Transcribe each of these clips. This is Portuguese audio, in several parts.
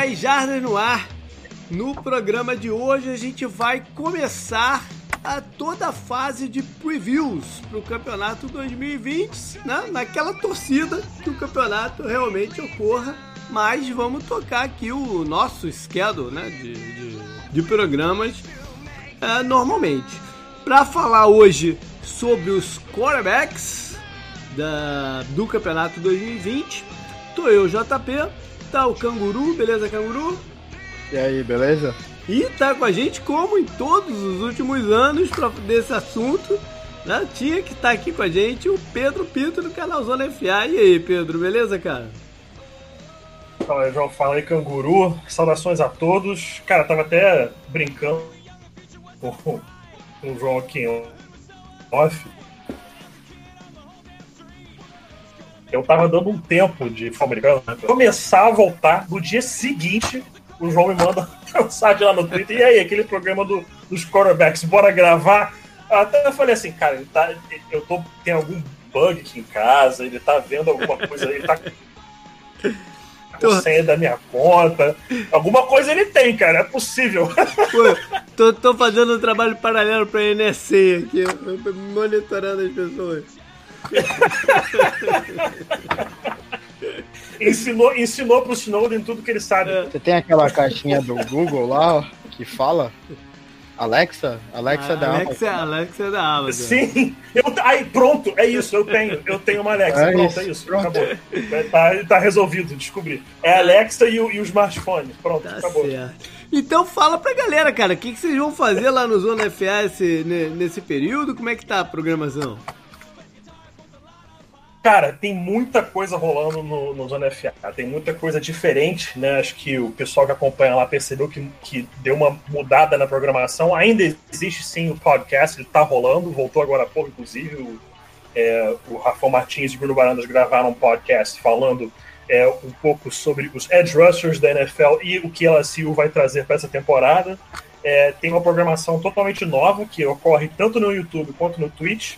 mais um 10 Jardas no ar. No programa de hoje a gente vai começar a toda a fase de previews para o campeonato 2020, né? naquela torcida que o campeonato realmente ocorra. Mas vamos tocar aqui o nosso schedule né? de, de, de programas é, normalmente. Para falar hoje sobre os quarterbacks da, do campeonato 2020, tô eu, JP, tá o Canguru, beleza, Canguru? E aí, beleza? E tá com a gente, como em todos os últimos anos, pra, desse assunto, né? Tinha que estar tá aqui com a gente o Pedro Pinto do canal Zona FA. E aí, Pedro, beleza, cara? Fala, João, fala aí, Canguru. Saudações a todos. Cara, tava até brincando com, com o João aqui off eu tava dando um tempo de americano. Né? Começar a voltar no dia seguinte, o João me manda mensagem lá no Twitter. E aí, aquele programa do, dos quarterbacks, bora gravar? Até eu falei assim, cara, ele tá, eu tô, tem algum bug aqui em casa, ele tá vendo alguma coisa, ele tá com senha da minha conta. Alguma coisa ele tem, cara, é possível. Pô, tô, tô fazendo um trabalho paralelo pra NSC aqui, monitorando as pessoas. ensinou, ensinou pro Snowden tudo que ele sabe. Você tem aquela caixinha do Google lá ó, que fala Alexa? Alexa ah, da Alexa, Amazon. Alexa da Amazon. Sim. Eu, aí, pronto, é isso, eu tenho. Eu tenho uma Alexa. É pronto, isso, é isso. Pronto. Acabou. Tá, tá resolvido, descobri. É a Alexa e o, e o smartphone. Pronto, tá acabou. Certo. Então fala pra galera, cara, o que, que vocês vão fazer lá no Zona FA nesse período? Como é que tá a programação? Cara, tem muita coisa rolando no, no Zona FA, tem muita coisa diferente, né? Acho que o pessoal que acompanha lá percebeu que, que deu uma mudada na programação. Ainda existe sim o podcast, ele tá rolando, voltou agora há pouco, inclusive. O, é, o Rafael Martins e o Bruno Barandas gravaram um podcast falando é, um pouco sobre os edge rushers da NFL e o que a LSU vai trazer para essa temporada. É, tem uma programação totalmente nova que ocorre tanto no YouTube quanto no Twitch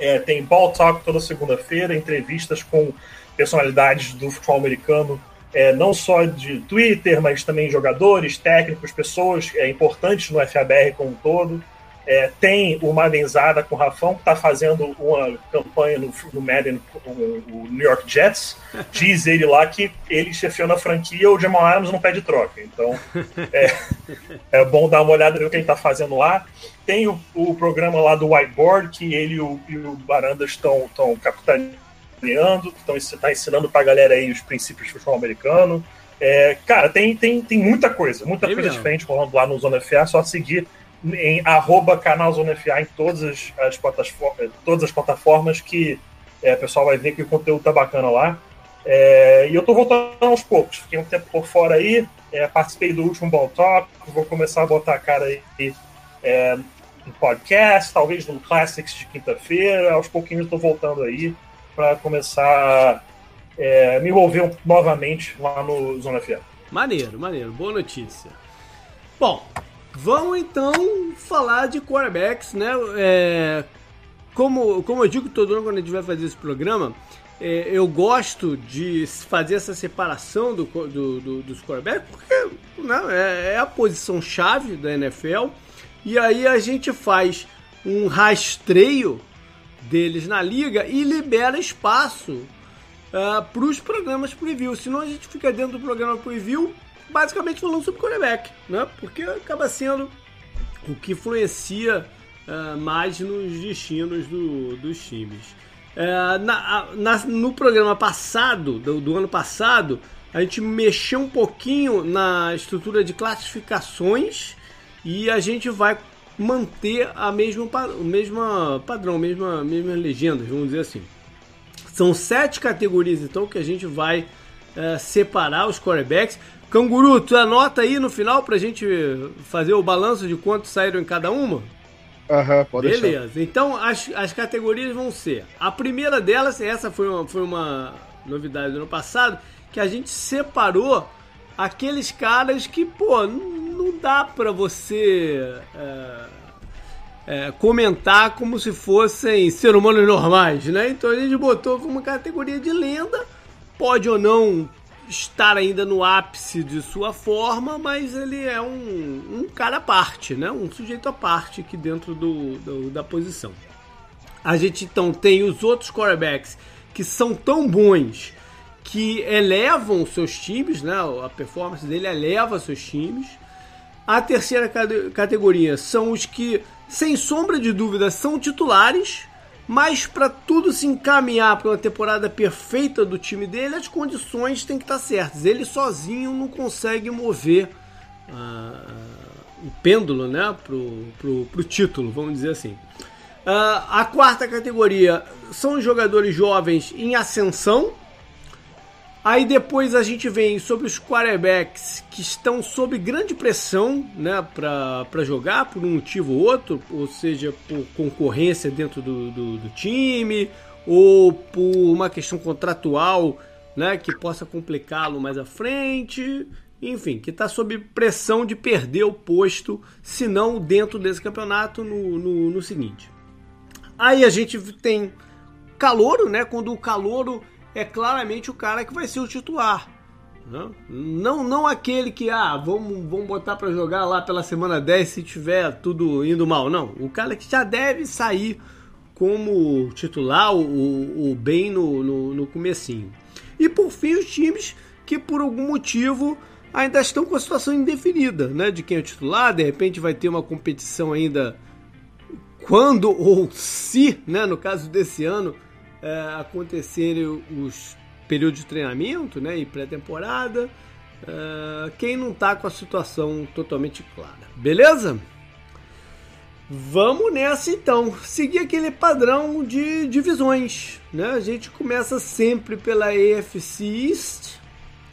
é, tem Ball Talk toda segunda-feira, entrevistas com personalidades do futebol americano, é, não só de Twitter, mas também jogadores, técnicos, pessoas é, importantes no FABR como um todo. É, tem o Madenzada com o Rafão, que está fazendo uma campanha no, no Madden com o New York Jets. Diz ele lá que ele chefiou na franquia, o Jamal Adams não pede troca. Então é, é bom dar uma olhada no que ele está fazendo lá. Tem o, o, programa lá do Whiteboard, que ele e o, e o Baranda estão capitaneando, estão tá ensinando para a galera aí os princípios do futebol americano. É, cara, tem, tem, tem muita coisa, muita coisa mesmo. diferente rolando lá no Zona FA, só seguir em arroba canal Zona FA em todas as, as, plataformas, todas as plataformas que é, o pessoal vai ver que o conteúdo tá bacana lá. É, e eu tô voltando aos poucos, fiquei um tempo por fora aí, é, participei do último Ball Talk, vou começar a botar a cara aí é, no podcast, talvez no Classics de quinta-feira, aos pouquinhos estou voltando aí para começar a é, me envolver novamente lá no Zona FA. Maneiro, maneiro, boa notícia. Bom, Vamos então falar de quarterbacks, né? É, como, como eu digo todo ano quando a gente vai fazer esse programa, é, eu gosto de fazer essa separação do, do, do dos quarterbacks, porque né, é, é a posição chave da NFL, e aí a gente faz um rastreio deles na liga e libera espaço uh, é, para os programas preview. Senão a gente fica dentro do programa preview basicamente falando sobre quarterback, né? Porque acaba sendo o que influencia uh, mais nos destinos do, dos times. Uh, na, na, no programa passado, do, do, ano passado, a gente mexeu um pouquinho na estrutura de classificações e a gente vai manter a mesma, o mesmo padrão, mesma, mesmas legendas, vamos dizer assim. São sete categorias então que a gente vai uh, separar os quarterbacks. Canguru, tu anota aí no final pra gente fazer o balanço de quantos saíram em cada uma? Aham, uhum, pode Beleza, deixar. então as, as categorias vão ser. A primeira delas, essa foi uma, foi uma novidade do ano passado, que a gente separou aqueles caras que, pô, não dá pra você é, é, comentar como se fossem ser humanos normais, né? Então a gente botou como categoria de lenda, pode ou não estar ainda no ápice de sua forma, mas ele é um, um cara à parte, né? Um sujeito à parte aqui dentro do, do, da posição. A gente então tem os outros quarterbacks que são tão bons que elevam seus times, né? A performance dele eleva seus times. A terceira categoria são os que, sem sombra de dúvida, são titulares, mas para tudo se encaminhar para uma temporada perfeita do time dele, as condições têm que estar certas. Ele sozinho não consegue mover uh, o pêndulo né, pro, pro, pro título, vamos dizer assim. Uh, a quarta categoria são jogadores jovens em ascensão, Aí depois a gente vem sobre os quarterbacks que estão sob grande pressão né, para jogar por um motivo ou outro, ou seja, por concorrência dentro do, do, do, time, ou por uma questão contratual né, que possa complicá-lo mais à frente. Enfim, que está sob pressão de perder o posto, se não dentro desse campeonato, no, no, no seguinte. Aí a gente tem calouro, né? Quando o calouro é claramente o cara que vai ser o titular. Né? Não, não aquele que, ah, vamos, vamos botar para jogar lá pela semana 10 se tiver tudo indo mal. Não, o cara que já deve sair como titular o, o bem no, no, no comecinho. E por fim, os times que por algum motivo ainda estão com a situação indefinida, né? De quem é o titular, de repente vai ter uma competição ainda quando ou se, né? No caso desse ano, é, acontecerem os períodos de treinamento né, e pré-temporada. É, quem não está com a situação totalmente clara. Beleza? Vamos nessa então. Seguir aquele padrão de divisões. Né? A gente começa sempre pela AFC East.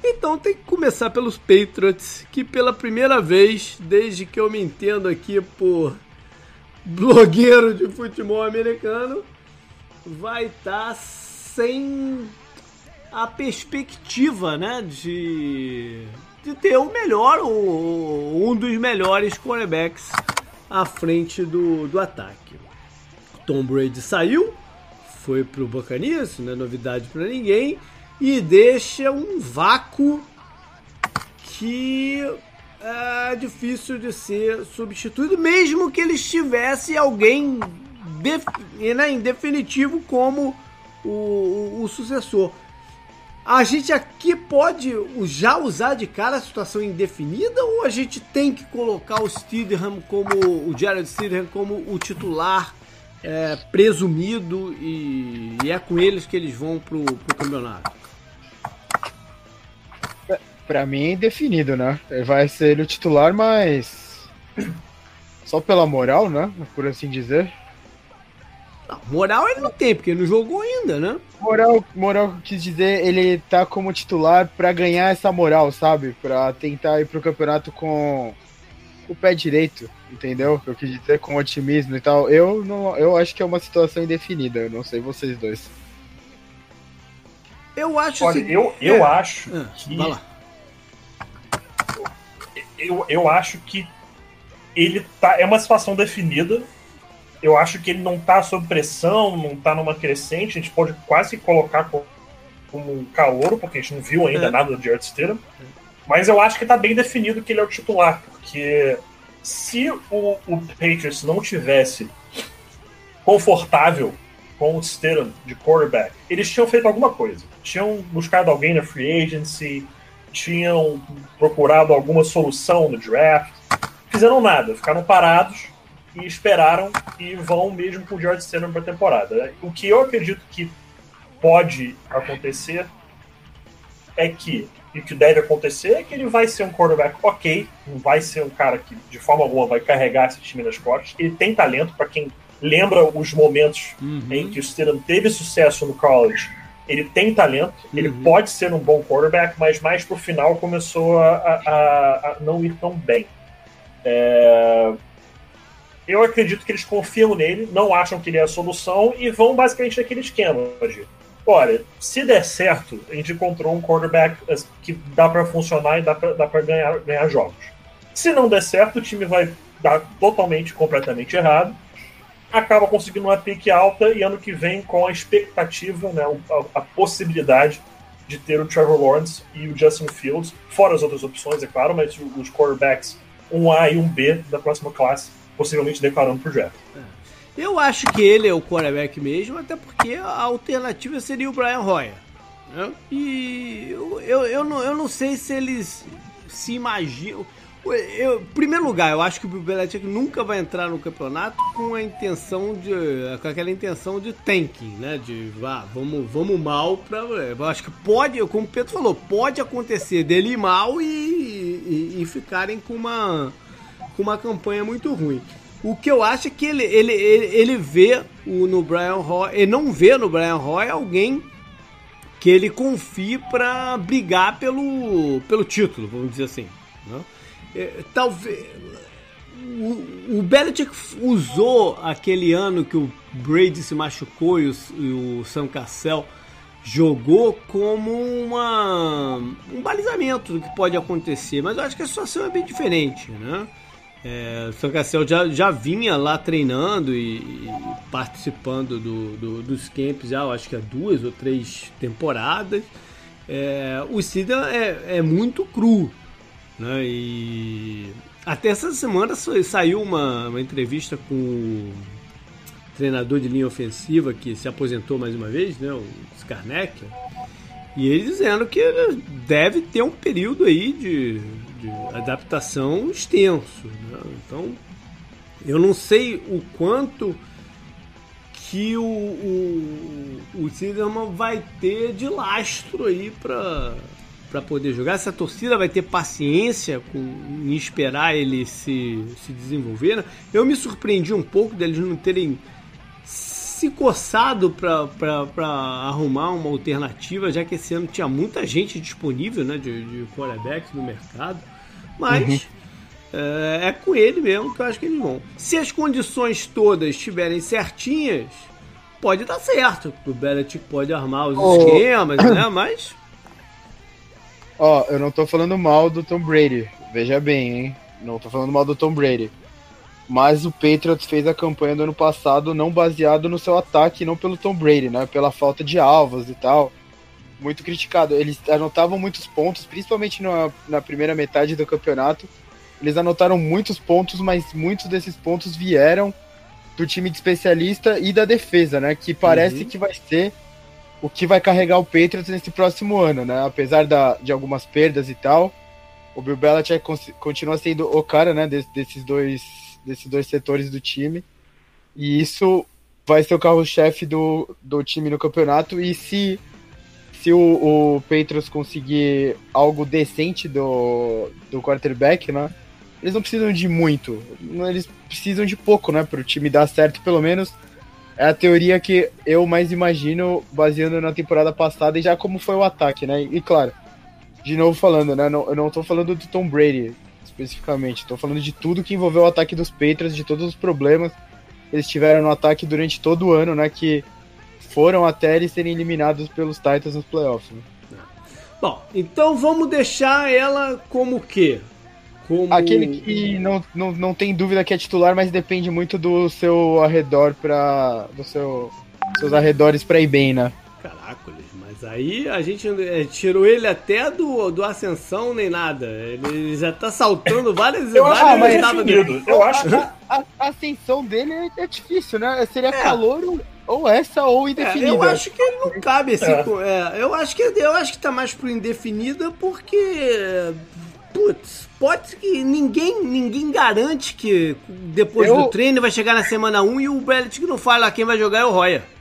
Então tem que começar pelos Patriots, que pela primeira vez, desde que eu me entendo aqui por blogueiro de futebol americano, vai estar tá sem a perspectiva, né, de, de ter o melhor, ou um dos melhores quarterbacks à frente do, do ataque. Tom Brady saiu, foi pro Buccaneers, não é novidade para ninguém, e deixa um vácuo que é difícil de ser substituído, mesmo que ele estivesse alguém def, né, em definitivo como o, o, o, sucessor. A gente aqui pode já usar de cara a situação indefinida ou a gente tem que colocar o Stidham como o Jared Stidham como o titular é, presumido e, e, é com eles que eles vão pro, pro campeonato? Pra mim é indefinido, né? Ele vai ser o titular, mas só pela moral, né? Por assim dizer. Não, moral ele não tem, porque ele não jogou ainda, né? Moral, moral quis dizer, ele tá como titular para ganhar essa moral, sabe? Para tentar ir pro campeonato com o pé direito, entendeu? Eu quis dizer com otimismo e tal. Eu não, eu acho que é uma situação indefinida, eu não sei vocês dois. Eu acho Olha, assim, eu, eu é. acho ah, que eu, eu acho que ele tá é uma situação definida eu acho que ele não tá sob pressão, não tá numa crescente, a gente pode quase colocar como, um calor, porque a gente não viu ainda é. nada do Jared Stidham. Mas eu acho que tá bem definido que ele é o titular, porque se o, o Patriots não tivesse confortável com o Stidham de quarterback, eles tinham feito alguma coisa. Tinham buscado alguém na free agency, tinham procurado alguma solução no draft. Fizeram nada, ficaram parados e esperaram e vão mesmo com o George Stidham para a temporada. O que eu acredito que pode acontecer é que, e o que deve acontecer é que ele vai ser um quarterback ok, não vai ser um cara que de forma alguma vai carregar esse time nas costas. Ele tem talento, para quem lembra os momentos uhum. em que o Stidham teve sucesso no college. Ele tem talento, uhum. ele pode ser um bom quarterback, mas mais pro final começou a, a, a não ir tão bem. É, eu acredito que eles confiam nele, não acham que ele é a solução e vão basicamente naquele esquema olha, se der certo, a gente encontrou um quarterback que dá para funcionar e dá para ganhar, ganhar jogos. Se não der certo, o time vai dar totalmente, completamente errado, acaba conseguindo uma pique alta e ano que vem com a expectativa, né, a, a possibilidade de ter o Trevor Lawrence e o Justin Fields, fora as outras opções, é claro, mas os quarterbacks 1A e 1B da próxima classe, possivelmente declarando pro. É. Eu acho que ele é o quarterback mesmo, até porque a alternativa seria o Brian Hoyer. Né? E eu, eu, eu, não, eu não sei se eles se imaginam. Eu, em primeiro lugar, eu acho que o Belichick nunca vai entrar no campeonato com a intenção de. com aquela intenção de tanking, né? De ah, vamos, vamos mal pra. Eu acho que pode, como o Pedro falou, pode acontecer dele ir mal e, e, e ficarem com uma, com uma campanha muito ruim. O que eu acho é que ele, ele, ele, ele vê o, no Brian Roy, ele não vê no Brian Roy alguém que ele confie para brigar pelo, pelo título, vamos dizer assim. Né? É, talvez o, o Belichick usou aquele ano que o Brady se machucou e o, e o Sam Cassell jogou como uma, um balizamento do que pode acontecer, mas eu acho que a situação é bem diferente, né? É, o São Cassel já, já vinha lá treinando e, e participando do, do, dos camps já, acho que há duas ou três temporadas. É, o Cida é, é muito cru. Né? E até essa semana saiu uma, uma entrevista com o treinador de linha ofensiva que se aposentou mais uma vez, né? o Skarnek. E ele dizendo que deve ter um período aí de de adaptação extenso. Né? Então, eu não sei o quanto que o, o, o vai ter de lastro aí para para poder jogar. Se a torcida vai ter paciência com, em esperar ele se, se desenvolver. Né? Eu me surpreendi um pouco deles não terem se coçado para arrumar uma alternativa, já que esse ano tinha muita gente disponível né, de, de quarterbacks no mercado. Mas uhum. é, é, com ele mesmo que eu acho que eles vão. Se as condições todas estiverem certinhas, pode dar certo. O Belichick pode armar os oh. esquemas, né? Mas. Ó, oh, eu não tô falando mal do Tom Brady. Veja bem, hein? Não tô falando mal do Tom Brady. Mas o Patriots fez a campanha do ano passado não baseado no seu ataque, não pelo Tom Brady, né? Pela falta de alvos e tal. Muito criticado. Eles anotavam muitos pontos, principalmente na, na primeira metade do campeonato. Eles anotaram muitos pontos, mas muitos desses pontos vieram do time de especialista e da defesa, né? Que parece uhum. que vai ser o que vai carregar o Patriots nesse próximo ano, né? Apesar da, de algumas perdas e tal, o Bill Belichick continua sendo o cara, né? desses dois desses dois setores do time. E isso vai ser o carro-chefe do, do time no campeonato. E se, se o, o Patriots conseguir algo decente do, do quarterback, né? Eles não precisam de muito. Eles precisam de pouco, né? Para o time dar certo, pelo menos. É a teoria que eu mais imagino, baseando na temporada passada e já como foi o ataque, né? E claro, de novo falando, né? eu não tô falando do Tom Brady especificamente. Estou falando de tudo que envolveu o ataque dos Patriots, de todos os problemas que eles tiveram no ataque durante todo o ano, né? Que foram até eles serem eliminados pelos Titans nos playoffs. Né? Bom, então vamos deixar ela como o quê? Como... Aquele que não, não, não tem dúvida que é titular, mas depende muito do seu arredor para do seu seus arredores para ir bem, né? Caraca, mas aí a gente é, tirou ele até do, do Ascensão nem nada. Ele já tá saltando várias eu várias mas Eu acho que a, a, ascensão dele é, é difícil, né? Seria é. calor ou essa ou indefinida. É, eu acho que ele não cabe assim. É. é. eu acho que eu acho que tá mais pro indefinida porque putz, pode que ninguém ninguém garante que depois eu... do treino vai chegar na semana 1 e o Belichick não fala quem vai jogar é o Roya.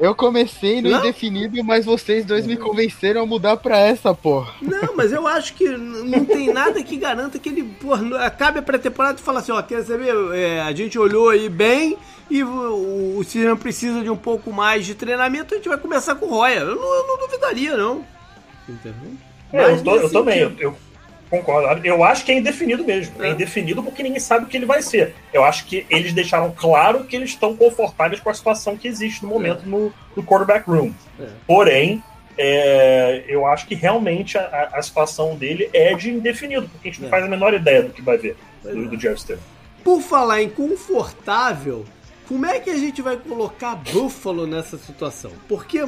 Eu comecei no não? indefinido, mas vocês dois me convenceram a mudar pra essa, pô. Não, mas eu acho que não tem nada que garanta que ele, pô, acabe a pré-temporada e fala assim, ó, quer saber, é, a gente olhou aí bem e o, o Cirano precisa de um pouco mais de treinamento, a gente vai começar com o Roya. Eu não, eu não duvidaria, não. Entendeu? É, eu, tô, eu também, eu, eu Concordo. Eu acho que é indefinido mesmo. É. é. indefinido porque ninguém sabe o que ele vai ser. Eu acho que eles deixaram claro que eles estão confortáveis com a situação que existe no momento é. no, no quarterback room. É. Porém, é, eu acho que realmente a, a, situação dele é de indefinido, porque a gente não é. faz a menor ideia do que vai ver do, do Jeff Sterling. Por falar em confortável, como é que a gente vai colocar Buffalo nessa situação? Porque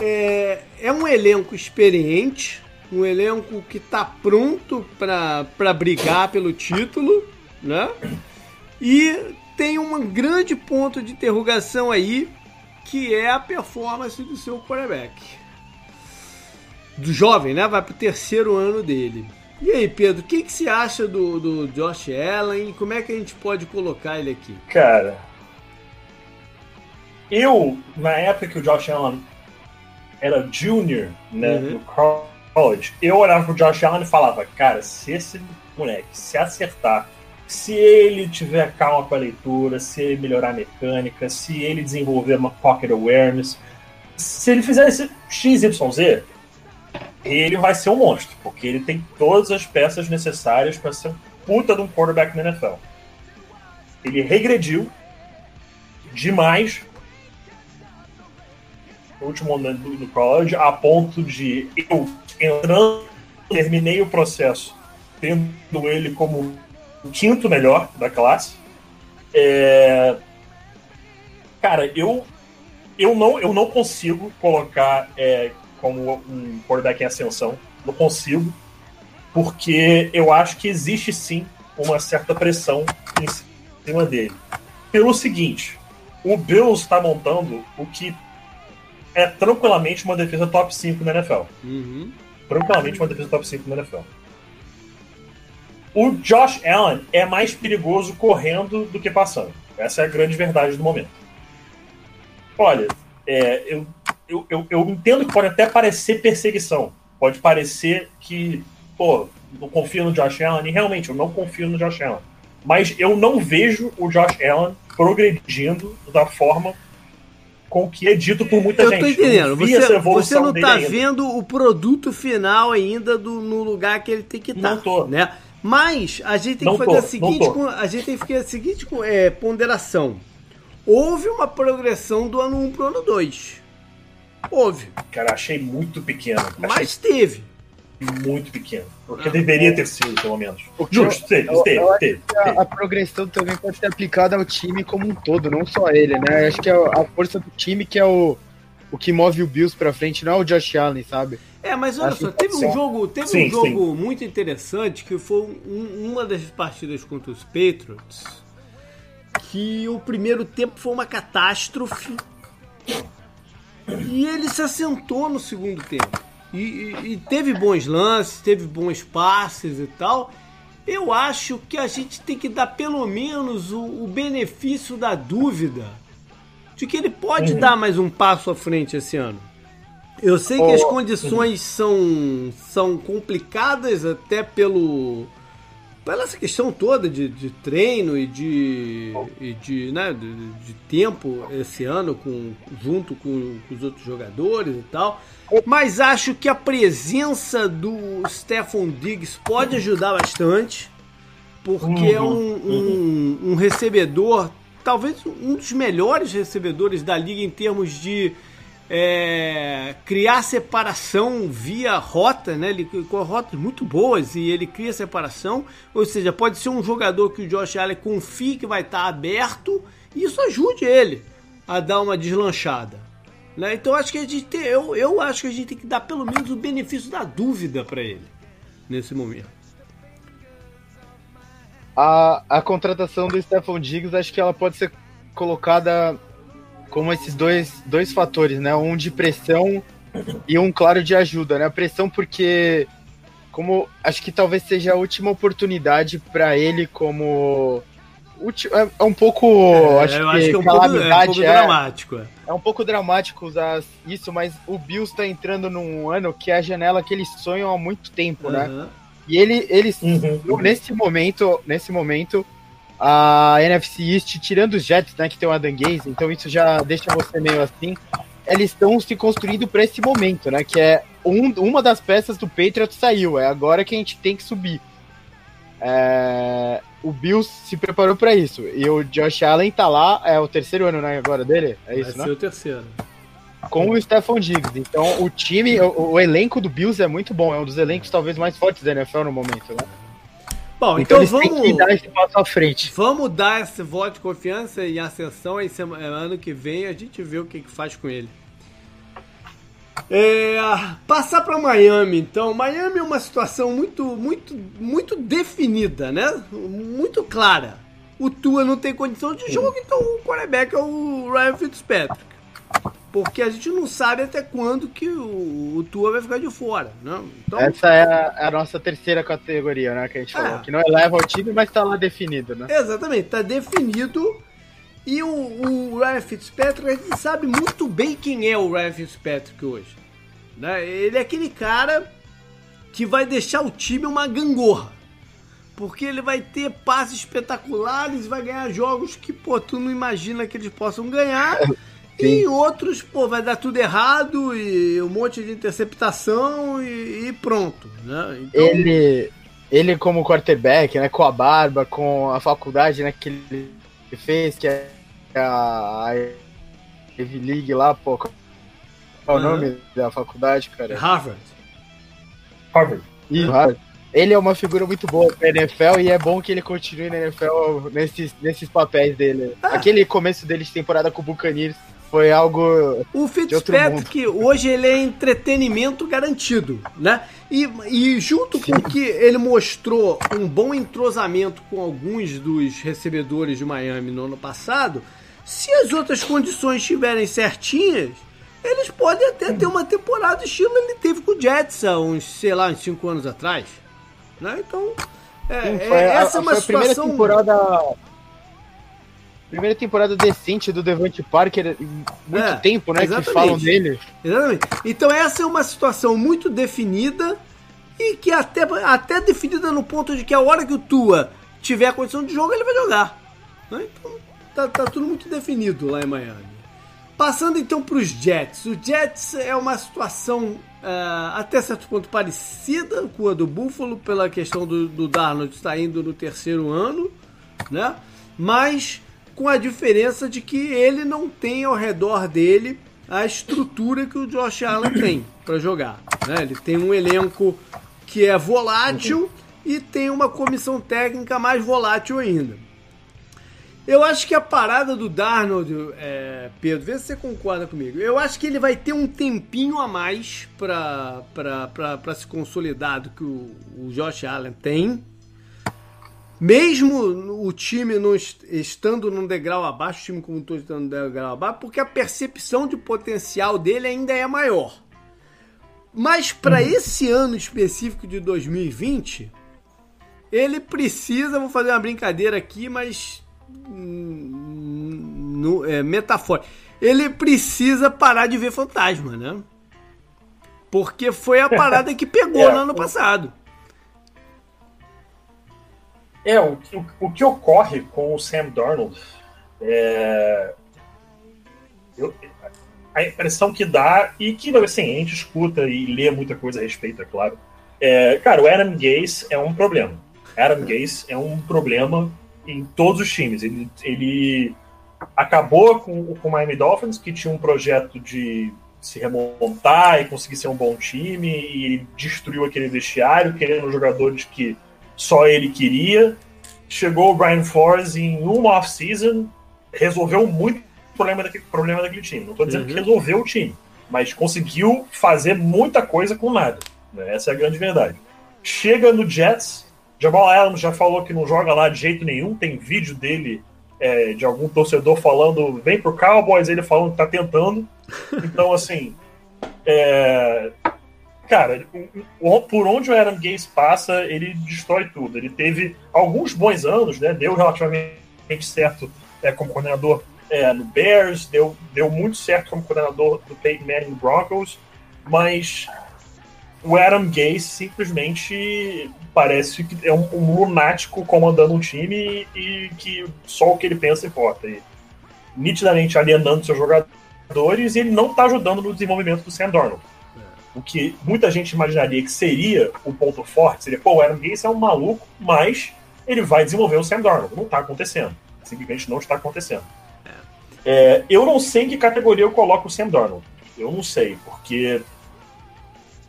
é, é um elenco experiente, um elenco que está pronto para brigar pelo título, né? E tem um grande ponto de interrogação aí, que é a performance do seu quarterback. Do jovem, né? Vai pro terceiro ano dele. E aí, Pedro, o que, que você acha do, do Josh Allen? Como é que a gente pode colocar ele aqui? Cara, eu, na época que o Josh Allen era junior né, uhum. no college, eu olhava pro Josh Allen e falava, cara, se esse moleque se acertar, se ele tiver calma com a leitura, se ele melhorar a mecânica, se ele desenvolver uma pocket awareness, se ele fizer esse XYZ, ele vai ser um monstro, porque ele tem todas as peças necessárias para ser um puta de um quarterback na NFL. Ele regrediu demais no último ano do, do college, a ponto de eu entrando, terminei o processo tendo ele como o quinto melhor da classe. É... Cara, eu, eu, não, eu não consigo colocar é, como um quarterback em ascensão. Não consigo, porque eu acho que existe sim uma certa pressão em cima dele. Pelo seguinte, o Bills está montando o que é tranquilamente uma defesa top 5 na NFL. Uhum. Tranquilamente uma defesa top 5 na NFL. O Josh Allen é mais perigoso correndo do que passando. Essa é a grande verdade do momento. Olha, é, eu eu, eu, eu entendo que pode até parecer perseguição. Pode parecer que, pô, eu confio no Josh Allen. E realmente, eu não confio no Josh Allen. Mas eu não vejo o Josh Allen progredindo da forma com que é dito por muita eu gente. Eu tô entendendo. Você, você não tá vendo o produto final ainda do, no lugar que ele tem que estar. Não tô. Né? Mas a gente tem não que fazer tô, a seguinte, a gente tem que fazer a seguinte é, ponderação. Houve uma progressão do ano 1 para o ano 2. Houve. Cara, achei muito pequeno. Mas teve. Muito pequeno. Porque ah, deveria ter sido, pelo menos. Justo, teve, teve, teve, a, progressão também pode ser aplicada ao time como um todo, não só ele, né? Acho que é a força do time que é o, o que move o Bills pra frente, não é o Josh Allen, sabe? É, mas olha Acho só, teve um jogo, teve sim, um jogo sim. muito interessante que foi um, uma das partidas contra os Patriots que o primeiro tempo foi uma catástrofe e ele se assentou no segundo tempo. E, e, e, teve bons lances, teve bons passes e tal. Eu acho que a gente tem que dar pelo menos o, o benefício da dúvida de que ele pode uhum. dar mais um passo à frente esse ano. Eu sei que as condições são, são complicadas até pelo pela essa questão toda de, de treino e de, e de, né, de, de, tempo esse ano com, junto com, com, os outros jogadores e tal. Mas acho que a presença do Stephon Diggs pode ajudar bastante, porque é um, um, um recebedor, talvez um dos melhores recebedores da liga em termos de é, criar separação via rota, né? Ele com rotas muito boas e ele cria separação. Ou seja, pode ser um jogador que o Josh Allen confie que vai estar aberto e isso ajude ele a dar uma deslanchada. Né? Então acho que a gente tem, eu, eu acho que a gente tem que dar pelo menos o benefício da dúvida para ele nesse momento. A, a contratação do Stephon Diggs acho que ela pode ser colocada como esses dois, dois fatores, né? Um de pressão e um, claro, de ajuda, né? A pressão porque, como acho que talvez seja a última oportunidade para ele como... É, é um pouco, é, acho, que, acho que é um. Pouco, é um pouco é, dramático. É. é um pouco dramático usar isso, mas o Bills está entrando num ano que é a janela que eles sonham há muito tempo, uhum. né? E ele, eles, uhum. nesse momento, nesse momento, a NFC East, tirando os Jets, né, que tem o Adam Gaze, então isso já deixa você meio assim. Eles estão se construindo para esse momento, né? Que é um, uma das peças do Patriots saiu, é agora que a gente tem que subir. É, o Bills se preparou para isso. E o Josh Allen tá lá, é o terceiro ano né, agora dele? É isso, Vai né? o terceiro. Com o Stephon Diggs. Então o time, o, o, elenco do Bills é muito bom, é um dos elencos talvez mais fortes da NFL no momento, né? Bom, então, então vamos dar esse passo à frente. Vamos dar esse voto de confiança e ascensão e ano que vem a gente vê o que, que faz com ele. É, passar para Miami, então. Miami é uma situação muito, muito, muito definida, né? Muito clara. O Tua não tem condição de jogo, então o quarterback é o Ryan Fitzpatrick. Porque a gente não sabe até quando que o, o Tua vai ficar de fora, né? Então, Essa é a, é a, nossa terceira categoria, né? Que a gente falou. É. Que não eleva o time, mas tá lá definido, né? Exatamente, tá definido. E o, o Ryan Fitzpatrick, a gente sabe muito bem quem é o Ryan Fitzpatrick hoje. Né? Ele é aquele cara que vai deixar o time uma gangorra. Porque ele vai ter passes espetaculares, vai ganhar jogos que, pô, tu não imagina que eles possam ganhar. Sim. E outros, pô, vai dar tudo errado e um monte de interceptação e, e pronto, né? Então... Ele, ele como quarterback, né, com a barba, com a faculdade, né, que ele fez, que é a Ivy League lá, pô, qual é o uhum. nome da faculdade, cara? Harvard. Harvard. Isso, Harvard ele é uma figura muito boa pra NFL e é bom que ele continue na NFL nesses, nesses papéis dele. Ah. Aquele começo dele de temporada com o Buccaneers foi algo. O Fitzpatrick hoje ele é entretenimento garantido, né? E, e junto Sim. com que ele mostrou um bom entrosamento com alguns dos recebedores de Miami no ano passado, se as outras condições estiverem certinhas, eles podem até ter uma temporada estilo ele teve com o Jets há uns, sei lá, uns 5 anos atrás. Né? Então, é, Sim, é, essa a, é uma situação... primeira temporada primeira temporada decente do Devante Parker muito é, tempo, né? Exatamente. Que falam dele. Exatamente. Então essa é uma situação muito definida e que até, até definida no ponto de que a hora que o Tua tiver a condição de jogo, ele vai jogar. Né? Então tá, tá, tudo muito definido lá em Miami. Passando então para os Jets. O Jets é uma situação uh, até certo ponto parecida com a do Buffalo, pela questão do, do Darnold estar indo no terceiro ano, né? Mas com a diferença de que ele não tem ao redor dele a estrutura que o Josh Allen tem para jogar. Né? Ele tem um elenco que é volátil e tem uma comissão técnica mais volátil ainda. Eu acho que a parada do Darnold, é, Pedro, vê se você concorda comigo. Eu acho que ele vai ter um tempinho a mais para se consolidar do que o, o Josh Allen tem. Mesmo o time não estando num degrau abaixo, o time como todo estando num degrau abaixo, porque a percepção de potencial dele ainda é maior. Mas para uhum. esse ano específico de 2020, ele precisa, vou fazer uma brincadeira aqui, mas no, é, metafórico. Ele precisa parar de ver fantasma, né? Porque foi a parada que pegou é, no ano passado. É, o, o, o que ocorre com o Sam Darnold é. Eu, a impressão que dá, e que assim, a gente escuta e lê muita coisa a respeito, é claro. É, cara, o Adam Gase é um problema. Adam Gase é um problema em todos os times. Ele, ele acabou com, com o Miami Dolphins, que tinha um projeto de se remontar e conseguir ser um bom time, e destruiu aquele vestiário, querendo jogadores que só ele queria. Chegou o Brian Flores em uma off-season, resolveu muito problema daquele, problema daquele time. Não estou dizendo uhum. que resolveu o time, mas conseguiu fazer muita coisa com nada. Né? Essa é a grande verdade. Chega no Jets, Jamal Adams já falou que não joga lá de jeito nenhum. Tem vídeo dele é, de algum torcedor falando vem pro Cowboys, ele falando que tá tentando. Então, assim, é, cara, por onde o Aaron Gaze passa, ele destrói tudo. Ele teve alguns bons anos, né? Deu relativamente certo é, como coordenador é, no Bears, deu, deu muito certo como coordenador do Peyton Manning Broncos, mas o Adam Gase simplesmente parece que é um, um lunático comandando um time e, e, que só o que ele pensa importa. E, nitidamente alienando seus jogadores e ele não está ajudando no desenvolvimento do Sam Darnold. O que muita gente imaginaria que seria o ponto forte, seria, pô, o Adam Gase é um maluco, mas ele vai desenvolver o Sam Darnold. Não está acontecendo. Simplesmente não está acontecendo. É, eu não sei em que categoria eu coloco o Sam Darnold. Eu não sei, porque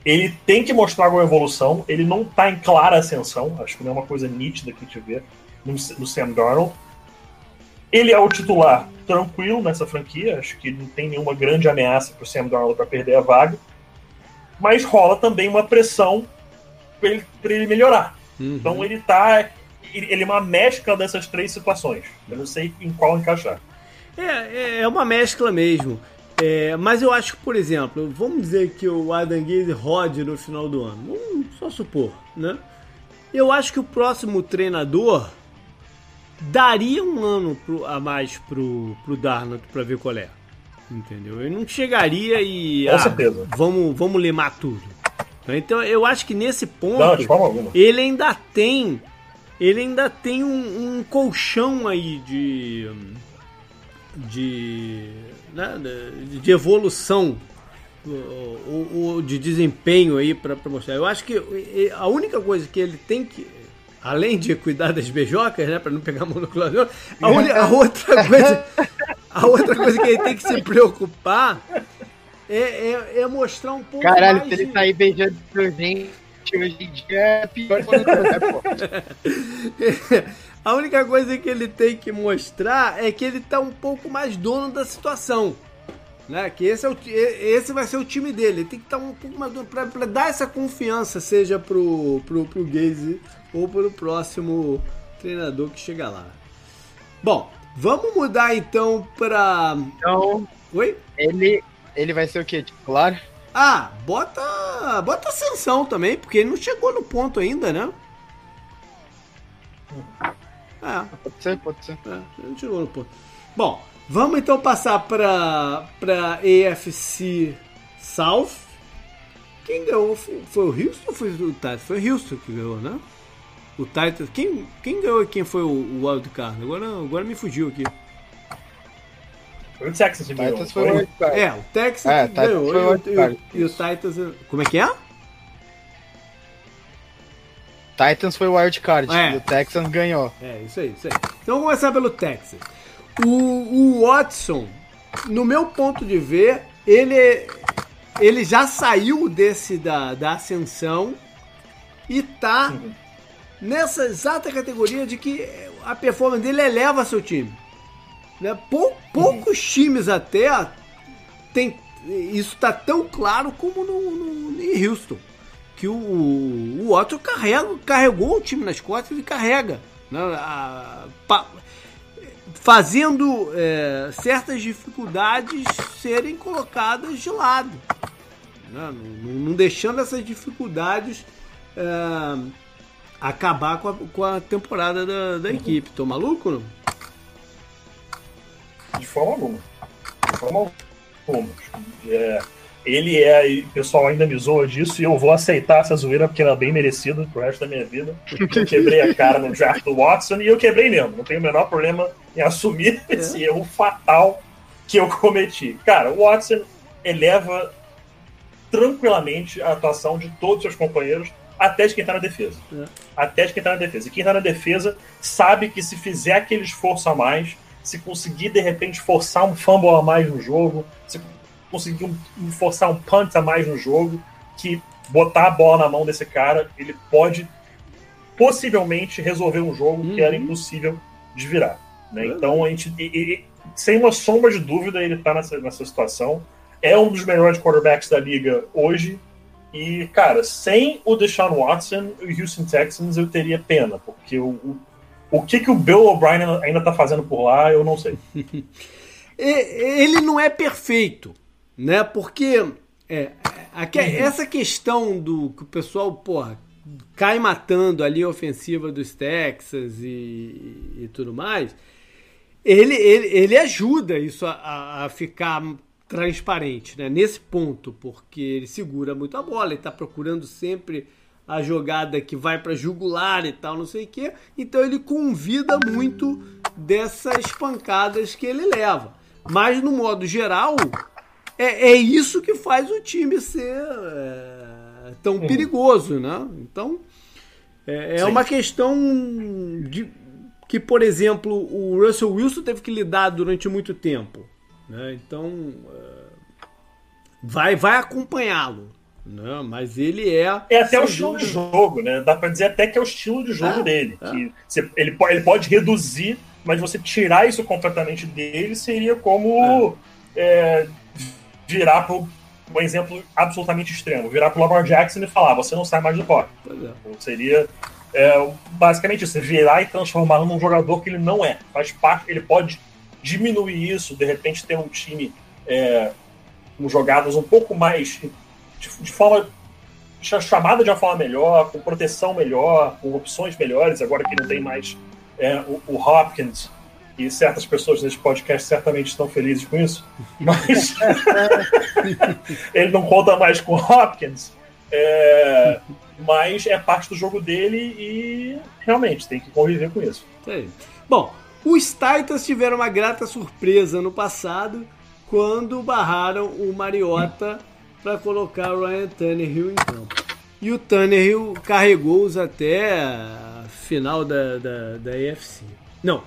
ele tem que mostrar alguma evolução, ele não está em clara ascensão, acho que não é uma coisa nítida que a gente vê no, no Sam Darnold. Ele é o titular tranquilo nessa franquia, acho que não tem nenhuma grande ameaça para o Sam Darnold para perder a vaga. Mas rola também uma pressão para ele, ele melhorar. Uhum. Então ele tá. Ele é uma mescla dessas três situações. Eu não sei em qual encaixar. É, é, é uma mescla mesmo. É, mas eu acho que, por exemplo, vamos dizer que o Adam Gaze rode no final do ano. Vamos só supor, né? Eu acho que o próximo treinador daria um ano pro, a mais pro, pro Darnold para ver qual é. Entendeu? Ele não chegaria e. Com ah, certeza. Vamos, vamos limar tudo. Então eu acho que nesse ponto. Não, de forma alguma. Ele ainda tem. Ele ainda tem um, um colchão aí de. De. Né, de evolução o, o, de desempenho aí para mostrar. Eu acho que a única coisa que ele tem que além de cuidar das beijocas, né, para não pegar monoclonal, a, a outra coisa, a outra coisa que ele tem que se preocupar é, é, é mostrar um pouco Caralho, mais se ele de... sair beijando gente hoje em dia é pior quando A única coisa que ele tem que mostrar é que ele tá um pouco mais dono da situação. Né? Que esse, é o, esse vai ser o time dele. Ele tem que estar tá um pouco mais dono para dar essa confiança, seja pro, pro, pro Gaze ou para o próximo treinador que chega lá. Bom, vamos mudar então para. Então. Oi? Ele, ele vai ser o quê? Titular? Ah, bota, bota ascensão também, porque ele não chegou no ponto ainda, né? É. Pode ser, pode ser. É, ele não chegou no ponto. Bom, vamos então passar para para AFC South. Quem ganhou foi, foi o Houston ou foi o Titans? Foi o Houston que ganhou, né? O Titans. Quem, quem ganhou e quem foi o, o wildcard? Agora, agora me fugiu aqui. Foi o Texas que ganhou. Titans foi o wildcard. É, o Texas é, ganhou. Foi o e, e, e o Titans. Como é que é? Titans foi o wildcard é. e o Texans ganhou. É, isso aí, isso aí. Então vamos começar pelo Texas. O, o Watson, no meu ponto de ver, ele, ele já saiu desse da, da ascensão e tá uhum nessa exata categoria de que a performance dele eleva seu time. Né? Pou, poucos uhum. times até tem isso está tão claro como no, no, em Houston que o, o Watson carrega, carregou o time nas costas e carrega, né? a, pa, fazendo é, certas dificuldades serem colocadas de lado, né? não, não, deixando essas dificuldades é, acabar com a, com a temporada da, da equipe. Tô maluco não? De forma alguma. De forma alguma. É, ele é. O pessoal ainda me zoa disso e eu vou aceitar essa zoeira porque ela é bem merecida pro resto da minha vida. Eu quebrei a cara no draft do Watson e eu quebrei mesmo. Não tenho o menor problema em assumir é. esse erro fatal que eu cometi. Cara, o Watson eleva tranquilamente a atuação de todos os seus companheiros até de quem tá na defesa. É. Até de quem tá na defesa. E quem tá na defesa sabe que se fizer aquele esforço a mais, se conseguir de repente forçar um fumble a mais no jogo, se conseguir um, forçar um punt a mais no jogo, que botar a bola na mão desse cara, ele pode possivelmente resolver um jogo uhum. que era uhum. impossível de virar. Né? Então a gente. E, e, sem uma sombra de dúvida, ele tá nessa, nessa situação. É um dos melhores quarterbacks da liga hoje e, cara, sem o Deshaun Watson e o Houston Texans eu teria pena, porque o, o, o que, que o Bill O'Brien ainda tá fazendo por lá, eu não sei. Ele não é perfeito, né? Porque é, aqui, uhum. essa questão do que o pessoal, porra, cai matando ali a ofensiva dos Texas e, e tudo mais, ele, ele, ele ajuda isso a, a ficar transparente, né? Nesse ponto, porque ele segura muito a bola, ele está procurando sempre a jogada que vai para jugular e tal, não sei o quê. Então ele convida muito dessas pancadas que ele leva. Mas no modo geral, é, é isso que faz o time ser é, tão uhum. perigoso, né? Então é, é uma questão de que, por exemplo, o Russell Wilson teve que lidar durante muito tempo. Né? Então, é, vai, vai acompanhá-lo. Né? Mas ele é. É até o estilo de jogo, né? Dá para dizer até que é o estilo de jogo é, dele. É. Que você, ele, pode, ele pode reduzir, mas você tirar isso completamente dele seria como é. é virar pro um exemplo absolutamente extremo. Virar pro Lamar Jackson e falar, você não sai mais do. Pois é. Seria é, basicamente isso, virar e transformar num jogador que ele não é. Faz parte, ele pode diminuir isso, de repente ter um time é, com jogadas um pouco mais de, de forma chamada de uma forma melhor, com proteção melhor, com opções melhores, agora que não tem mais é, o, o, Hopkins, e certas pessoas nesse podcast certamente estão felizes com isso, mas ele não conta mais com o Hopkins, é, mas é parte do jogo dele e realmente tem que conviver com isso. Sim. Bom, os Titans tiveram uma grata surpresa no passado quando barraram o Mariota para colocar o Ryan Tannehill em campo. E o Tannehill carregou-os até a final da, da, da AFC. Não,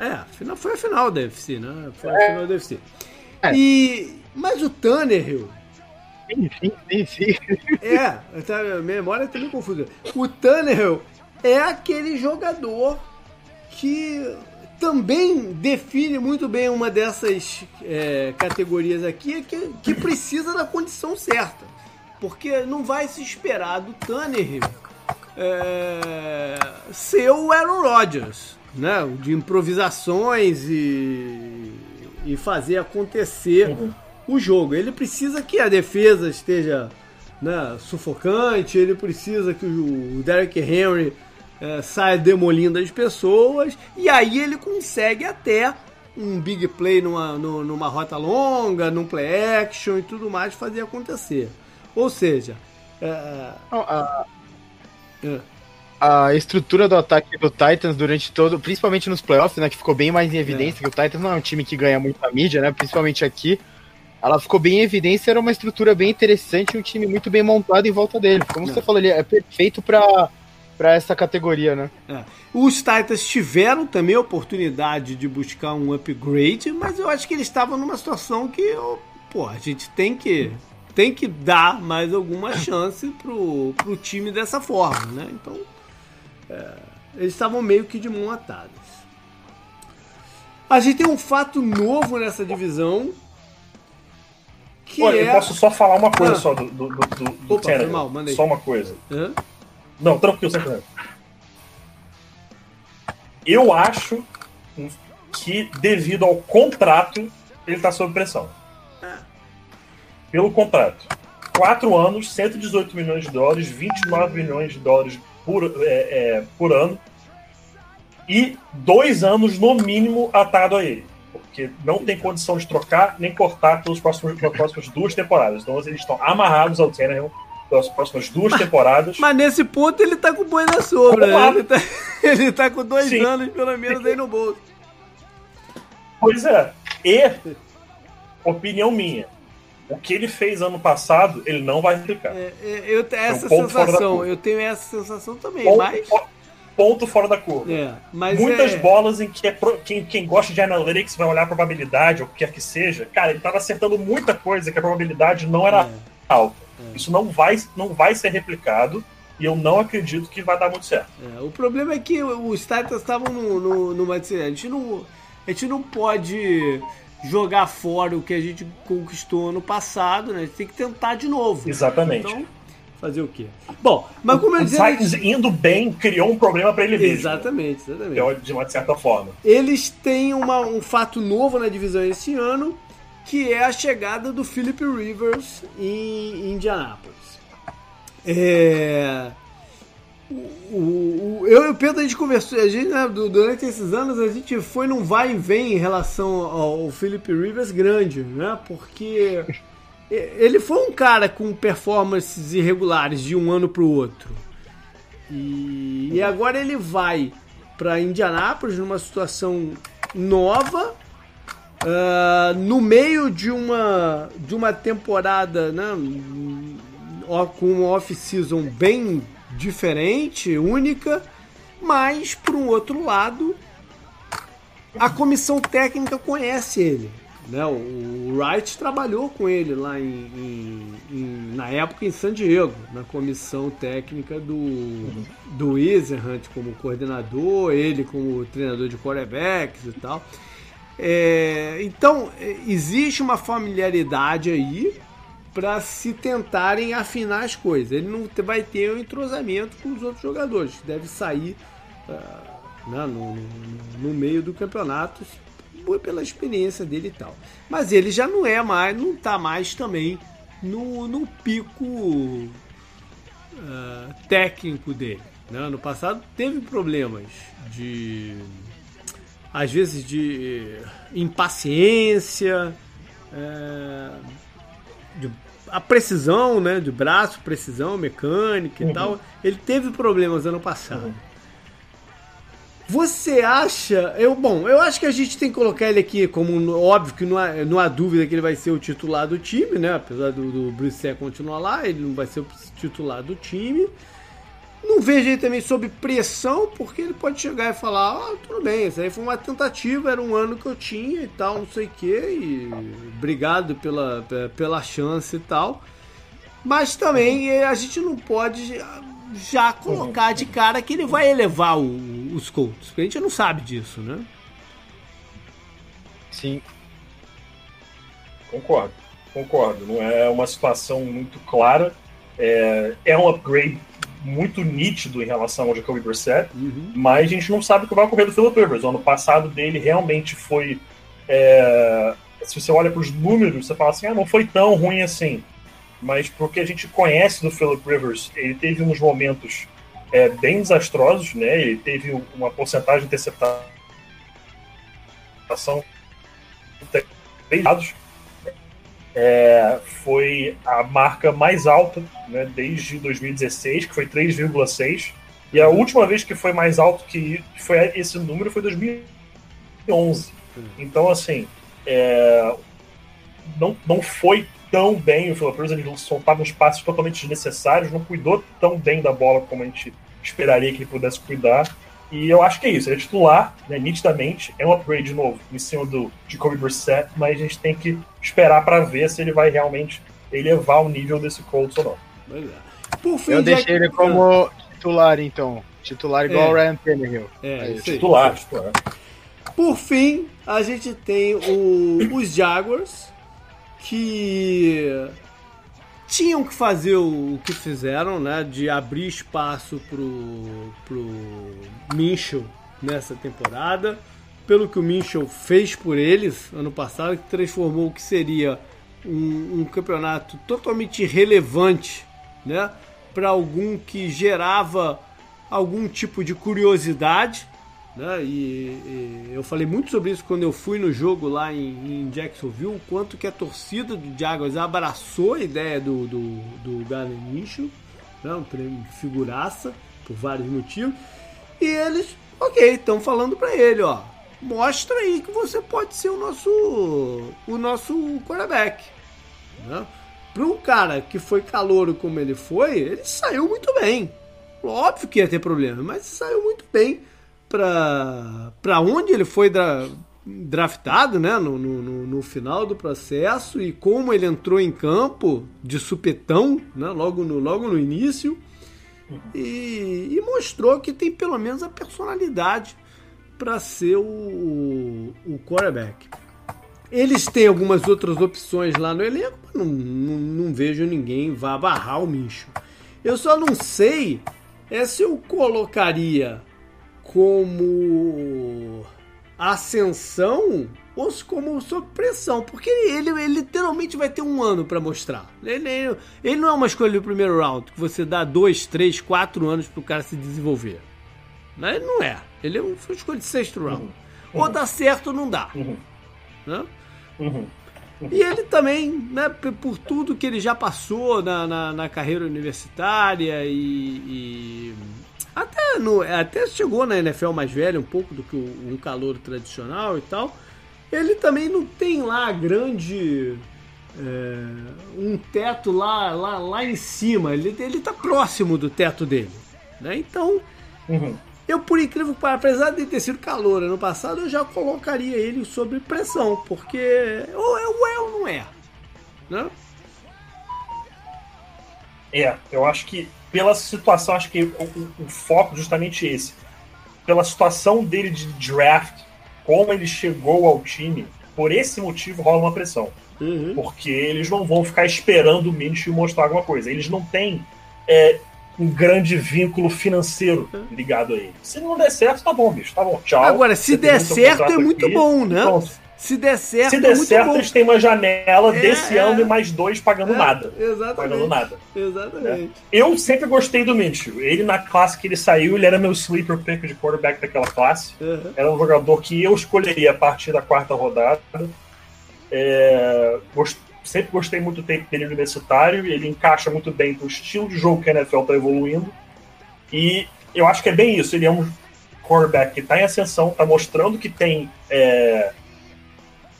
é, final, foi a final da UFC, né? Foi a é. final da UFC. É. E, mas o Tannehill... Sim, sim. É, a memória tá meio confusa. O Tannehill é aquele jogador que também define muito bem uma dessas é, categorias aqui, que, que precisa da condição certa. Porque não vai se esperar do Tannehill é, ser o Aaron Rodgers, né? De improvisações e, e fazer acontecer uhum. o jogo. Ele precisa que a defesa esteja né, sufocante, ele precisa que o Derek Henry é, sai demolindo as pessoas, e aí ele consegue até um big play numa, numa rota longa, num play action e tudo mais fazer acontecer. Ou seja, é... a, é. a, estrutura do ataque do Titans durante todo, principalmente nos playoffs, né, que ficou bem mais em evidência, é. que o Titans não é um time que ganha muita mídia, né, principalmente aqui. Ela ficou bem em evidência, era uma estrutura bem interessante, um time muito bem montado em volta dele. Como é. você falou, ele é perfeito para para essa categoria, né? É. Os Titans tiveram também a oportunidade de buscar um upgrade, mas eu acho que eles estavam numa situação que, pô, a gente tem que tem que dar mais alguma chance pro, pro time dessa forma, né? Então, é, eles estavam meio que de mão atadas. A gente tem um fato novo nessa divisão. Que Olha, é... eu posso só falar uma coisa ah. só do, do, do, do Opa, Mal, Só uma coisa. Hã? Não, tranquilo, sem problema. Eu acho que, devido ao contrato, ele está sob pressão. Pelo contrato. Quatro anos, 118 milhões de dólares, 29 milhões de dólares por, é, é, por ano. E dois anos, no mínimo, atado a ele. Porque não tem condição de trocar nem cortar pelos próximos, pelas próximas duas temporadas. Então eles estão amarrados ao Tannehill pelas próximas duas mas, temporadas. Mas nesse ponto ele tá com boi na sobra. Né? Ele tá, ele tá com dois Sim. anos, pelo menos, aí no bolso. Pois é. E, opinião minha, o que ele fez ano passado, ele não vai replicar. É, é, eu tenho essa é um sensação, eu tenho essa sensação também, ponto, mas... Ponto fora da curva. É, Muitas é- bolas em que é pro, quem, quem gosta de analytics vai olhar a probabilidade, ou o que quer que seja, cara, ele tava acertando muita coisa que a probabilidade não era é. alta. É. Isso não vai, não vai ser replicado e eu não acredito que vai dar muito certo. É, o problema é que os Titans estavam no, no, numa. A gente, não, a gente não pode jogar fora o que a gente conquistou no passado, né? A gente tem que tentar de novo. Exatamente. Então, fazer o quê? Bom, mas como eu disse. Titans indo bem criou um problema para ele mesmo. Exatamente, exatamente. De uma certa forma. Eles têm uma, um fato novo na divisão esse ano que é a chegada do Philip Rivers em Indianápolis. É, o, o, eu e o Pedro, a gente conversou, a gente, né, durante esses anos, a gente foi num vai e vem em relação ao Philip Rivers grande, né? Porque ele foi um cara com performances irregulares de um ano para o outro. E, e agora ele vai para Indianápolis numa situação nova Uh, no meio de uma, de uma temporada né, com uma off-season bem diferente, única, mas, por um outro lado, a comissão técnica conhece ele. Né? O Wright trabalhou com ele lá em, em, em, na época em San Diego, na comissão técnica do, do Hunt como coordenador, ele como treinador de quarterbacks e tal. É, então, existe uma familiaridade aí, para se tentarem afinar as coisas. Ele não vai ter um entrosamento com os outros jogadores, deve sair uh, né, no, no, no, meio do campeonato pela experiência dele e tal. Mas ele já não é mais, não está mais também no, no pico uh, técnico dele. Né? Ano passado teve problemas de às vezes de impaciência, é, de, a precisão, né, de braço, precisão mecânica e uhum. tal. Ele teve problemas ano passado. Uhum. Você acha. Eu, bom, eu acho que a gente tem que colocar ele aqui como. Óbvio que não há, não há dúvida que ele vai ser o titular do time, né? Apesar do, do Bruce continuar lá, ele não vai ser o titular do time. Não vejo ele também sob pressão, porque ele pode chegar e falar: ah, tudo bem, isso aí foi uma tentativa, era um ano que eu tinha e tal, não sei o quê, e obrigado pela, pela chance e tal. Mas também a gente não pode já colocar de cara que ele vai elevar o, os Colts, porque a gente não sabe disso, né? Sim. Concordo, concordo. Não é uma situação muito clara. É, é um upgrade muito nítido em relação ao Jacoby Brissett, uhum. mas a gente não sabe o que vai ocorrer do Philip Rivers. O ano passado dele realmente foi. É, se você olha para os números, você fala assim: ah, não foi tão ruim assim. Mas porque a gente conhece do Philip Rivers, ele teve uns momentos é, bem desastrosos, né? Ele teve uma porcentagem de interceptação dados é, foi a marca mais alta né, desde 2016, que foi 3,6. E a última vez que foi mais alto que foi esse número foi 2011. Então, assim, é, não, não foi tão bem o Philip ele soltava uns passos totalmente desnecessários, não cuidou tão bem da bola como a gente esperaria que ele pudesse cuidar. E eu acho que é isso, ele é titular, né, nitidamente, é um upgrade novo em cima do Jacoby Brissett, mas a gente tem que esperar para ver se ele vai realmente elevar o nível desse Colts ou não. É. Por fim, eu deixei ele como titular, então. Titular igual é. o Ryan Tannehill. É, é titular, titular. Por fim, a gente tem o, os Jaguars, que tinham que fazer o, que fizeram, né? De abrir espaço pro, pro Minchel nessa temporada. Pelo que o Minchel fez por eles ano passado, que transformou o que seria um, um campeonato totalmente irrelevante, né? Para algum que gerava algum tipo de curiosidade né? E, e, eu falei muito sobre isso quando eu fui no jogo lá em, em Jacksonville, o quanto que a torcida do Jaguars abraçou a ideia do, do, do Galen Minshew, né? um prêmio de figuraça, por vários motivos. E eles, ok, estão falando para ele, ó, mostra aí que você pode ser o nosso, o nosso quarterback. Né? Para um cara que foi calouro como ele foi, ele saiu muito bem. Óbvio que ia ter problema, mas saiu muito bem para onde ele foi dra, draftado né, no, no, no, final do processo e como ele entrou em campo de supetão né, logo, no, logo no início e, e mostrou que tem pelo menos a personalidade para ser o, o quarterback. Eles têm algumas outras opções lá no elenco, mas não, não, não vejo ninguém vá barrar o Mincho. Eu só não sei é se eu colocaria como ascensão ou como sob pressão, porque ele, ele, literalmente vai ter um ano para mostrar. Ele, ele, ele, não é uma escolha do primeiro round que você dá dois, três, quatro anos para o cara se desenvolver. Ele não é. Ele é uma escolha de sexto round. Uhum. Ou dá certo ou não dá. Uhum. Né? Uhum. E ele também, né, por tudo que ele já passou na, na, na carreira universitária e, e até, no, até chegou na NFL mais velho um pouco do que um calor tradicional e tal. Ele também não tem lá grande. É, um teto lá, lá, lá em cima. Ele, ele tá próximo do teto dele. Né? Então, uhum. Eu por incrível que apesar de ter sido calor ano passado, eu já colocaria ele sob pressão, porque ou é ou é ou não é. Né? É, eu acho que pela situação, acho que o, o foco justamente esse. Pela situação dele de draft, como ele chegou ao time, por esse motivo rola uma pressão. Uhum. Porque eles não vão ficar esperando o Minshew mostrar alguma coisa. Eles não têm é, um grande vínculo financeiro ligado a ele. Se não der certo, tá bom, bicho. Tá bom, tchau. Agora, se Você der certo, é muito aqui. bom, né? Então, Se der certo, se é der muito certo, bom. eles têm uma janela É, desse é. ano e mais dois pagando É, nada. Pagando Exatamente. nada. Exatamente. Eu sempre gostei do Minshew. Ele, na classe que ele saiu, ele era meu sleeper pick de quarterback daquela classe. Uhum. Era um jogador que eu escolheria a partir da quarta rodada. É, gost- sempre gostei muito do tempo dele universitário. Ele encaixa muito bem pro estilo de jogo que a NFL está evoluindo. E eu acho que é bem isso. Ele é um quarterback que está em ascensão, está mostrando que tem é,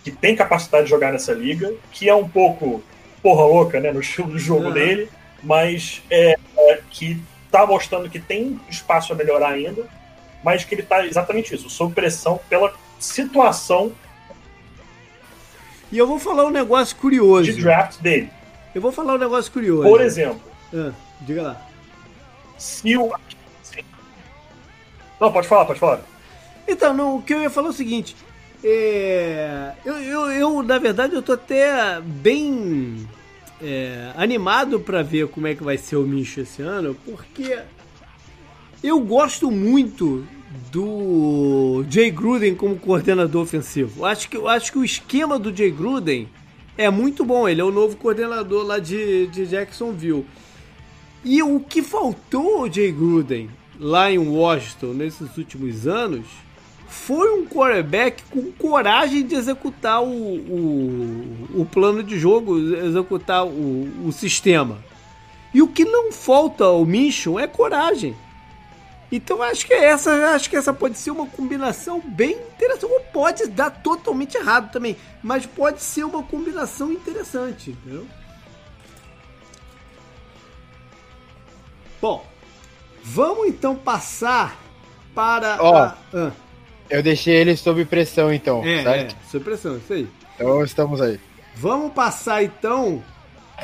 que tem capacidade de jogar nessa liga, que é um pouco porra louca, né, no estilo de jogo Uhum. dele, mas é, é, que está mostrando que tem espaço a melhorar ainda, mas que ele está exatamente isso, sob pressão pela situação E eu vou falar um negócio curioso. de draft dele. Eu vou falar um negócio curioso. Por exemplo, Ah, diga lá. se o. Não, pode falar, pode falar. Então, não, o que eu ia falar é o seguinte. é, eu, eu, eu, na verdade, eu tô até bem é, animado pra ver como é que vai ser o Micho esse ano, porque eu gosto muito do Jay Gruden como coordenador ofensivo. Eu acho que, eu acho que o esquema do Jay Gruden é muito bom. Ele é o novo coordenador lá de, de Jacksonville. E o que faltou ao Jay Gruden lá em Washington nesses últimos anos foi um quarterback com coragem de executar o, o, o plano de jogo, executar o, o sistema. E o que não falta ao Mission é coragem. Então acho que essa, acho que essa pode ser uma combinação bem interessante. Ou pode dar totalmente errado também, mas pode ser uma combinação interessante, entendeu? Bom, vamos então passar para Ó. a... Ah, Eu deixei ele sob pressão, então, é, certo? é, supressão, isso aí. Então estamos aí. Vamos passar então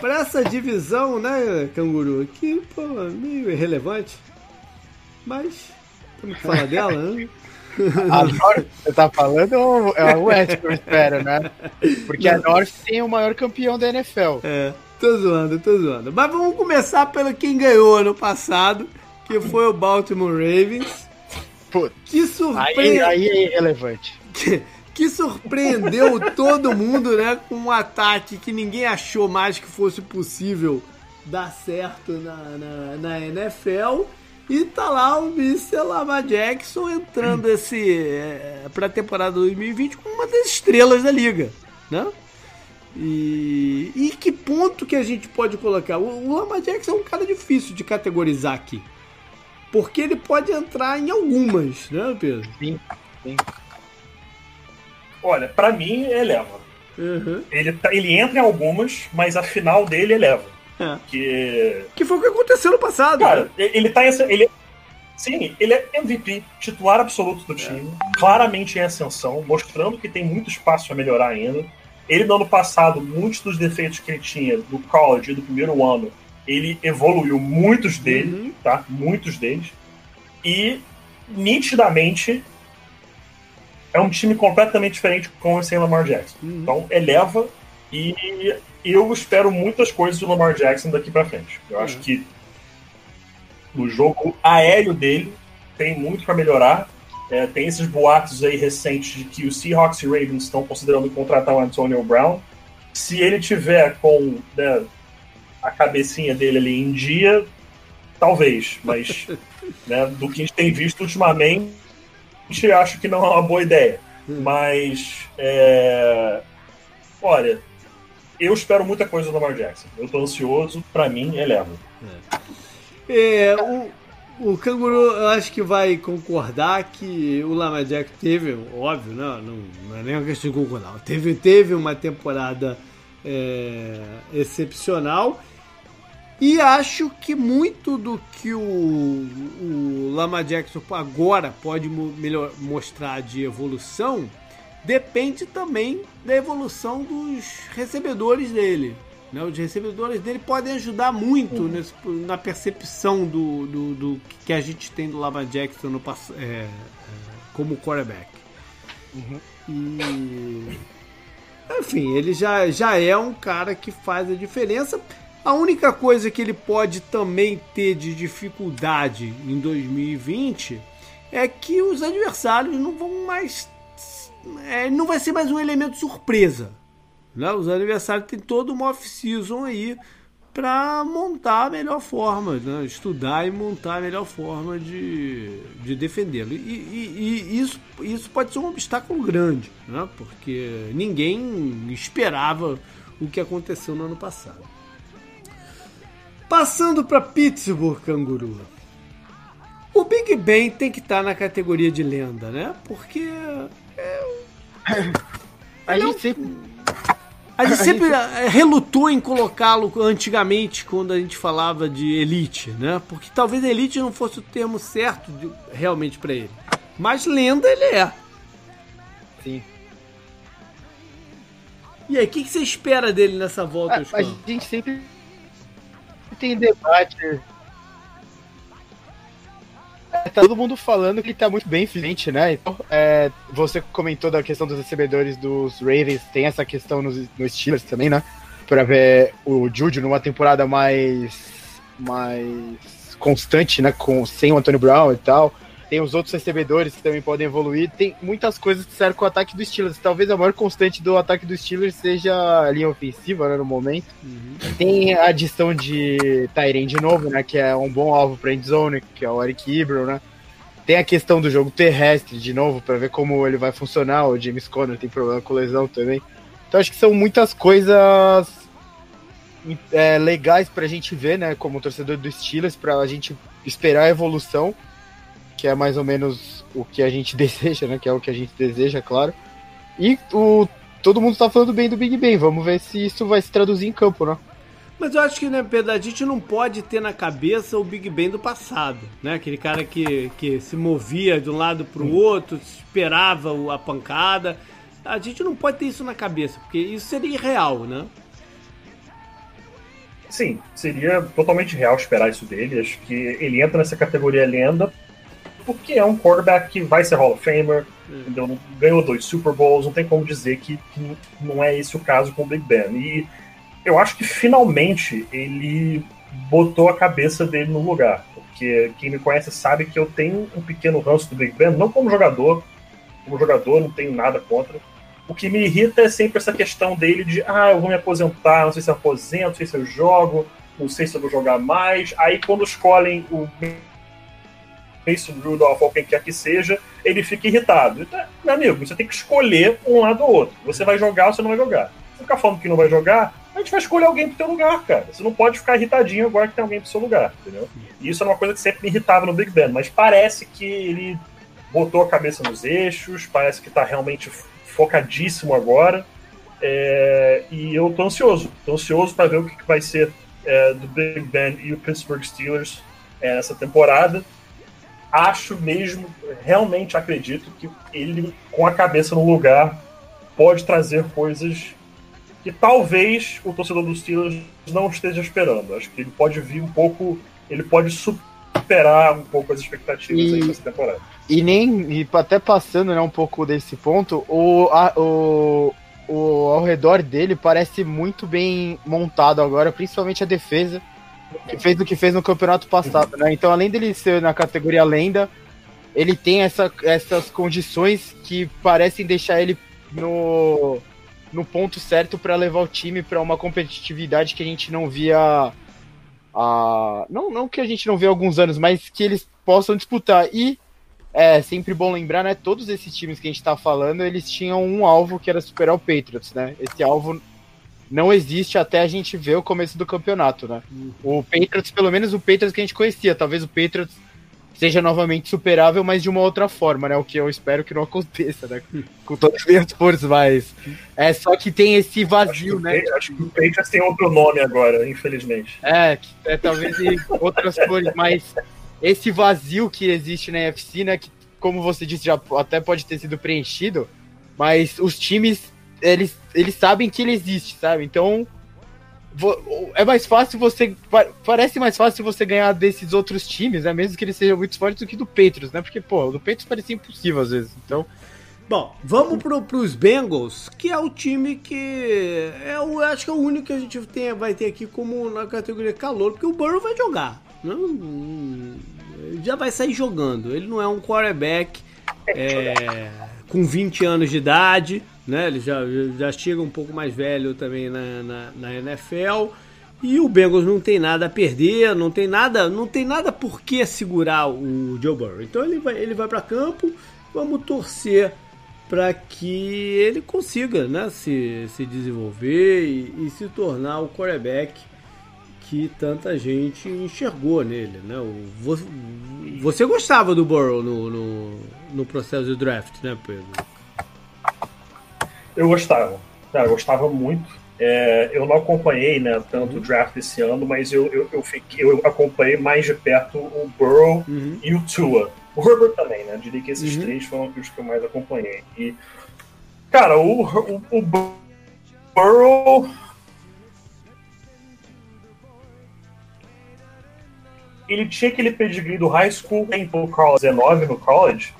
para essa divisão, né, canguru? Que, pô, meio irrelevante. Mas temos que falar dela, né? A North, você tá falando é o West que eu espero, né? Porque a North tem o maior campeão da NFL. É, tô zoando, tô zoando. Mas vamos começar pelo quem ganhou ano passado, que foi o Baltimore Ravens. Putz, Que aí, surpresa! aí é irrelevante. que, que surpreendeu todo mundo, né? Com um ataque que ninguém achou mais que fosse possível dar certo na, na, na NFL. E tá lá o Mr. Lama Jackson entrando esse é, pra temporada 2020 como uma das estrelas da liga, né? E, e que ponto que a gente pode colocar? O, o Lama Jackson é um cara difícil de categorizar aqui. Porque ele pode entrar em algumas, né, Pedro? Sim, sim. Olha, pra mim, eleva. Uhum. Ele, tá- ele entra em algumas, mas a final dele eleva. É. Que Que foi o que aconteceu no passado. Cara, né? ele tá Ele, sim, ele é MVP, titular absoluto do time, claramente em ascensão, mostrando que tem muito espaço a melhorar ainda. Ele, no ano passado, muitos dos defeitos que ele tinha do college e do primeiro ano, ele evoluiu muitos deles, Uhum. tá? Muitos deles. E, nitidamente, é um time completamente diferente com o sem Lamar Jackson. Uhum. Então, eleva e eu espero muitas coisas do Lamar Jackson daqui pra frente. Eu acho Uhum. que o jogo aéreo dele tem muito para melhorar. É, tem esses boatos aí recentes de que os Seahawks e Ravens estão considerando contratar o Antonio Brown. Se ele tiver com né, a cabecinha dele ali em dia, talvez, mas né, do que a gente tem visto ultimamente, acho que não é uma boa ideia. Mas, é, olha, eu espero muita coisa do Lamar Jackson. Eu tô ansioso, pra mim, eleva. É, o, o Canguru, eu acho que vai concordar que o Lama Jack teve, óbvio, não, não, não é nem uma questão de concordar, teve, teve uma temporada é, excepcional e acho que muito do que o, o Lama Jackson agora pode melhor, mostrar de evolução depende também da evolução dos recebedores dele. Né? Os recebedores dele podem ajudar muito nesse- na percepção do, do, do que a gente tem do Lama Jackson no, é, é, como quarterback. E enfim, ele já, já é um cara que faz a diferença. A única coisa que ele pode também ter de dificuldade em 2020 é que os adversários não vão mais. É, não vai ser mais um elemento surpresa. Né? Os adversários têm todo uma off-season aí para montar a melhor forma, né? estudar e montar a melhor forma de, de defendê-lo. E, e, e, isso, isso pode ser um obstáculo grande, né? porque ninguém esperava o que aconteceu no ano passado. Passando para Pittsburgh, Canguru. O Big Ben tem que estar tá na categoria de lenda, né? Porque. É... A gente sempre a gente sempre relutou em colocá-lo antigamente quando a gente falava de elite, né? Porque talvez elite não fosse o termo certo de, realmente para ele. Mas lenda ele é. Sim. E aí, o que, que, você espera dele nessa volta? A, a gente sempre tem debate tá todo mundo falando que ele tá muito bem frente, né? Então, é, você comentou da questão dos recebedores dos Ravens, tem essa questão nos, nos Steelers também, né? Pra ver o Juju numa temporada mais, mais constante, né? Com, sem o Antonio Brown e tal. Tem os outros recebedores que também podem evoluir. Tem muitas coisas que servem com o ataque dos Steelers. Talvez a maior constante do ataque dos Steelers seja a linha ofensiva, né, no momento. Uhum. Tem a adição de Tyrion de novo, né? Que é um bom alvo para endzone, que é o Eric Ibro, né? Tem a questão do jogo terrestre, de novo, para ver como ele vai funcionar. O James Conner tem problema com lesão também. Então acho que são muitas coisas é, legais pra gente ver, né? Como torcedor do Steelers, pra gente esperar a evolução que é mais ou menos o que a gente deseja, né? Que é o que a gente deseja, claro. E o, todo mundo está falando bem do Big Ben. Vamos ver se isso vai se traduzir em campo, né? Mas eu acho que, né, Pedro, a gente não pode ter na cabeça o Big Ben do passado, né? Aquele cara que, que se movia de um lado para o outro, esperava a pancada. A gente não pode ter isso na cabeça, porque isso seria irreal, né? Sim, seria totalmente real esperar isso dele. Acho que ele entra nessa categoria lenda porque é um quarterback que vai ser Hall of Famer, entendeu? ganhou dois Super Bowls, não tem como dizer que, que não é esse o caso com o Big Ben. E eu acho que finalmente ele botou a cabeça dele no lugar, porque quem me conhece sabe que eu tenho um pequeno ranço do Big Ben, não como jogador, como jogador não tenho nada contra. O que me irrita é sempre essa questão dele de, ah, eu vou me aposentar, não sei se eu aposento, não sei se eu jogo, não sei se eu vou jogar mais. Aí quando escolhem o Mason Rudolph ou quem quer que seja, ele fica irritado. Então, meu amigo, você tem que escolher um lado ou outro. Você vai jogar ou você não vai jogar. Se ficar falando que não vai jogar, a gente vai escolher alguém pro teu lugar, cara. Você não pode ficar irritadinho agora que tem alguém pro seu lugar, entendeu? E isso é uma coisa que sempre me irritava no Big Ben, mas parece que ele botou a cabeça nos eixos, parece que tá realmente focadíssimo agora. É, e eu tô ansioso, tô ansioso para ver o que, que vai ser é, do Big Ben e o Pittsburgh Steelers é, essa temporada acho mesmo, realmente acredito que ele, com a cabeça no lugar, pode trazer coisas que talvez o torcedor dos Steelers não esteja esperando. Acho que ele pode vir um pouco, ele pode superar um pouco as expectativas e, dessa temporada. E nem, e até passando né, um pouco desse ponto, o, a, o, o ao redor dele parece muito bem montado agora, principalmente a defesa que fez o que fez no campeonato passado, né? Então, além dele ser na categoria lenda, ele tem essa, essas condições que parecem deixar ele no, no ponto certo para levar o time para uma competitividade que a gente não via a não não que a gente não vê há alguns anos, mas que eles possam disputar e é sempre bom lembrar, né? Todos esses times que a gente está falando, eles tinham um alvo que era superar o Patriots, né? Esse alvo não existe até a gente ver o começo do campeonato, né? O Patriots, pelo menos o Patriots que a gente conhecia, talvez o Patriots seja novamente superável, mas de uma outra forma, né? O que eu espero que não aconteça, né? Com todas as minhas forças, mas é só que tem esse vazio, acho né? acho que o Patriots tem outro nome agora, infelizmente. É, é talvez outras cores, mas esse vazio que existe na UFC, né? Que, como você disse, já até pode ter sido preenchido, mas os times eles, eles sabem que ele existe, sabe? Então é mais fácil você. Parece mais fácil você ganhar desses outros times, né? Mesmo que eles sejam muito fortes do que do Patriots, né? Porque, pô, do Patriots parecia impossível às vezes. Então, Bom, vamos para os Bengals, que é o time que é o, acho que é o único que a gente tem, vai ter aqui como na categoria calor, porque o Burrow vai jogar. Já vai sair jogando. Ele não é um quarterback é, com 20 anos de idade, né? Ele já, já chega um pouco mais velho também na, na, na NFL. E o Bengals não tem nada a perder, não tem nada, não tem nada por que segurar o Joe Burrow. Então ele vai, ele vai para campo, vamos torcer para que ele consiga né, se, se desenvolver e, e, se tornar o quarterback que tanta gente enxergou nele. Né? O, você, gostava do Burrow no, no, no, processo de draft, né, Pedro? Eu gostava. Eu gostava muito. É, eu não acompanhei né, tanto o draft esse ano, mas eu, eu, eu, fiquei, eu acompanhei mais de perto o Burrow uhum. e o Tua. O Herbert também, né? Eu diria que esses uhum. três foram os que eu mais acompanhei. E, cara, o, o, o Burrow. Ele tinha aquele pedigree do high school, college 19 no college.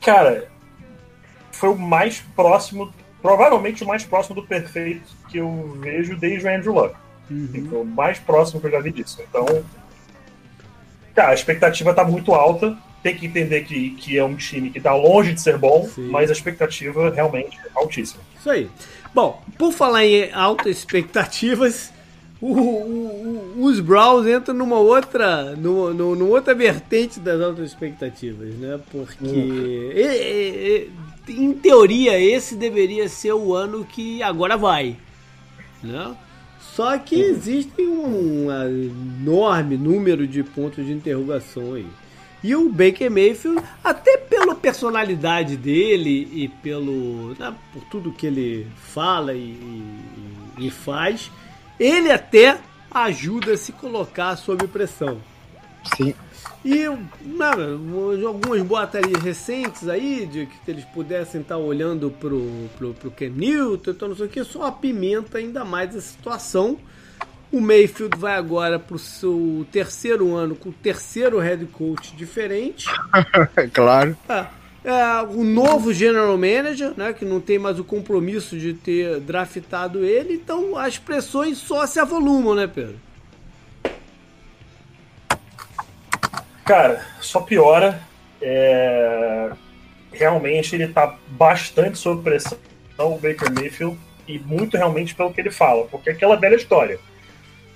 Cara, foi o mais próximo, provavelmente o mais próximo do perfeito que eu vejo desde o Andrew Luck. Uhum. Foi o mais próximo que eu já vi disso. Então, Cara, a expectativa tá muito alta. Tem que entender que, que é um time que tá longe de ser bom, Sim. mas a expectativa realmente é altíssima. Isso aí. Bom, por falar em altas expectativas, o, o, os Browns entram numa outra, numa, numa outra vertente das altas expectativas, né? Porque, uhum. Em teoria, esse deveria ser o ano que agora vai, né? Só que existe um, enorme número de pontos de interrogação aí. E o Baker Mayfield, até pela personalidade dele e pelo né, por tudo que ele fala e, e, e faz, ele até ajuda a se colocar sob pressão. Sim. E mano, algumas boatarias recentes aí, de que eles pudessem estar olhando pro, pro, pro Ken Newton, então não sei o que, só apimenta ainda mais a situação. O Mayfield vai agora pro seu terceiro ano com o terceiro head coach diferente. claro. É, é, o novo general manager, né, que não tem mais o compromisso de ter draftado ele, então as pressões só se avolumam, né, Pedro? Cara, só piora. É... Realmente ele tá bastante sob pressão, o Baker Mayfield, e muito realmente pelo que ele fala, porque é aquela velha história.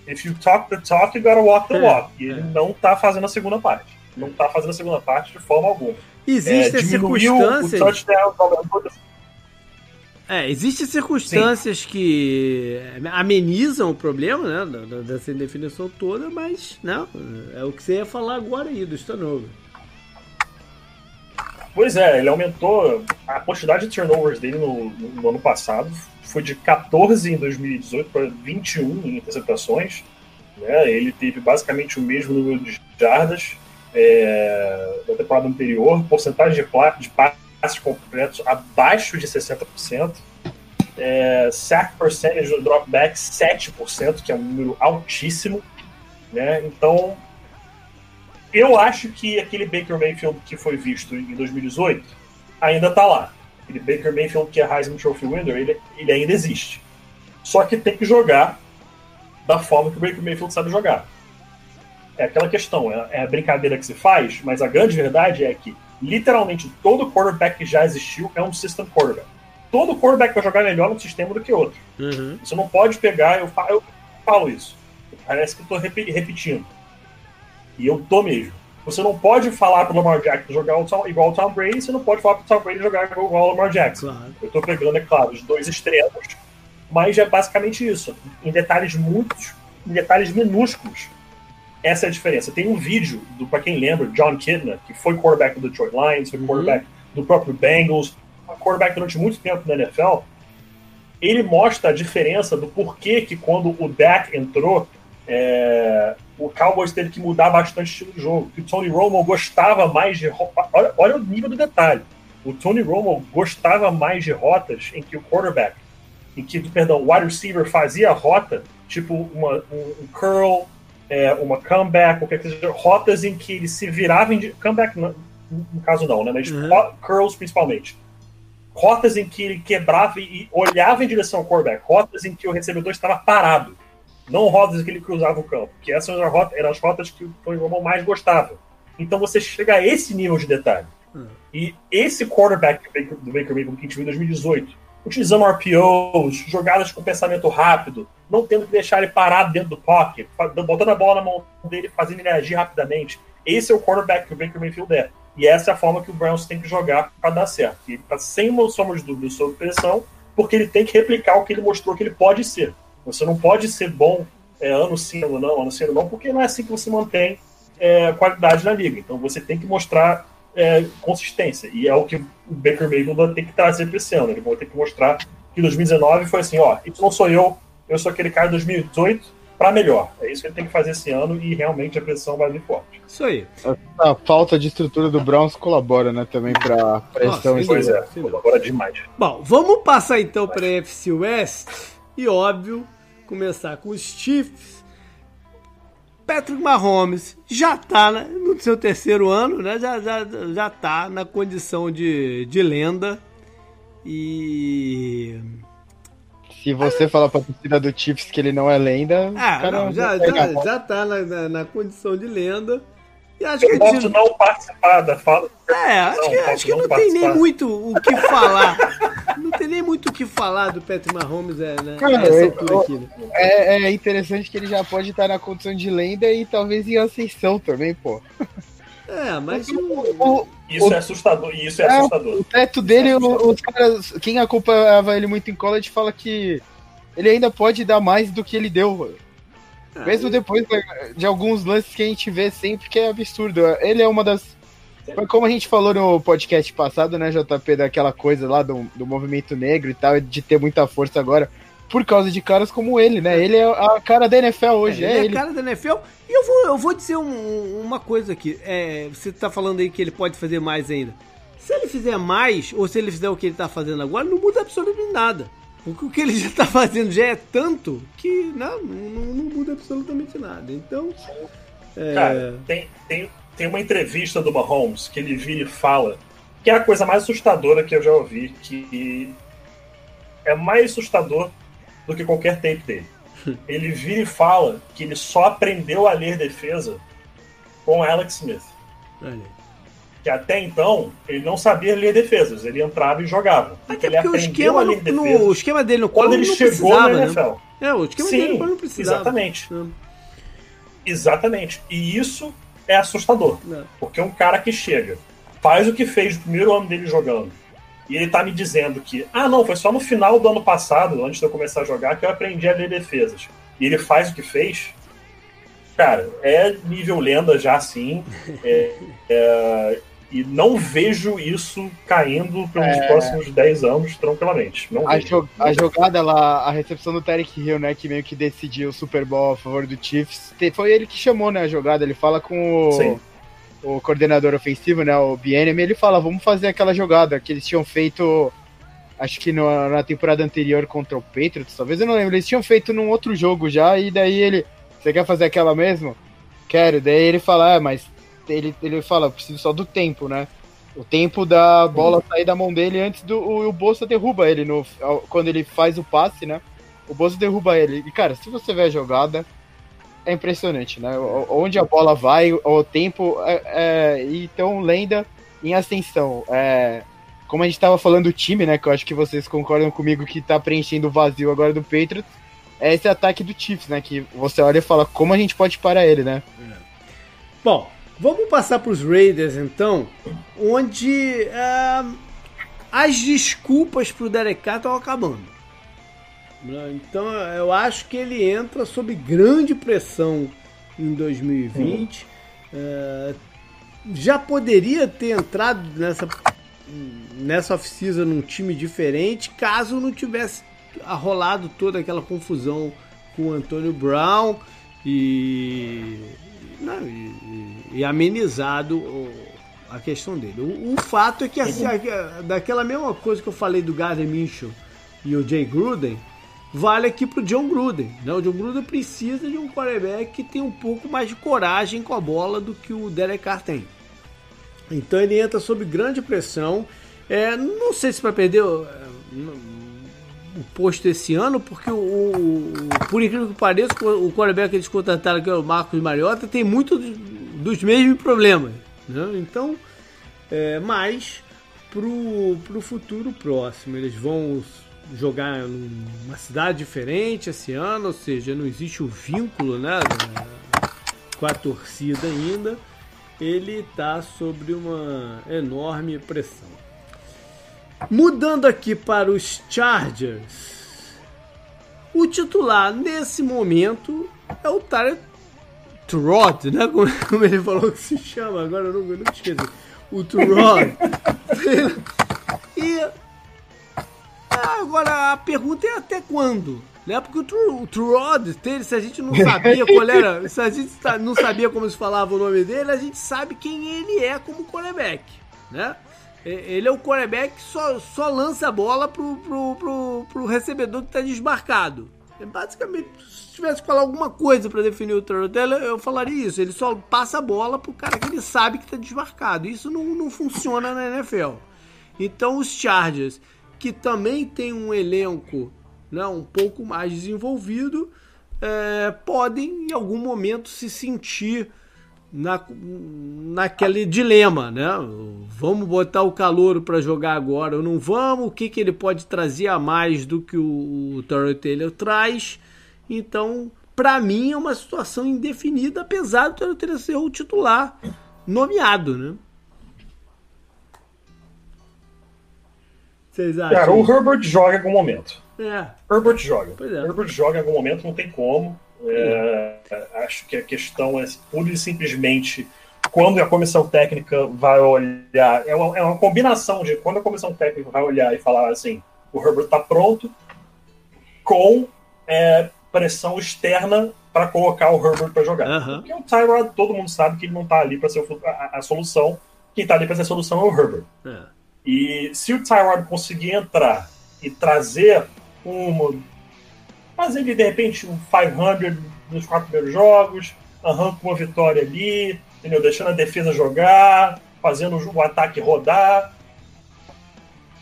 If you talk the talk, you gotta walk the é, walk. E ele é. não tá fazendo a segunda parte. Não tá fazendo a segunda parte de forma alguma. Existem é, circunstâncias. O touchdown, é, existem circunstâncias Sim. que amenizam o problema, né, dessa indefinição toda, mas não, né, é o que você ia falar agora aí do Stanover. Pois é, ele aumentou a quantidade de turnovers dele no, no, ano passado, foi de 14 em 2018 para 21 em interceptações. Né? Ele teve basicamente o mesmo número de jardas é, da temporada anterior, porcentagem de, de passes completos abaixo de 60%. É, sack percentage do dropback 7%, que é um número altíssimo. Né? Então, eu acho que aquele Baker Mayfield que foi visto em 2018 ainda está lá. Aquele Baker Mayfield que é Heisman Trophy winner, ele, ele ainda existe. Só que tem que jogar da forma que o Baker Mayfield sabe jogar. É aquela questão, é, é a brincadeira que se faz, mas a grande verdade é que literalmente todo quarterback que já existiu é um system quarterback. Todo quarterback vai jogar melhor no sistema do que outro. Uhum. Você não pode pegar, eu falo, eu falo isso. Parece que eu tô repetindo. E eu tô mesmo. Você não pode falar pro Lamar Jackson jogar igual o Tom Brady, você não pode falar pro Tom Brady jogar igual o Lamar Jackson. Claro. Eu tô pegando, é claro, os dois extremos, mas é basicamente isso. Em detalhes muitos, em detalhes minúsculos. Essa é a diferença. Tem um vídeo, do para quem lembra, John Kidner, que foi quarterback do Detroit Lions, foi uhum. quarterback do próprio Bengals, quarterback durante muito tempo na NFL. Ele mostra a diferença do porquê que quando o Dak entrou, é, o Cowboys teve que mudar bastante o estilo de jogo. Que o Tony Romo gostava mais de. Olha, olha o nível do detalhe. O Tony Romo gostava mais de rotas em que o quarterback, em que, perdão, o wide receiver fazia a rota, tipo uma, um, um curl, é, uma comeback, qualquer que seja, rotas em que ele se virava em. Comeback, não, no caso não, né? Mas uhum. curls principalmente. Rotas em que ele quebrava e olhava em direção ao quarterback. Rotas em que o recebedor estava parado. Não rotas em que ele cruzava o campo. Que essas eram as rotas, eram as rotas que o Tony Romo mais gostava. Então você chega a esse nível de detalhe. Uhum. E esse quarterback do Baker Mayfield que a gente viu em 2018, utilizando RPOs, jogadas com pensamento rápido, não tendo que deixar ele parado dentro do pocket, botando a bola na mão dele, fazendo ele agir rapidamente. Esse é o quarterback que o Baker Mayfield é. E essa é a forma que o Browns tem que jogar para dar certo. Ele está sem uma sombra de dúvida sobre pressão, porque ele tem que replicar o que ele mostrou que ele pode ser. Você não pode ser bom é, ano sim, ano não, ano sim, ano não, porque não é assim que você mantém é, qualidade na liga. Então você tem que mostrar é, consistência. E é o que o Baker Mayfield vai ter que trazer para esse ano. Ele vai ter que mostrar que 2019 foi assim, ó, isso não sou eu, eu sou aquele cara de 2018 para melhor. É isso que ele tem que fazer esse ano e realmente a pressão vai vir forte. Isso aí. A falta de estrutura do Browns colabora, né, também para pressão. Nossa, pois é, colabora demais. Bom, vamos passar então para a FC West e óbvio começar com os Chiefs. Patrick Mahomes já está no seu terceiro ano, né? Já, já, já tá na condição de, de lenda. E se você falar pra torcida do Chiefs que ele não é lenda, ah, não, já, já, já tá na, na, na, condição de lenda. E acho eu que posso não participar da fala. É, acho não, que, acho que não, não tem nem muito o que falar. não tem nem muito o que falar do Patrick Mahomes é, né, cara, nessa altura aqui. Né? É, é interessante que ele já pode estar na condição de lenda e talvez em ascensão também, pô. É, mas o, o, isso o, é assustador. Isso é, é assustador. O teto dele, é os caras, quem acompanhava ele muito em college fala que ele ainda pode dar mais do que ele deu. Ah, Mesmo depois de alguns lances que a gente vê sempre, que é absurdo. Ele é uma das. Como a gente falou no podcast passado, né, JP, daquela coisa lá do, do movimento negro e tal, de ter muita força agora por causa de caras como ele, né? Ele é a cara da NFL hoje. É, ele é, é a cara da NFL. E eu vou, eu vou dizer um, uma coisa aqui. É, você tá falando aí que ele pode fazer mais ainda. Se ele fizer mais, ou se ele fizer o que ele tá fazendo agora, não muda absolutamente nada. O que ele já tá fazendo já é tanto que não, não, não muda absolutamente nada. Então. É... Cara, tem, tem, tem uma entrevista do Mahomes que ele vira e fala que é a coisa mais assustadora que eu já ouvi, que é mais assustador do que qualquer tape dele. Ele vira e fala que ele só aprendeu a ler defesa com Alex Smith. Que até então ele não sabia ler defesas, ele entrava e jogava. Até ele aprendeu o esquema a ler no, defesas. No, o esquema dele no quando ele chegou na NFL. Né? É, o esquema Sim, dele não precisava. Exatamente. É. Exatamente. E isso é assustador. É. Porque um cara que chega, faz o que fez no primeiro ano dele jogando, e ele tá me dizendo que, ah, não, foi só no final do ano passado, antes de eu começar a jogar, que eu aprendi a ler defesas. E ele faz o que fez. Cara, é nível lenda já assim. É, é, e não vejo isso caindo pelos é... próximos 10 anos tranquilamente. Não a, jo a jogada lá, a recepção do Tarek Hill, né, que meio que decidiu o Super Bowl a favor do Chiefs, foi ele que chamou, né, a jogada. Ele fala com o. Sim o coordenador ofensivo, né, o Bienem, ele fala, vamos fazer aquela jogada que eles tinham feito, acho que no, na temporada anterior contra o Patriots, talvez eu não lembro, eles tinham feito num outro jogo já, e daí ele, você quer fazer aquela mesmo? Quero, daí ele fala, é, mas ele, ele fala, preciso só do tempo, né, o tempo da bola sair da mão dele antes do o, o Bolsa derruba ele, no, quando ele faz o passe, né, o Bolsa derruba ele, e cara, se você ver a jogada, é impressionante, né? Onde a bola vai, o tempo. É, é, então, lenda em ascensão. É, como a gente estava falando do time, né? Que eu acho que vocês concordam comigo que está preenchendo o vazio agora do Patriots. É esse ataque do Chiefs, né? Que você olha e fala como a gente pode parar ele, né? Bom, vamos passar para os Raiders então, onde uh, as desculpas para o Derek Carr estão acabando. Então eu acho que ele entra sob grande pressão em 2020. Uhum. É, já poderia ter entrado nessa, nessa off-season num time diferente caso não tivesse arrolado toda aquela confusão com o Antônio Brown e, não, e, e amenizado a questão dele. O, o fato é que assim, uhum. daquela mesma coisa que eu falei do Gardner Minshew e o Jay Gruden, vale aqui pro John Gruden. Né? O John Gruden precisa de um quarterback que tem um pouco mais de coragem com a bola do que o Derek Carr tem. Então ele entra sob grande pressão. É, não sei se vai perder o, o posto esse ano, porque o, o, por incrível que pareça, o quarterback que eles contrataram, que é o Marcos Mariota, tem muito dos mesmos problemas. Né? Então, é, mas pro, pro futuro próximo, eles vão jogar numa cidade diferente esse ano, ou seja, não existe o vínculo né, com a torcida ainda. Ele está sobre uma enorme pressão. Mudando aqui para os Chargers, o titular nesse momento é o Tarek Trot, né? Como, como, ele falou que se chama, agora eu não, eu não esqueci. O Trot. e agora a pergunta é até quando? Né? Porque o, Tru, o Trud, se a gente não sabia qual era, se a gente não sabia como se falava o nome dele, a gente sabe quem ele é como quarterback, né? Ele é o quarterback que só, só lança a bola pro, pro, pro, pro recebedor que está desmarcado. É basicamente, se tivesse que falar alguma coisa para definir o Taylor, eu falaria isso. Ele só passa a bola pro cara que ele sabe que está desmarcado. Isso não, não funciona na NFL. Então os Chargers, que também tem um elenco né, um pouco mais desenvolvido, é, podem em algum momento se sentir na, naquele dilema, né? Vamos botar o calor para jogar agora ou não vamos? O que, que ele pode trazer a mais do que o, o Terry Taylor traz? Então, para mim é uma situação indefinida, apesar do Terry Taylor ser o titular nomeado, né? Vocês acham? Cara, o Herbert joga em algum momento. É. Herbert joga. É. Herbert joga em algum momento, não tem como. É, acho que a questão é pura e simplesmente quando a comissão técnica vai olhar. É uma, é uma combinação de quando a comissão técnica vai olhar e falar assim: o Herbert está pronto, com é, pressão externa para colocar o Herbert para jogar. Uhum. Porque o Tyrod, todo mundo sabe que ele não está ali para ser a, a, solução. Quem está ali para ser a solução é o Herbert. É. E se o Tyrod conseguir entrar e trazer uma fazer ele de repente um 500 nos quatro primeiros jogos, arranca uma vitória ali, entendeu? deixando a defesa jogar, fazendo o ataque rodar.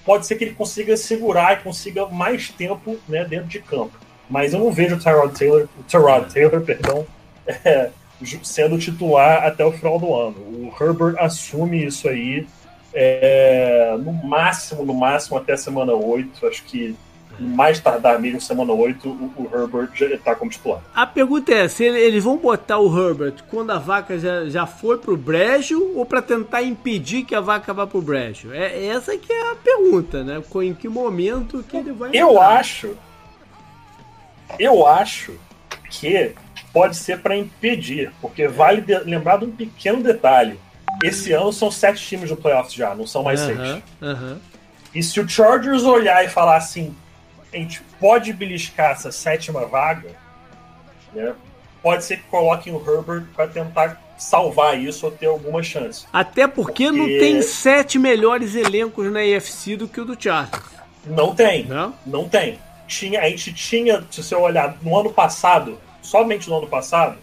Pode ser que ele consiga segurar e consiga mais tempo né, dentro de campo. Mas eu não vejo o Tyrod Taylor, o Tyrod Taylor, perdão, é, sendo titular até o final do ano. O Herbert assume isso aí é, no máximo, no máximo até semana 8. Acho que mais tardar mesmo, semana 8, o, o Herbert já está como titular. A pergunta é: se eles vão botar o Herbert quando a vaca já, já foi pro brejo ou para tentar impedir que a vaca vá pro brejo? É essa que é a pergunta, né? Em que momento que ele vai. Eu acho. Eu acho que pode ser para impedir, porque vale lembrar de um pequeno detalhe. Esse ano são sete times do playoffs já, não são mais uh -huh, seis. Uh -huh. E se o Chargers olhar e falar assim, a gente pode beliscar essa sétima vaga, né? Pode ser que coloquem o Herbert para tentar salvar isso ou ter alguma chance. Até porque, porque, não tem sete melhores elencos na EFC do que o do Chargers. Não tem. Não? Não tem. Tinha, a gente tinha, se você olhar no ano passado, somente no ano passado,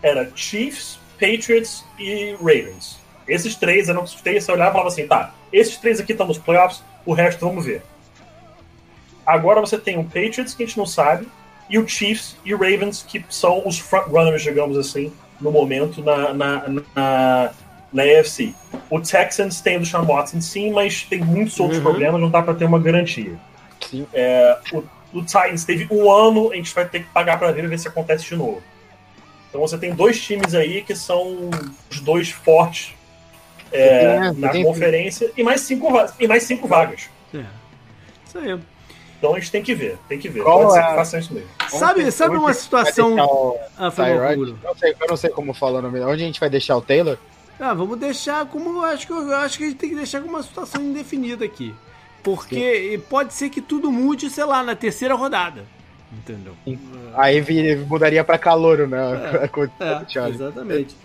era Chiefs, Patriots e Ravens. Esses três eram os três, você olhava e falava assim, tá, esses três aqui estão nos playoffs, o resto vamos ver. Agora você tem o Patriots, que a gente não sabe, e o Chiefs e o Ravens, que são os frontrunners, digamos assim, no momento na, na, na, na AFC. O Texans tem o Deshaun Watson, sim, mas tem muitos outros uhum. problemas, não dá para ter uma garantia. Sim. É, o, o Titans teve um ano, a gente vai ter que pagar para ver e ver se acontece de novo. Então você tem dois times aí que são os dois fortes é, é, na conferência e mais cinco, e mais cinco vagas. É. Isso aí. Então a gente tem que ver, tem que ver. Qual Pode é? ser que façam isso mesmo. Sabe, sabe uma situação. Ah, foi não sei, eu não sei como fala o nome. Onde a gente vai deixar o Taylor? Ah, vamos deixar como. Acho que, eu acho que a gente tem que deixar com uma situação indefinida aqui. Porque Sim. pode ser que tudo mude, sei lá, na terceira rodada. Entendeu? Aí mudaria para calor, né? É, é, exatamente.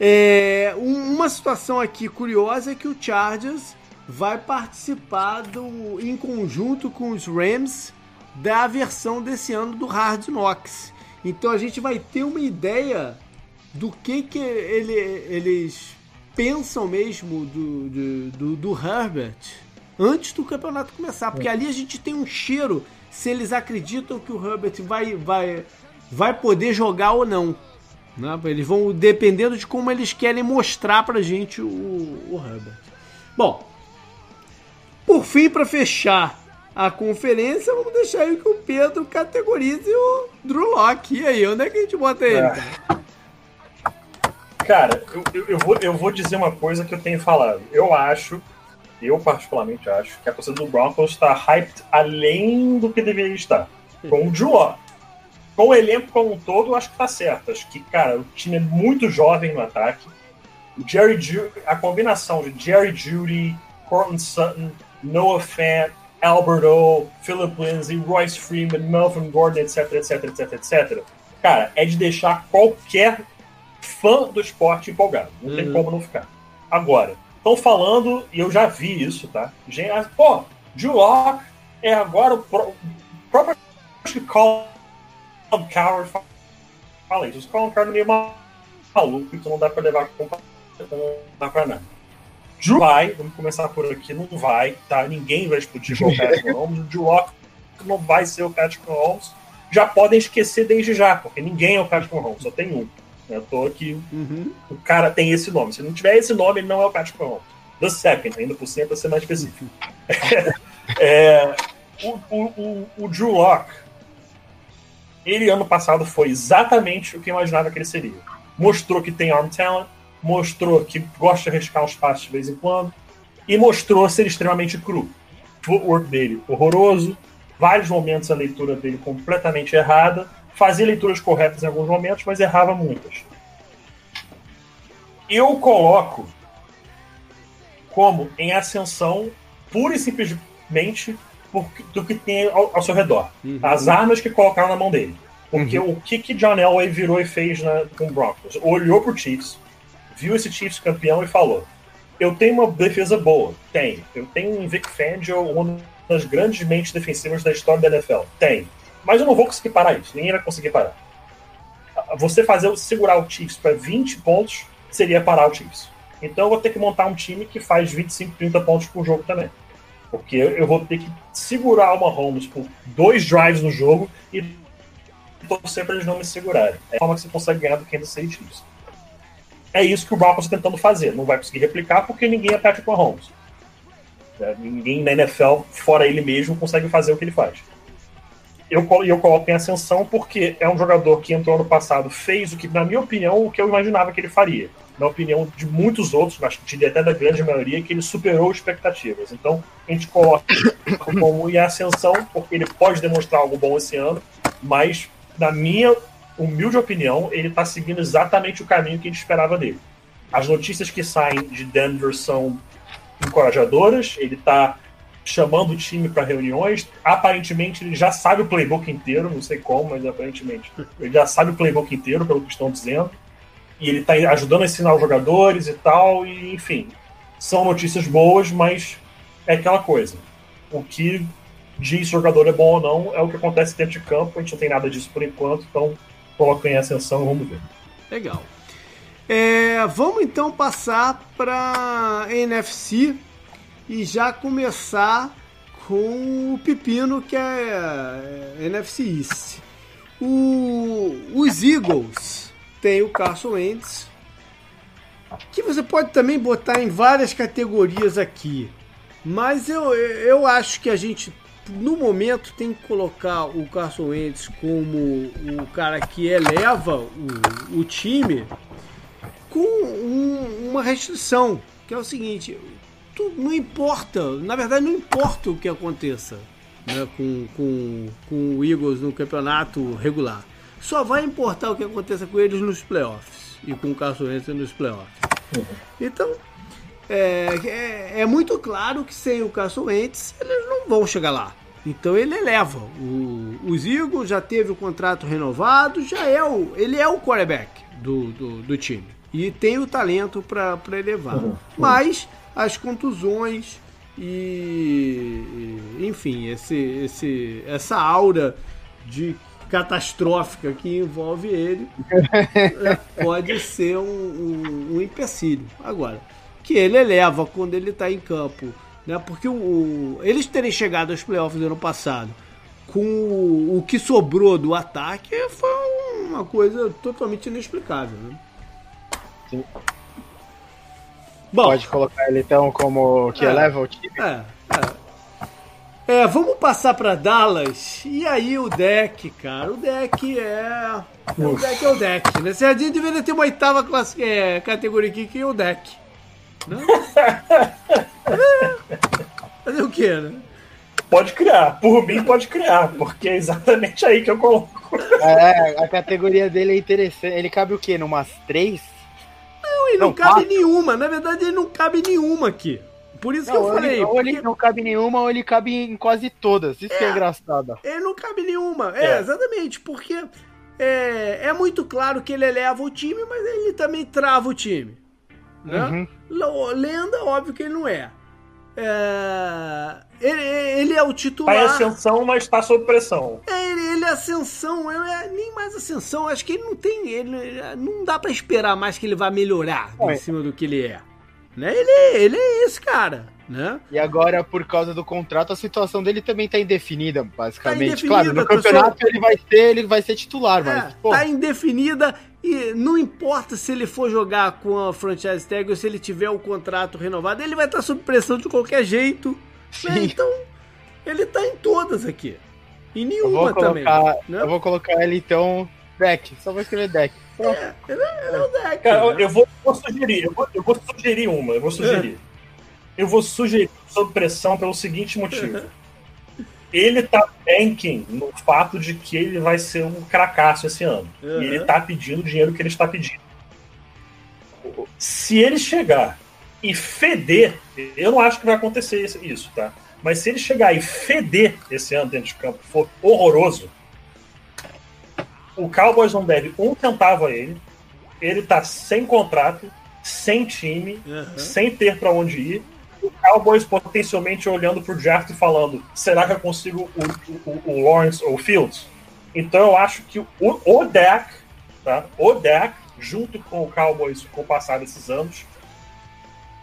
É, uma situação aqui curiosa é que o Chargers vai participar do, em conjunto com os Rams da versão desse ano do Hard Knocks. Então a gente vai ter uma ideia do que, que ele, eles pensam mesmo do, do, do, do Herbert antes do campeonato começar, porque ali a gente tem um cheiro se eles acreditam que o Herbert vai, vai, vai poder jogar ou não. Né? Eles vão dependendo de como eles querem mostrar pra gente o, o Herbert. Bom, por fim, para fechar a conferência, vamos deixar aí que o Pedro categorize o Drew Locke. E aí, onde é que a gente bota ele? É. Cara, eu, eu, vou, eu vou dizer uma coisa que eu tenho falado. Eu acho, eu particularmente acho, que a torcida do Broncos está hyped além do que deveria estar. Com o Drew Locke. Com o elenco como um todo, eu acho que tá certo. Acho que, cara, o time é muito jovem no ataque. O Jerry Judy, a combinação de Jerry Judy, Cortland Sutton, Noah Fant, Albert O, Philip Lindsay, Royce Freeman, Melvin Gordon, etc, etc, etc, etc. Cara, é de deixar qualquer fã do esporte empolgado. Não uhum. tem como não ficar. Agora, estão falando, e eu já vi isso, tá? Gente, pô, Drew Locke é agora o, pro, o próprio Colin Coward fala isso. O Colin Coward é meio maluco, então não dá pra levar não dá pra nada. Drew vai, vamos começar por aqui, não vai, tá? Ninguém vai explodir com o Patrick Mahomes. O Drew Lock não vai ser o Patrick Mahomes. Já podem esquecer desde já, porque ninguém é o Patrick Mahomes, só tem um. Eu tô aqui, uhum. o cara tem esse nome. Se não tiver esse nome, ele não é o Patrick Mahomes. The second, ainda por cima, pra ser mais específico. é, o, o, o, o Drew Lock, ele ano passado foi exatamente o que eu imaginava que ele seria. Mostrou que tem arm talent, mostrou que gosta de arriscar uns passos de vez em quando, e mostrou ser extremamente cru. O footwork dele horroroso, vários momentos a leitura dele completamente errada, fazia leituras corretas em alguns momentos, mas errava muitas. Eu coloco como em ascensão pura e simplesmente por, do que tem ao, ao seu redor. Uhum. As armas que colocaram na mão dele. Porque uhum. o que, que John Elway virou e fez na, com o Broncos? Olhou pro Chiefs, viu esse Chiefs campeão e falou: Eu tenho uma defesa boa. Tem. Eu tenho um Vic Fangio, uma das grandes mentes defensivas da história da NFL. Tem. Mas eu não vou conseguir parar isso. Ninguém vai conseguir parar. Você fazer segurar o Chiefs para 20 pontos seria parar o Chiefs. Então eu vou ter que montar um time que faz 25, 30 pontos por jogo também. Porque eu vou ter que segurar o Mahomes por dois drives no jogo e torcer para eles não me segurarem. É a forma que você consegue ganhar do Kansas City Chiefs é isso que o Broncos está tentando fazer. Não vai conseguir replicar porque ninguém é Patrick Mahomes. É, ninguém na NFL, fora ele mesmo, consegue fazer o que ele faz. Eu, eu coloco em ascensão porque é um jogador que entrou ano passado, fez o que, na minha opinião, o que eu imaginava que ele faria. Na opinião de muitos outros, mas diria até da grande maioria, que ele superou expectativas. Então, a gente coloca como em ascensão, porque ele pode demonstrar algo bom esse ano, mas, na minha humilde opinião, ele está seguindo exatamente o caminho que a gente esperava dele. As notícias que saem de Denver são encorajadoras, ele está chamando o time para reuniões. Aparentemente, ele já sabe o playbook inteiro, não sei como, mas aparentemente ele já sabe o playbook inteiro, pelo que estão dizendo. E ele está ajudando a ensinar os jogadores e tal, e enfim. São notícias boas, mas é aquela coisa. O que diz se o jogador é bom ou não é o que acontece dentro de campo, a gente não tem nada disso por enquanto, então coloca em ascensão, vamos ver. Legal. É, vamos então passar para NFC e já começar com o pepino que é, é NFC East. O, os Eagles tem o Carson Wentz, que você pode também botar em várias categorias aqui. Mas eu, eu acho que a gente no momento tem que colocar o Carson Wentz como o cara que eleva o, o time com um, uma restrição, que é o seguinte, tu, não importa, na verdade não importa o que aconteça né, com, com, com o Eagles no campeonato regular. Só vai importar o que aconteça com eles nos playoffs e com o Carson Wentz nos playoffs. Uhum. Então, é, é, é, muito claro que sem o Carson Wentz eles não vão chegar lá. Então ele eleva. O, o Zigo já teve o contrato renovado, já é o, ele é o quarterback do, do, do time. E tem o talento para elevar. Uhum. Mas as contusões e, enfim, esse, esse, essa aura de catastrófica que envolve ele pode ser um, um, um, empecilho. Agora, que ele eleva quando ele está em campo, né? Porque o, eles terem chegado aos playoffs do ano passado com o, o que sobrou do ataque foi uma coisa totalmente inexplicável, né? Sim. Bom, Pode colocar ele então como que é, eleva o time? É, é. É, vamos passar para Dallas. E aí o deck, cara. O deck é. O deck é o deck, né? Serginho deveria ter uma oitava classe, é, categoria aqui que é o deck. Fazer o quê, né? Pode criar, por mim pode criar, porque é exatamente aí que eu coloco. É, a categoria dele é interessante. Ele cabe o quê? Numas três? Não, ele não, não cabe quatro? nenhuma. Na verdade, ele não cabe nenhuma aqui. Por isso não, que eu falei. Ele, ou ele não cabe nenhuma, ou ele cabe em quase todas. Isso é, que é engraçado. Ele não cabe nenhuma. É, é exatamente, porque é, é muito claro que ele eleva o time, mas ele também trava o time. Né? Uhum. Lenda, óbvio que ele não é. é ele, ele, é o titular. Tá em ascensão, mas está sob pressão. É, ele, ele é ascensão, ele é nem mais ascensão. Acho que ele não tem. Ele, não dá para esperar mais que ele vá melhorar é. em cima do que ele é. Né? Ele, ele é esse cara. Né? E agora, por causa do contrato, a situação dele também está indefinida, basicamente. Tá indefinida, claro, no campeonato pessoal... ele vai ser, ele vai ser titular, mas. É, pô. Tá indefinida e não importa se ele for jogar com a franchise tag ou se ele tiver o contrato renovado, ele vai estar tá sob pressão de qualquer jeito. Né? Então, ele tá em todas aqui. E nenhuma colocar, também. Né? Eu vou colocar ele então deck. Só vou escrever deck. É, ele, é, ele é o deck. Cara, né? eu, vou, eu, vou, sugerir, eu vou, eu vou sugerir uma, eu vou sugerir. É. Eu vou sugerir sob pressão pelo seguinte motivo. ele tá banking no fato de que ele vai ser um cracaço esse ano. Uhum. E ele tá pedindo o dinheiro que ele está pedindo. Se ele chegar e feder, eu não acho que vai acontecer isso, tá? Mas se ele chegar e feder esse ano dentro de campo, for horroroso, o Cowboys não deve um centavo a ele. Ele tá sem contrato, sem time, uhum. sem ter para onde ir. O Cowboys potencialmente olhando pro draft e falando: será que eu consigo o, o, o Lawrence ou o Fields? Então eu acho que o, o Dak, tá? o Dak, junto com o Cowboys com o passar desses anos,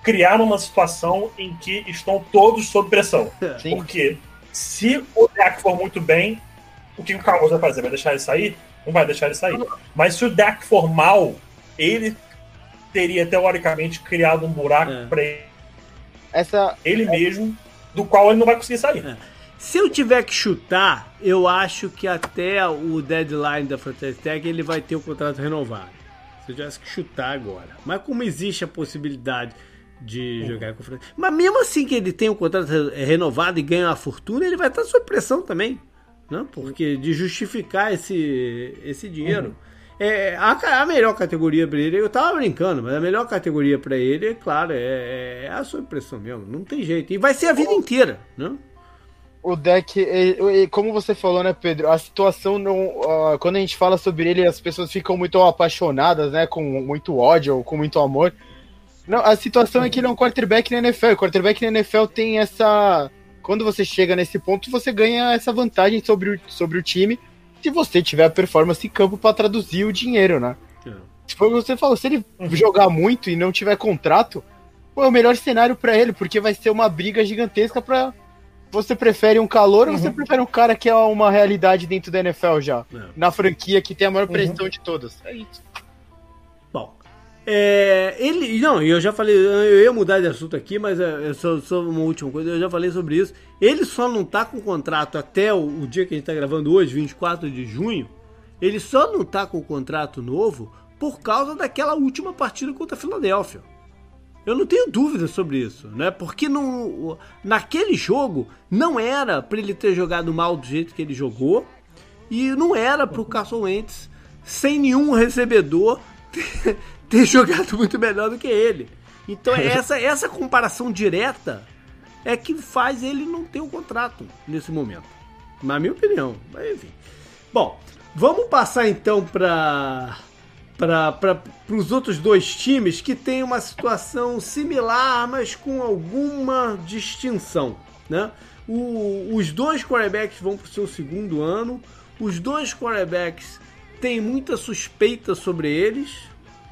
criaram uma situação em que estão todos sob pressão. Sim. Porque se o Dak for muito bem, o que o Cowboys vai fazer? Vai deixar ele sair? Não vai deixar ele sair. Mas se o deck for mal, ele teria teoricamente criado um buraco é. para ele, Essa... ele mesmo, do qual ele não vai conseguir sair. É. Se eu tiver que chutar, eu acho que até o deadline da Franchise Tag ele vai ter o contrato renovado. Se eu tivesse que chutar agora. Mas como existe a possibilidade de uhum. jogar com o Mas mesmo assim que ele tem o contrato renovado e ganha uma fortuna, ele vai estar sob pressão também né? porque de justificar esse, esse dinheiro. Uhum. É, a, a, melhor categoria para ele, eu tava brincando, mas a melhor categoria para ele, é claro, é, é a sua impressão mesmo, não tem jeito. E vai ser a vida inteira, né? O deck, como você falou, né, Pedro? A situação não. Uh, quando a gente fala sobre ele, as pessoas ficam muito apaixonadas, né? Com muito ódio ou com muito amor. Não, a situação é que ele é um quarterback na NFL. O quarterback na NFL tem essa quando você chega nesse ponto, você ganha essa vantagem sobre o, sobre o time se você tiver a performance em campo para traduzir o dinheiro, né? É. Se for você falou, se ele uhum. jogar muito e não tiver contrato, pô, é o melhor cenário para ele, porque vai ser uma briga gigantesca para você prefere um calor uhum. ou você uhum. prefere um cara que é uma realidade dentro da NFL já? É. Na franquia que tem a maior uhum. pressão uhum. de todas. É isso. É, ele, não, eu já falei, eu ia mudar de assunto aqui, mas é, é só, só, uma última coisa, eu já falei sobre isso. Ele só não tá com contrato até o, o, dia que a gente tá gravando hoje, 24 de junho. Ele só não tá com o contrato novo por causa daquela última partida contra a Filadélfia. Eu não tenho dúvida sobre isso, né? Porque no, naquele jogo não era para ele ter jogado mal do jeito que ele jogou e não era para o Carson Wentz sem nenhum recebedor ter jogado muito melhor do que ele. Então essa, essa comparação direta é que faz ele não ter o contrato nesse momento. Na minha opinião. Mas enfim. Bom, vamos passar então para para os outros dois times que têm uma situação similar, mas com alguma distinção. Né? O, os dois quarterbacks vão para o seu segundo ano. Os dois quarterbacks têm muita suspeita sobre eles,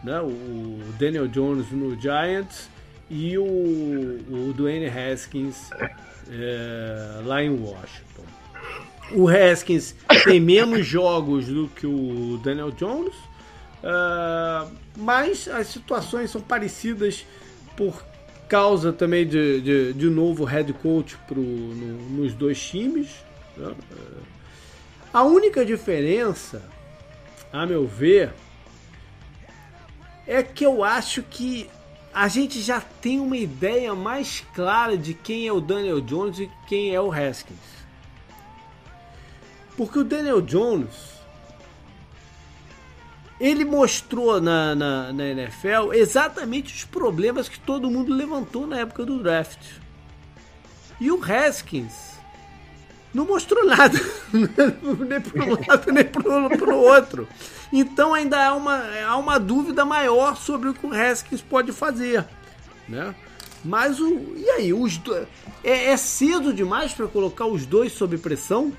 né? o Daniel Jones no Giants e o, o Dwayne Haskins é, lá em Washington. O Haskins tem menos jogos do que o Daniel Jones, uh, mas as situações são parecidas por causa também de, de, de novo head coach pro, no, nos dois times. Né? A única diferença, a meu ver, é que eu acho que a gente já tem uma ideia mais clara de quem é o Daniel Jones e quem é o Haskins. Porque o Daniel Jones ele mostrou na, na, na, NFL exatamente os problemas que todo mundo levantou na época do draft. E o Haskins não mostrou nada, nem para um lado nem para o outro. Então ainda há uma, há uma dúvida maior sobre o que o Haskins pode fazer. Né? Mas o. E aí? Os do, é, é cedo demais para colocar os dois sob pressão?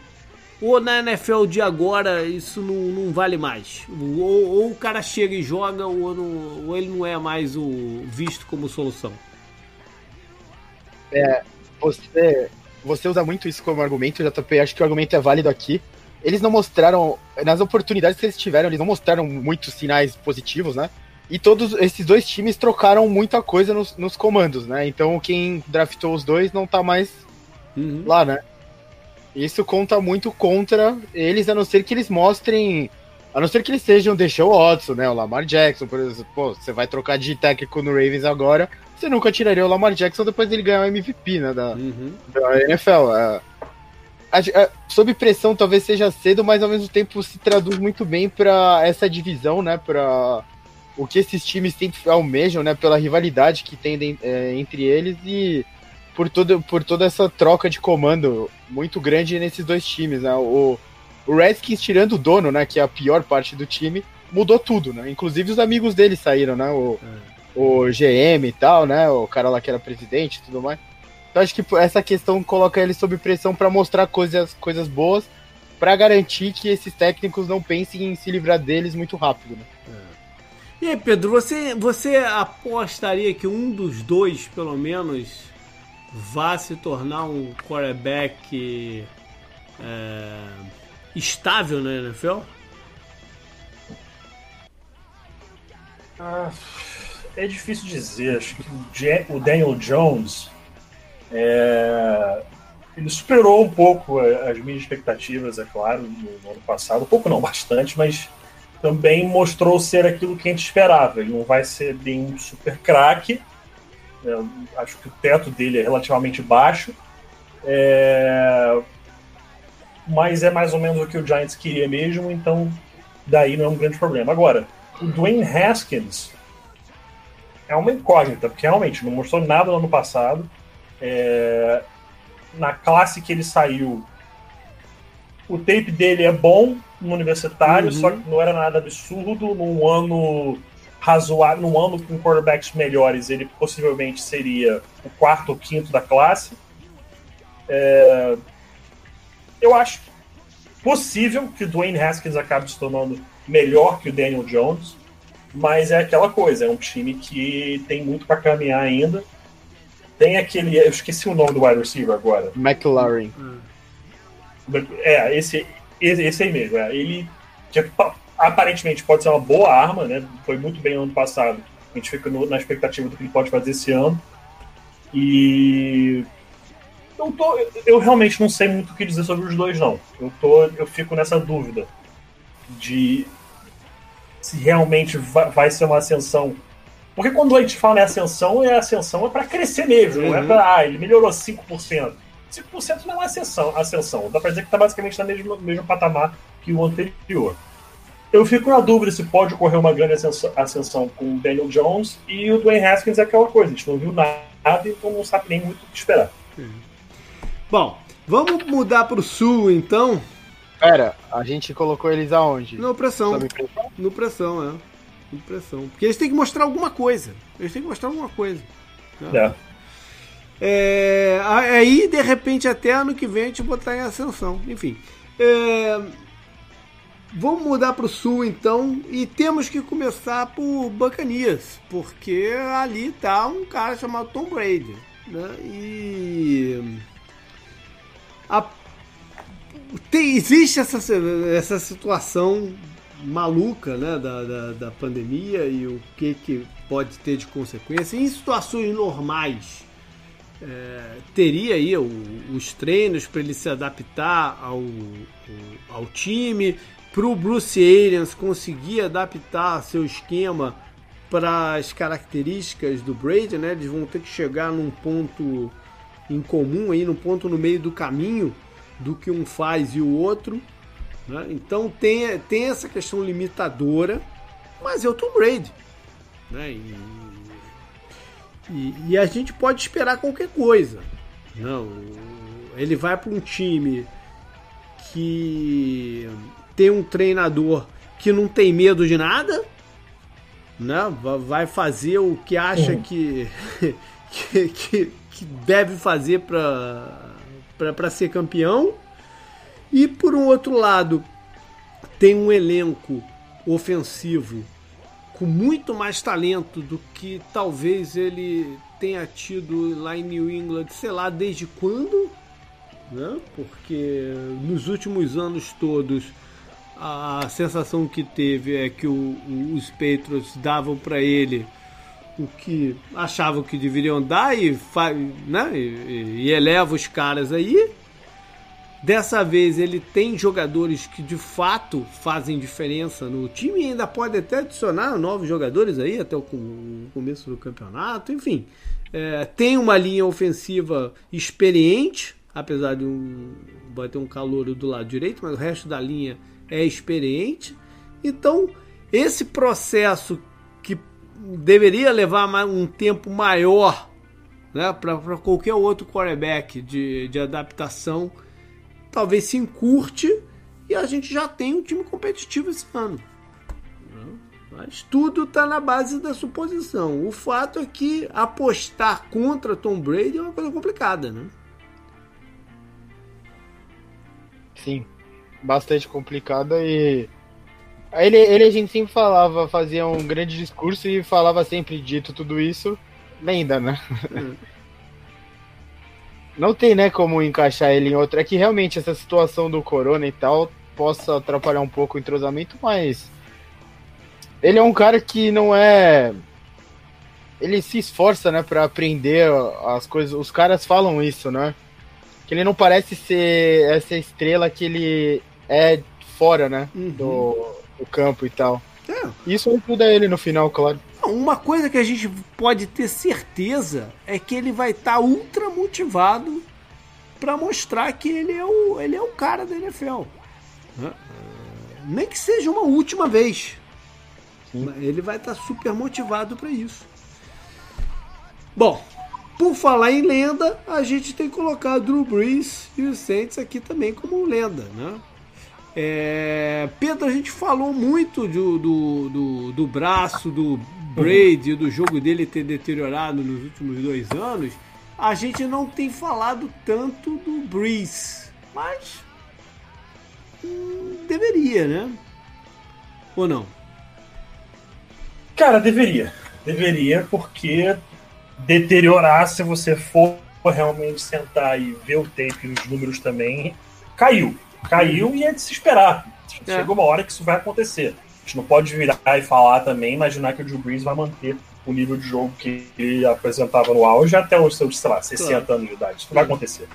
Ou na NFL de agora isso não, não vale mais? Ou, ou, o cara chega e joga, ou, não, ou ele não é mais o visto como solução? É, você, você usa muito isso como argumento, JP. Acho que o argumento é válido aqui. Eles não mostraram, nas oportunidades que eles tiveram, eles não mostraram muitos sinais positivos, né? E todos esses dois times trocaram muita coisa nos, nos comandos, né? Então quem draftou os dois não tá mais uhum. lá, né? Isso conta muito contra eles, a não ser que eles mostrem. A não ser que eles sejam deixou o Watson, né? O Lamar Jackson, por exemplo. Pô, você vai trocar de técnico no Ravens agora. Você nunca tiraria o Lamar Jackson depois dele ganhar o MVP, né? Da, uhum. da NFL. É, sob pressão talvez seja cedo, mas ao mesmo tempo se traduz muito bem para essa divisão, né? Para o que esses times sempre almejam, né? Pela rivalidade que tem é, entre eles e por, todo, por toda essa troca de comando muito grande nesses dois times, né? O, o Redskins, tirando o dono, né? Que é a pior parte do time, mudou tudo, né? Inclusive os amigos dele saíram, né? O, é. o GM e tal, né? O cara lá que era presidente e tudo mais. Então acho que essa questão coloca ele sob pressão para mostrar coisas, coisas boas, para garantir que esses técnicos não pensem em se livrar deles muito rápido, né? É. E aí, Pedro, você, você apostaria que um dos dois, pelo menos, vá se tornar um quarterback é, estável na NFL? Ah, é difícil dizer. Acho que o Daniel Jones é, ele superou um pouco as minhas expectativas, é claro, no, ano passado. Um pouco não, bastante, mas também mostrou ser aquilo que a gente esperava. Ele não vai ser bem super craque, eu acho que o teto dele é relativamente baixo. É... Mas é mais ou menos o que o Giants queria mesmo, então daí não é um grande problema. Agora, o Dwayne Haskins é uma incógnita, porque realmente não mostrou nada no ano passado. É... Na classe que ele saiu, o tape dele é bom no universitário, uhum. só que não era nada absurdo. Num ano razoável, num ano com quarterbacks melhores, ele possivelmente seria o quarto ou quinto da classe. É, eu acho possível que o Dwayne Haskins acabe se tornando melhor que o Daniel Jones, mas é aquela coisa, é um time que tem muito para caminhar ainda. Tem aquele, eu esqueci o nome do wide receiver agora. McLaurin. É, esse, esse aí mesmo. É. Ele aparentemente pode ser uma boa arma, né? Foi muito bem no ano passado. A gente fica no, na expectativa do que ele pode fazer esse ano. E eu, tô, eu realmente não sei muito o que dizer sobre os dois, não. Eu, tô, eu fico nessa dúvida de se realmente vai, vai ser uma ascensão. Porque quando a gente fala em ascensão, é ascensão é para crescer mesmo, uhum. não é uhum. para. Ah, ele melhorou 5%. 5% não é ascensão, ascensão. Dá para dizer que está basicamente no mesmo, mesmo patamar que o anterior. Eu fico na dúvida se pode ocorrer uma grande ascensão com o Daniel Jones e o Dwayne Haskins é aquela coisa, a gente não viu nada, então não sabe nem muito o que esperar. Bom, vamos mudar para o sul então? Pera, a gente colocou eles aonde? No pressão. pressão? No pressão, é. Pressão. Porque eles têm que mostrar alguma coisa. Eles têm que mostrar alguma coisa. Né? É. É, aí, de repente, até ano que vem a gente botar em ascensão. Enfim. É, vamos mudar para o sul então e temos que começar por Bacanias, porque ali tá um cara chamado Tom Brady, né? E a... Tem, existe essa, essa situação maluca né, da, da, da, pandemia e o que, que pode ter de consequência. Em situações normais, é, teria aí o, os treinos para ele se adaptar ao, ao time, para o Bruce Arians conseguir adaptar seu esquema para as características do Brady, né? Eles vão ter que chegar num ponto em comum aí, num ponto no meio do caminho do que um faz e o outro. Né? Então tem, tem essa questão limitadora, mas é o Tom Brady. Né? E, e, e, a gente pode esperar qualquer coisa. Não, ele vai para um time que tem um treinador que não tem medo de nada, né? vai fazer o que acha uhum. que, que, que, que deve fazer para ser campeão e por um outro lado, tem um elenco ofensivo com muito mais talento do que talvez ele tenha tido lá em New England, sei lá desde quando, né? Porque nos últimos anos todos a sensação que teve é que o, os Patriots davam para ele o que achavam que deveriam dar e, né? e, e eleva os caras aí Dessa vez ele tem jogadores que de fato fazem diferença no time e ainda pode até adicionar novos jogadores aí até o começo do campeonato. Enfim, é, tem uma linha ofensiva experiente, apesar de um, bater um calor do lado direito, mas o resto da linha é experiente. Então, esse processo que deveria levar um tempo maior né, para qualquer outro quarterback de, de adaptação talvez se encurte e a gente já tem um time competitivo esse ano. Mas tudo está na base da suposição. O fato é que apostar contra Tom Brady é uma coisa complicada, né? Sim, bastante complicada e ele, ele a gente sempre falava, fazia um grande discurso e falava sempre dito tudo isso, lenda, né? É. não tem, né, como encaixar ele em outra. É que realmente essa situação do corona e tal possa atrapalhar um pouco o entrosamento, mas ele é um cara que não é ele se esforça, né, para aprender as coisas. Os caras falam isso, né? Que ele não parece ser essa estrela que ele é fora, né, uhum. do, do campo e tal. É. Isso ajuda ele no final, claro. Uma coisa que a gente pode ter certeza é que ele vai estar tá ultra motivado para mostrar que ele é o, ele é o cara da NFL. Nem que seja uma última vez. Ele vai estar tá super motivado para isso. Bom, por falar em lenda, a gente tem que colocar Drew Brees e os Saints aqui também como lenda, né? É, Pedro, a gente falou muito do, do, do, do braço do Brady, do jogo dele ter deteriorado nos últimos dois anos. A gente não tem falado tanto do Breeze, mas hum, deveria, né? Ou não? Cara, deveria. Deveria, porque deteriorar, se você for realmente sentar e ver o tape e os números também, caiu caiu e é de se esperar. É. Chega uma hora que isso vai acontecer. A gente não pode virar e falar também, imaginar que o Drew Brees vai manter o nível de jogo que ele apresentava no auge até os seus, sei lá, 60 claro. anos de idade. Isso não vai acontecer.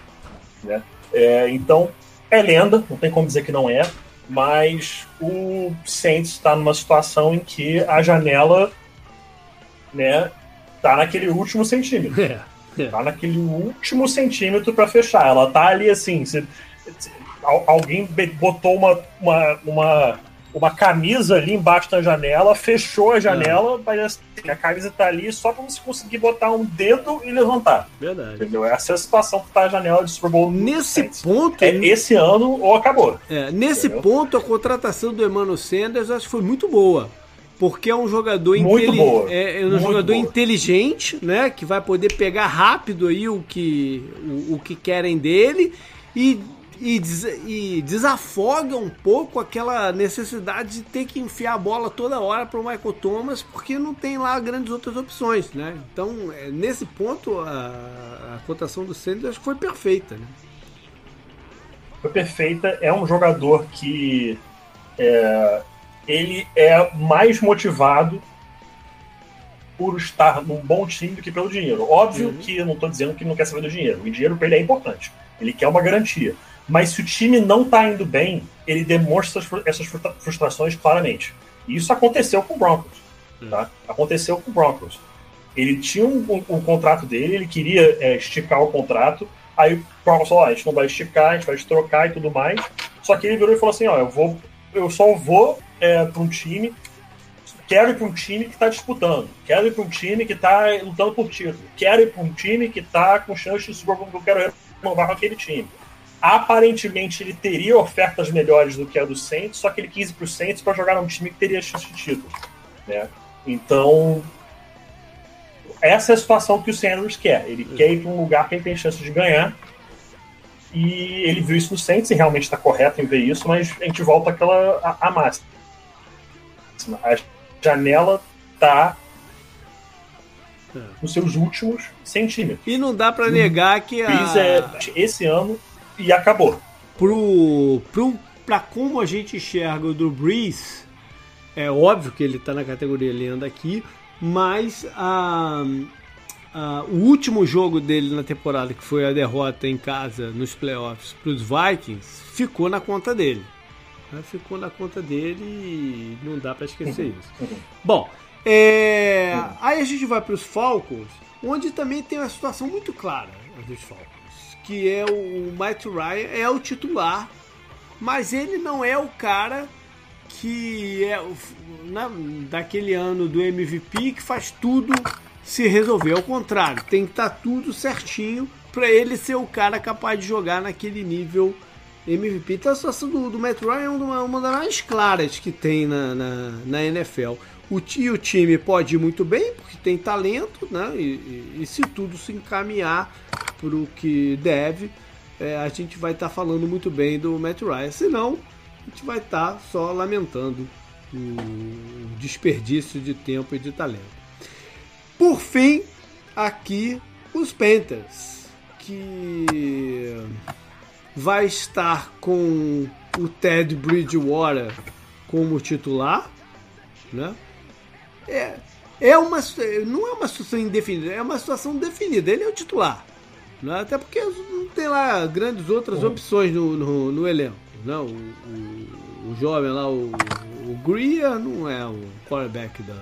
Né? É, então, é lenda, não tem como dizer que não é, mas o Saints está numa situação em que a janela né, tá naquele último centímetro. É, é. Tá naquele último centímetro para fechar. Ela tá ali assim. Você, alguém botou uma, uma, uma, uma, camisa ali embaixo da janela, fechou a janela, é. mas assim, a camisa tá ali só pra você conseguir botar um dedo e levantar. Verdade. Entendeu? Essa é a situação que tá a janela de Super Bowl. Nesse ponto. É esse ano ou acabou. É, nesse entendeu? ponto, a contratação do Emmanuel Sanders acho que foi muito boa porque é um jogador, inteli é, é, um jogador inteligente, né, que vai poder pegar rápido aí o que o, o que querem dele e e, des, e, desafoga um pouco aquela necessidade de ter que enfiar a bola toda hora para o Michael Thomas, porque não tem lá grandes outras opções, né? Então, é, nesse ponto, a, a cotação do Sanders foi perfeita, né? Foi perfeita. É um jogador que é, ele é mais motivado por estar num bom time do que pelo dinheiro. Óbvio uhum. que eu não estou dizendo que não quer saber do dinheiro. O dinheiro para ele é importante. Ele quer uma garantia. Mas se o time não está indo bem, ele demonstra essas frustrações claramente. E isso aconteceu com o Broncos. Hum. Tá? Aconteceu com o Broncos. Ele tinha um, um, um contrato dele, ele queria é, esticar o contrato. Aí o Broncos falou: ah, a gente não vai esticar, a gente vai trocar e tudo mais. Só que ele virou e falou assim: ó, eu vou, eu só vou é, para um time. Quero ir para um time que está disputando. Quero ir para um time que está lutando por título. Quero ir para um time que está com chance de Super Bowl. Eu quero renovar com aquele time. Aparentemente ele teria ofertas melhores do que a do Saints, só que ele quis ir pro Saints para jogar num time que teria chance de título. Né? Então, essa é a situação que o Sanders quer. Ele uhum. quer ir para um lugar que ele tem chance de ganhar. E ele viu isso no Saints e realmente está correto em ver isso, mas a gente volta àquela a, a máxima. A janela está é. nos seus últimos centímetros. E não dá para negar que a... É esse ano e acabou. Pro, pro, pra como a gente enxerga o Drew Brees, é óbvio que ele está na categoria lenda aqui, mas a, a, o último jogo dele na temporada, que foi a derrota em casa nos playoffs para os Vikings, ficou na conta dele. Ficou na conta dele e não dá para esquecer isso. Bom, é, aí a gente vai para os Falcons, onde também tem uma situação muito clara dos Falcons que é o Matt Ryan, é o titular, mas ele não é o cara que é na, daquele ano do MVP que faz tudo se resolver. Ao contrário, tem que estar tá tudo certinho para ele ser o cara capaz de jogar naquele nível MVP. Então a situação do, do Matt Ryan é uma, uma das mais claras que tem na, na, na NFL. O, e o time pode ir muito bem, porque tem talento, né? E, e, e se tudo se encaminhar para o que deve, é, a gente vai estar tá falando muito bem do Matt Ryan. Senão, a gente vai estar tá só lamentando o desperdício de tempo e de talento. Por fim, aqui os Panthers, que vai estar com o Ted Bridgewater como titular, né? É, é uma, não é uma situação indefinida, é uma situação definida. Ele é o titular. Né? Até porque não tem lá grandes outras opções no, no, no, elenco. Né? O, o, o, jovem lá, o, o Greer, não é o quarterback da,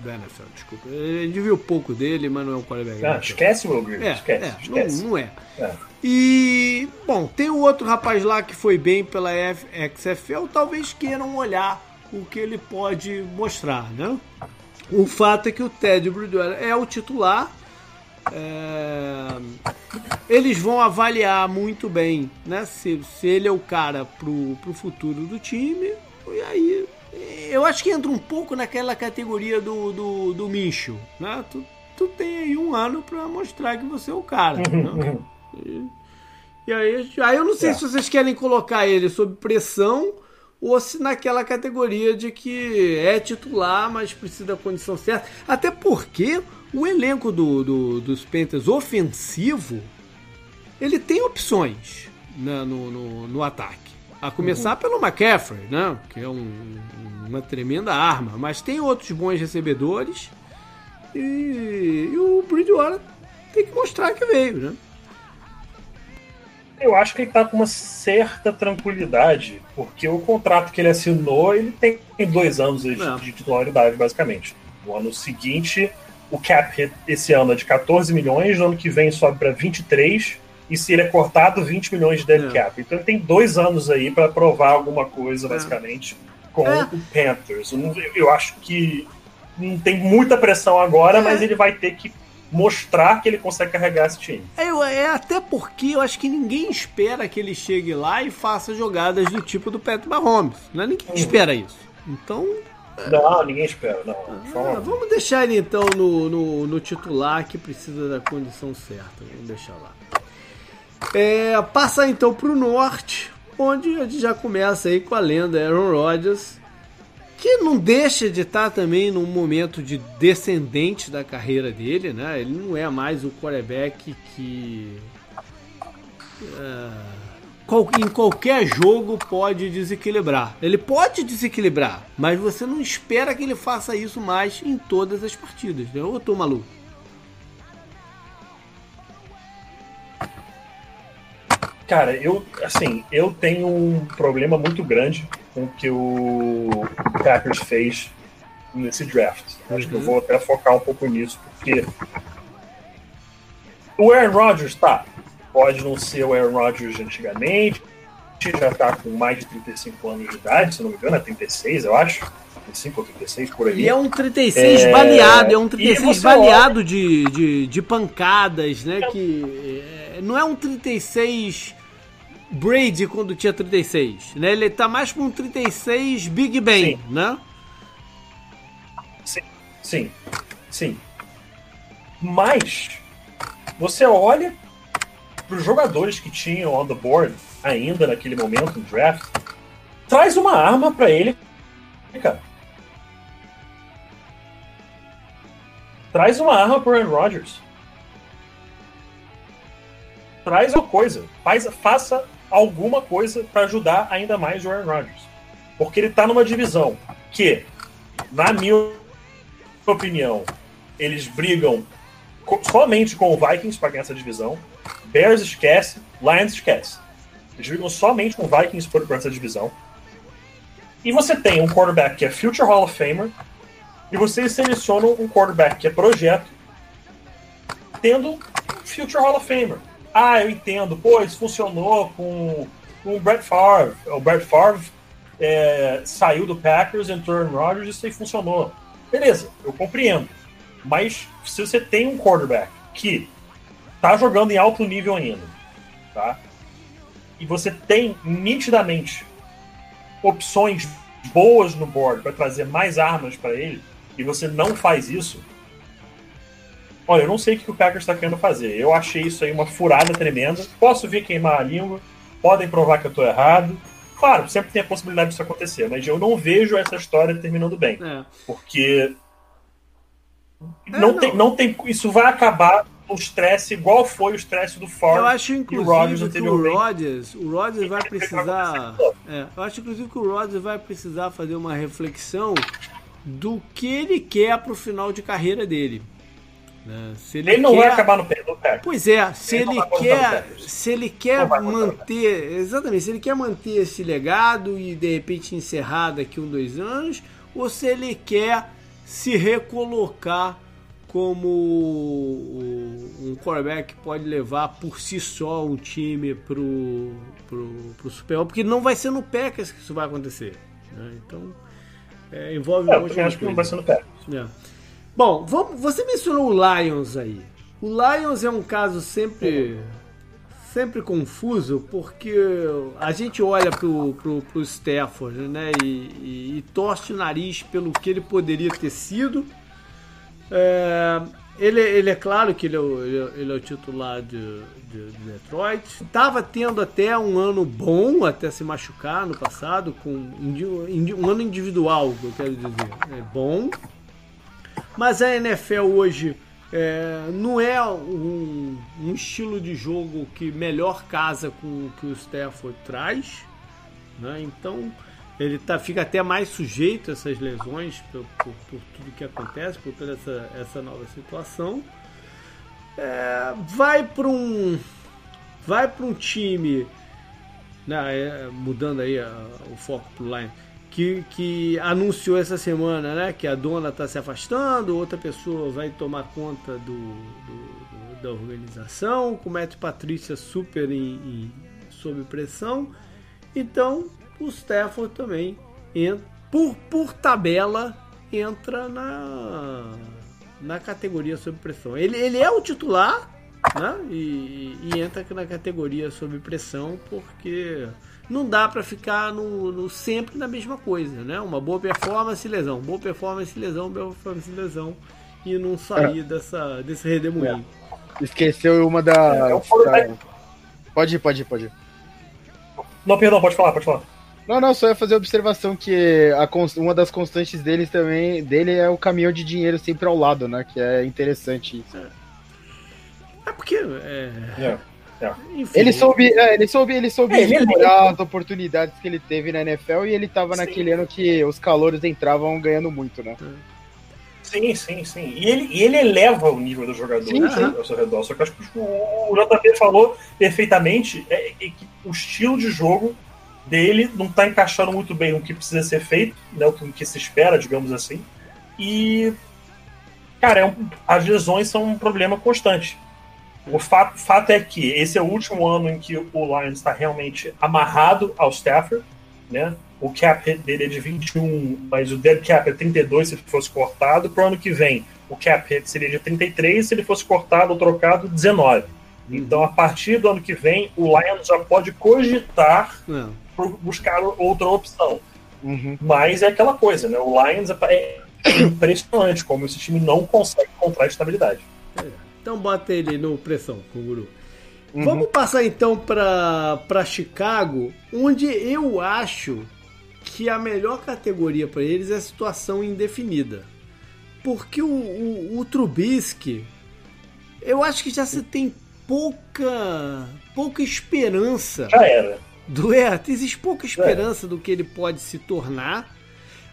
da NFL, desculpa. A gente viu pouco dele, mas não é o quarterback. Não, esquece o Greer, é, esquece. É, esquece. Não, não é. é. E, bom, tem o outro rapaz lá que foi bem pela XFL, talvez queiram olhar o que ele pode mostrar, né? O fato é que o Ted Bridgewater é o titular. É... Eles vão avaliar muito bem, né? Se, se ele é o cara pro, pro futuro do time. E aí, eu acho que entra um pouco naquela categoria do, do, do Micho, né? Tu, tu tem aí um ano para mostrar que você é o cara. Né? E, e aí, aí eu não sei é. se vocês querem colocar ele sob pressão ou se naquela categoria de que é titular, mas precisa da condição certa. Até porque o elenco do, do, dos Panthers ofensivo ele tem opções né, no, no, no, ataque. A começar pelo McCaffrey, né, que é um, uma tremenda arma, mas tem outros bons recebedores e, e o Bridgewater tem que mostrar que veio, né? Eu acho que ele está com uma certa tranquilidade, porque o contrato que ele assinou, ele tem dois anos de, de titularidade, basicamente. No ano seguinte, o cap hit esse ano é de 14 milhões, no ano que vem sobe para 23, e se ele é cortado, 20 milhões de dead é. cap. Então ele tem dois anos aí para provar alguma coisa, é. basicamente, com é. o Panthers. Eu, eu acho que não tem muita pressão agora, é. mas ele vai ter que mostrar que ele consegue carregar esse time. É, é, até porque eu acho que ninguém espera que ele chegue lá e faça jogadas do tipo do Patrick Mahomes. Né? Ninguém espera isso. Então. Não, ninguém espera, não. Ah, vamos deixar ele então no, no, no, titular que precisa da condição certa. Vamos deixar lá. É, passar então para o norte, onde a gente já começa aí com a lenda Aaron Rodgers, que não deixa de estar também num momento de descendente da carreira dele, né? Ele não é mais o quarterback que uh, em qualquer jogo pode desequilibrar. Ele pode desequilibrar, mas você não espera que ele faça isso mais em todas as partidas, né? Ou eu tô maluco? Cara, eu, assim, eu tenho um problema muito grande com o que o Packers fez nesse draft. Acho que eu vou até focar um pouco nisso, porque o Aaron Rodgers, tá, pode não ser o Aaron Rodgers de antigamente, já tá com mais de 35 anos de idade, se não me engano, é 36, eu acho. 35 ou 36 por aí. E é um 36 é... baleado, é um 36 baleado olha... de, de, de pancadas, né? É... Que é, não é um 36 Brady quando tinha 36, né? Ele tá mais com um 36 Big Ben, sim. né? Sim, sim, sim. Mas você olha para os jogadores que tinham on the board ainda naquele momento no draft, traz uma arma para ele, cara. Traz uma arma para Aaron Rodgers. Traz uma coisa, faz, faça alguma coisa para ajudar ainda mais o Aaron Rodgers. Porque ele está numa divisão que, na minha opinião, eles brigam somente com o Vikings para ganhar essa divisão. Bears esquece, Lions esquece. Eles brigam somente com o Vikings por essa divisão. E você tem um quarterback que é Future Hall of Famer, e vocês selecionam um quarterback que é projeto, tendo Future Hall of Famer. Ah, eu entendo. Pô, isso funcionou com, com o Brett Favre. O Brett Favre é, saiu do Packers, entrou no Rodgers e isso aí funcionou. Beleza, eu compreendo. Mas se você tem um quarterback que tá jogando em alto nível ainda, tá? E você tem nitidamente opções boas no board para trazer mais armas para ele, e você não faz isso, Olha, eu não sei o que o Packers está querendo fazer. Eu achei isso aí uma furada tremenda. Posso vir queimar a língua, podem provar que eu estou errado. Claro, sempre tem a possibilidade disso acontecer, mas eu não vejo essa história terminando bem. É. Porque é, não, não. Tem, não tem. Isso vai acabar o estresse igual foi o estresse do Ford. Eu acho inclusive que o Rodgers, o Rodgers vai precisar. É, eu acho inclusive que o Rodgers vai precisar fazer uma reflexão do que ele quer para o final de carreira dele. Né? Ele, ele não quer... vai acabar no pé. Pois é, se ele, ele quer, se ele quer manter, exatamente, se ele quer manter esse legado e de repente encerrar daqui um dois anos, ou se ele quer se recolocar como um quarterback que pode levar por si só um time pro, pro, pro Super Bowl, porque não vai ser no Packers que isso vai acontecer. Né? Então, é, envolve é, de acho que não vai ser no Packers. É. Bom, você mencionou o Lions aí. O Lions é um caso sempre sempre confuso porque a gente olha pro, pro, pro Stafford né, e, e, e torce o nariz pelo que ele poderia ter sido. É, ele, ele é claro que ele é o, ele é o titular de, de, de Detroit. Estava tendo até um ano bom, até se machucar no passado, com um ano individual, eu quero dizer. É bom. Mas a NFL hoje é, não é um, um, estilo de jogo que melhor casa com o que o Stafford traz. Né? Então ele tá, fica até mais sujeito a essas lesões por, por, por tudo que acontece, por toda essa, essa nova situação. É, vai para um vai para um time né, é, mudando aí a, o foco pro line que, que anunciou essa semana né, que a dona está se afastando, outra pessoa vai tomar conta do, do, do da organização, com o Matt Patrícia super em, em, sob pressão. Então o Stafford também, entra, por, por tabela, entra na, na categoria sob pressão. Ele, ele é o titular né, e, e entra na categoria sob pressão porque não dá para ficar no, no, sempre na mesma coisa, né? Uma boa performance e lesão, boa performance e lesão, boa performance e lesão e não sair é. dessa, desse redemoinho. É. Esqueceu uma da, é, da, Pode ir, pode ir, pode ir. Não, perdão, pode falar, pode falar. Não, não, só ia fazer a observação que a, uma das constantes deles também, dele é o caminhão de dinheiro sempre ao lado, né? Que é interessante isso. É porque. É... É. É. Enfim, ele soube, é, ele soube, ele soube é, explorar as oportunidades que ele teve na NFL e ele tava Sim. naquele ano que os calouros entravam ganhando muito, né? Sim, sim, sim. E ele, e ele eleva o nível do jogador sim, sim. ao seu redor. Só que acho que o JP falou perfeitamente é, é que o estilo de jogo dele não está encaixando muito bem no que precisa ser feito, né, o que, que se espera, digamos assim. E, cara, é um, as lesões são um problema constante. O fato, fato é que esse é o último ano em que o Lions está realmente amarrado ao Stafford, né? O cap dele é de 21, mas o dead cap é 32 se fosse cortado. Para o ano que vem, o cap seria de 33 se ele fosse cortado ou trocado 19. Uhum. Então, a partir do ano que vem, o Lions já pode cogitar Não. buscar outra opção. Uhum. Mas é aquela coisa, né? O Lions é, é impressionante como esse time não consegue encontrar estabilidade. É. Então bota ele no pressão, Canguru. Uhum. Vamos passar então para Chicago, onde eu acho que a melhor categoria para eles é a situação indefinida. Porque o, o, o Trubisky, eu acho que já se tem pouca pouca esperança. Já era. Do, é, existe pouca esperança do que ele pode se tornar.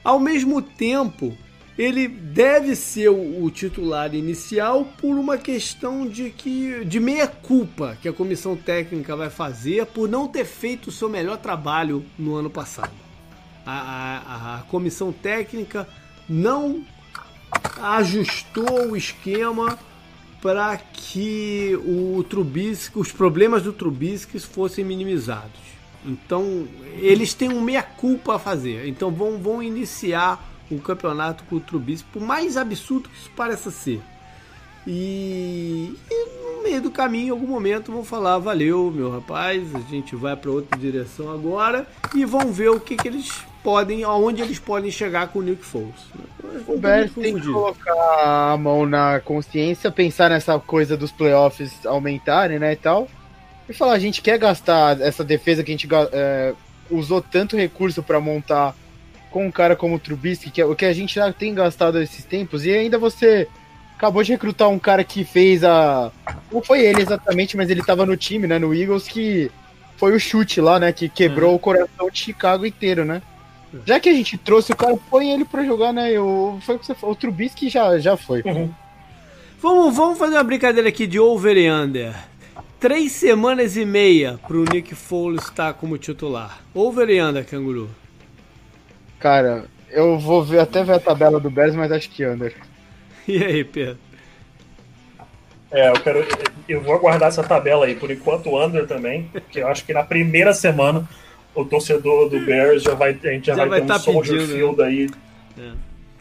Ao mesmo tempo, ele deve ser o, titular inicial por uma questão de que de meia culpa que a comissão técnica vai fazer por não ter feito o seu melhor trabalho no ano passado. A, a, a comissão técnica não ajustou o esquema para que o Trubisky, os problemas do Trubisky fossem minimizados. Então, eles têm um meia culpa a fazer. Então, vão, vão iniciar o campeonato com o Trubisky, por mais absurdo que isso pareça ser. E, e, no meio do caminho, em algum momento, vão falar: valeu, meu rapaz, a gente vai para outra direção agora e vão ver o que, que eles podem, aonde eles podem chegar com o Nick Foles. O Bears tem que colocar a mão na consciência, pensar nessa coisa dos playoffs aumentarem, né, e tal, e falar: a gente quer gastar essa defesa que a gente é, usou tanto recurso para montar com um cara como o Trubisky, que é o que a gente já tem gastado esses tempos, e ainda você acabou de recrutar um cara que fez a. Não foi ele exatamente, mas ele tava no time, né? No Eagles, que foi o chute lá, né? Que quebrou uhum. o coração de Chicago inteiro, né? Já que a gente trouxe o cara, põe ele pra jogar, né? O, foi o que você falou. O Trubisky já, já foi. Uhum. Vamos, vamos fazer uma brincadeira aqui de over e under. Três semanas e meia pro Nick Foles estar como titular. Over e under, canguru. Cara, eu vou ver, até ver a tabela do Bears, mas acho que under. E aí, Pedro? É, eu quero. Eu vou aguardar essa tabela aí, por enquanto under também, porque eu acho que na primeira semana o torcedor do Bears já vai, a gente já, já vai, vai, ter um tá Soldier pedindo, Field né? aí. É.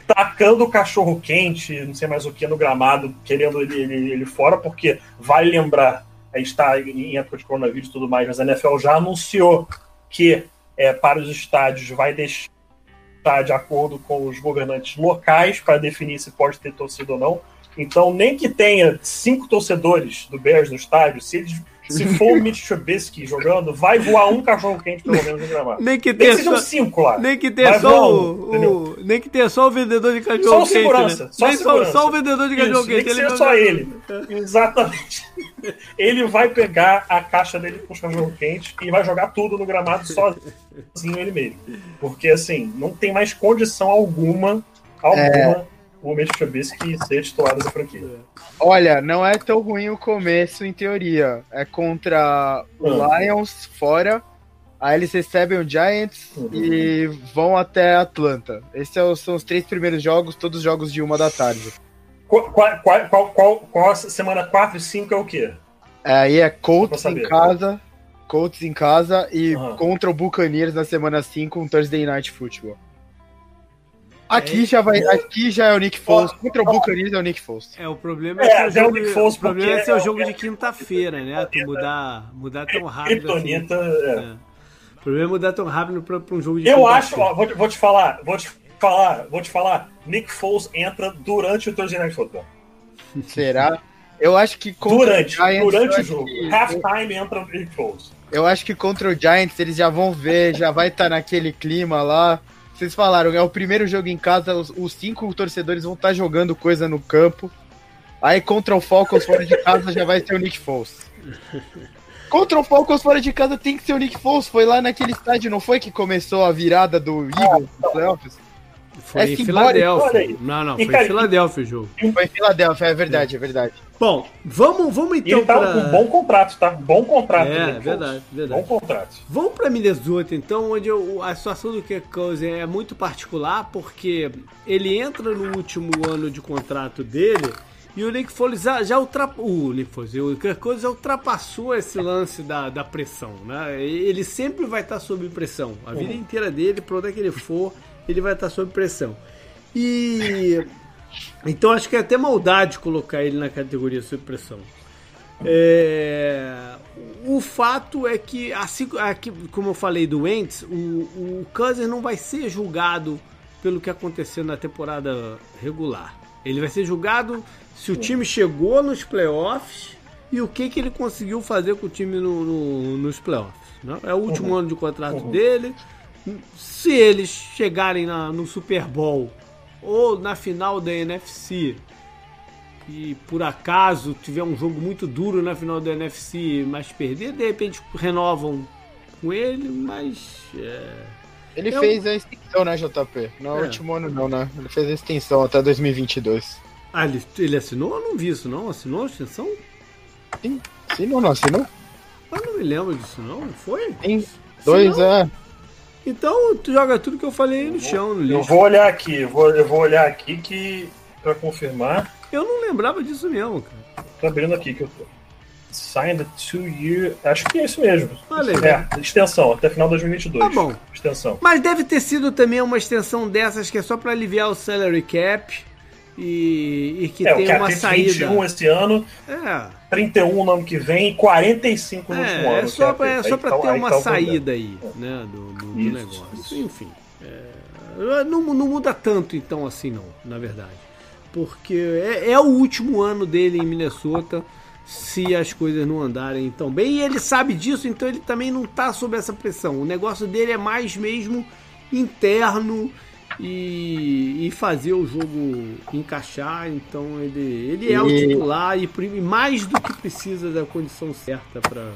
Tacando o cachorro quente, não sei mais o que, no gramado, querendo ele, ele, ele fora, porque vai lembrar, a gente está em época de coronavírus e tudo mais, mas a NFL já anunciou que é, para os estádios vai deixar está de acordo com os governantes locais para definir se pode ter torcida ou não. Então, nem que tenha cinco torcedores do Bears no estádio, se eles se for o Mitch Trubisky jogando, vai voar um cachorro quente pelo menos no gramado. Nem que tenha só, cinco lá. Nem que tenha só o, o, nem que tenha só o vendedor de cachorro quente. Segurança, né? Só, segurança. Só, só o vendedor de cachorro quente. Nem que seja só ele. Exatamente. Ele vai pegar a caixa dele com os cachorro quente e vai jogar tudo no gramado sozinho ele mesmo. Porque assim, não tem mais condição alguma, alguma é o Mitch Trubisky ser titular dessa franquia. Olha, não é tão ruim o começo em teoria. É contra o ah. Lions fora, aí eles recebem o Giants uhum. e vão até Atlanta. Esses é são os três primeiros jogos, todos jogos de uma da tarde. Qual, qual, qual, qual, qual semana 4 e 5 é o quê? Aí é Colts em casa, Colts em casa e uhum. contra o Buccaneers na semana 5, um Thursday Night Football. Aqui é, já vai, aqui já é o Nick Foles. Contra o Buccaneers é o Nick Foles. É, o problema é, é, ser, o, jogo, Foles o, problema é ser o jogo de quinta-feira, né? Tu mudar, mudar tão rápido assim. É. O problema é mudar tão rápido para um jogo de Eu acho, ó, vou, vou te falar, vou te falar, vou te falar, Nick Foles entra durante o Thursday Night Football. Será? Eu acho que durante, o Giants, durante o jogo, que... halftime entra o Nick Foles. Eu acho que contra o Giants eles já vão ver, já vai estar tá naquele clima lá. Vocês falaram, é o primeiro jogo em casa, os, os cinco torcedores vão estar tá jogando coisa no campo. Aí contra o Falcons fora de casa já vai ser o Nick Foles. Contra o Falcons fora de casa tem que ser o Nick Foles. Foi lá naquele estádio, não foi que começou a virada do Eagles nos playoffs? Foi é em Filadélfia. Não, não, foi em Filadélfia o jogo. Foi em Filadélfia, é verdade, é verdade. Bom, vamos, vamos então. E tá pra... um bom contrato, tá? Bom contrato. É, verdade, verdade. Bom contrato. Vamos para Minnesota, então, onde eu, a situação do Kirk Cousins é muito particular, porque ele entra no último ano de contrato dele e o Nick Foles já, já ultrapassou. O Nick Foles, o Kirk Cousins já ultrapassou esse lance da, da pressão, né? Ele sempre vai estar sob pressão. A vida uhum. inteira dele, por onde é que ele for, ele vai estar sob pressão. E. Então acho que é até maldade colocar ele na categoria sob pressão. É, o fato é que, assim aqui, como eu falei do Wentz, o, o Cousins não vai ser julgado pelo que aconteceu na temporada regular. Ele vai ser julgado se o time chegou nos playoffs e o que, que ele conseguiu fazer com o time no, no, nos playoffs. Né? É o último uhum. ano de contrato uhum. dele. Se eles chegarem na, no Super Bowl ou na final da NFC e por acaso tiver um jogo muito duro na final da NFC, mas perder, de repente renovam com ele, mas. É ele eu... fez a extensão, né, JP? No é. último ano não, né? Ele fez a extensão até 2022. Ah, ele, ele assinou? Eu não vi isso, não. Assinou a extensão? Sim. Assinou, não assinou? Eu não me lembro disso, não. Foi? Sim. Dois, é. Então, tu joga tudo que eu falei no chão, no lixo. Eu vou olhar aqui, eu vou, eu vou olhar aqui que pra confirmar. Eu não lembrava disso mesmo, cara. Tô abrindo aqui que eu tô. Signed two year. Acho que é isso mesmo. Olha É, extensão, até final de 2022. Tá bom. Extensão. Mas deve ter sido também uma extensão dessas que é só para aliviar o salary cap e, e que é, tem uma saída. 21 esse ano, é. 31 no ano que vem e 45 no é, último ano. É só para é só pra ter uma tá saída aí, né, do, do, do negócio. Isso. Enfim, é, não, não muda tanto então assim não, na verdade. Porque é, é o último ano dele em Minnesota se as coisas não andarem tão bem. E ele sabe disso, então ele também não está sob essa pressão. O negócio dele é mais mesmo interno e, e fazer o jogo encaixar. Então ele, ele é e... o titular e mais do que precisa da condição certa para.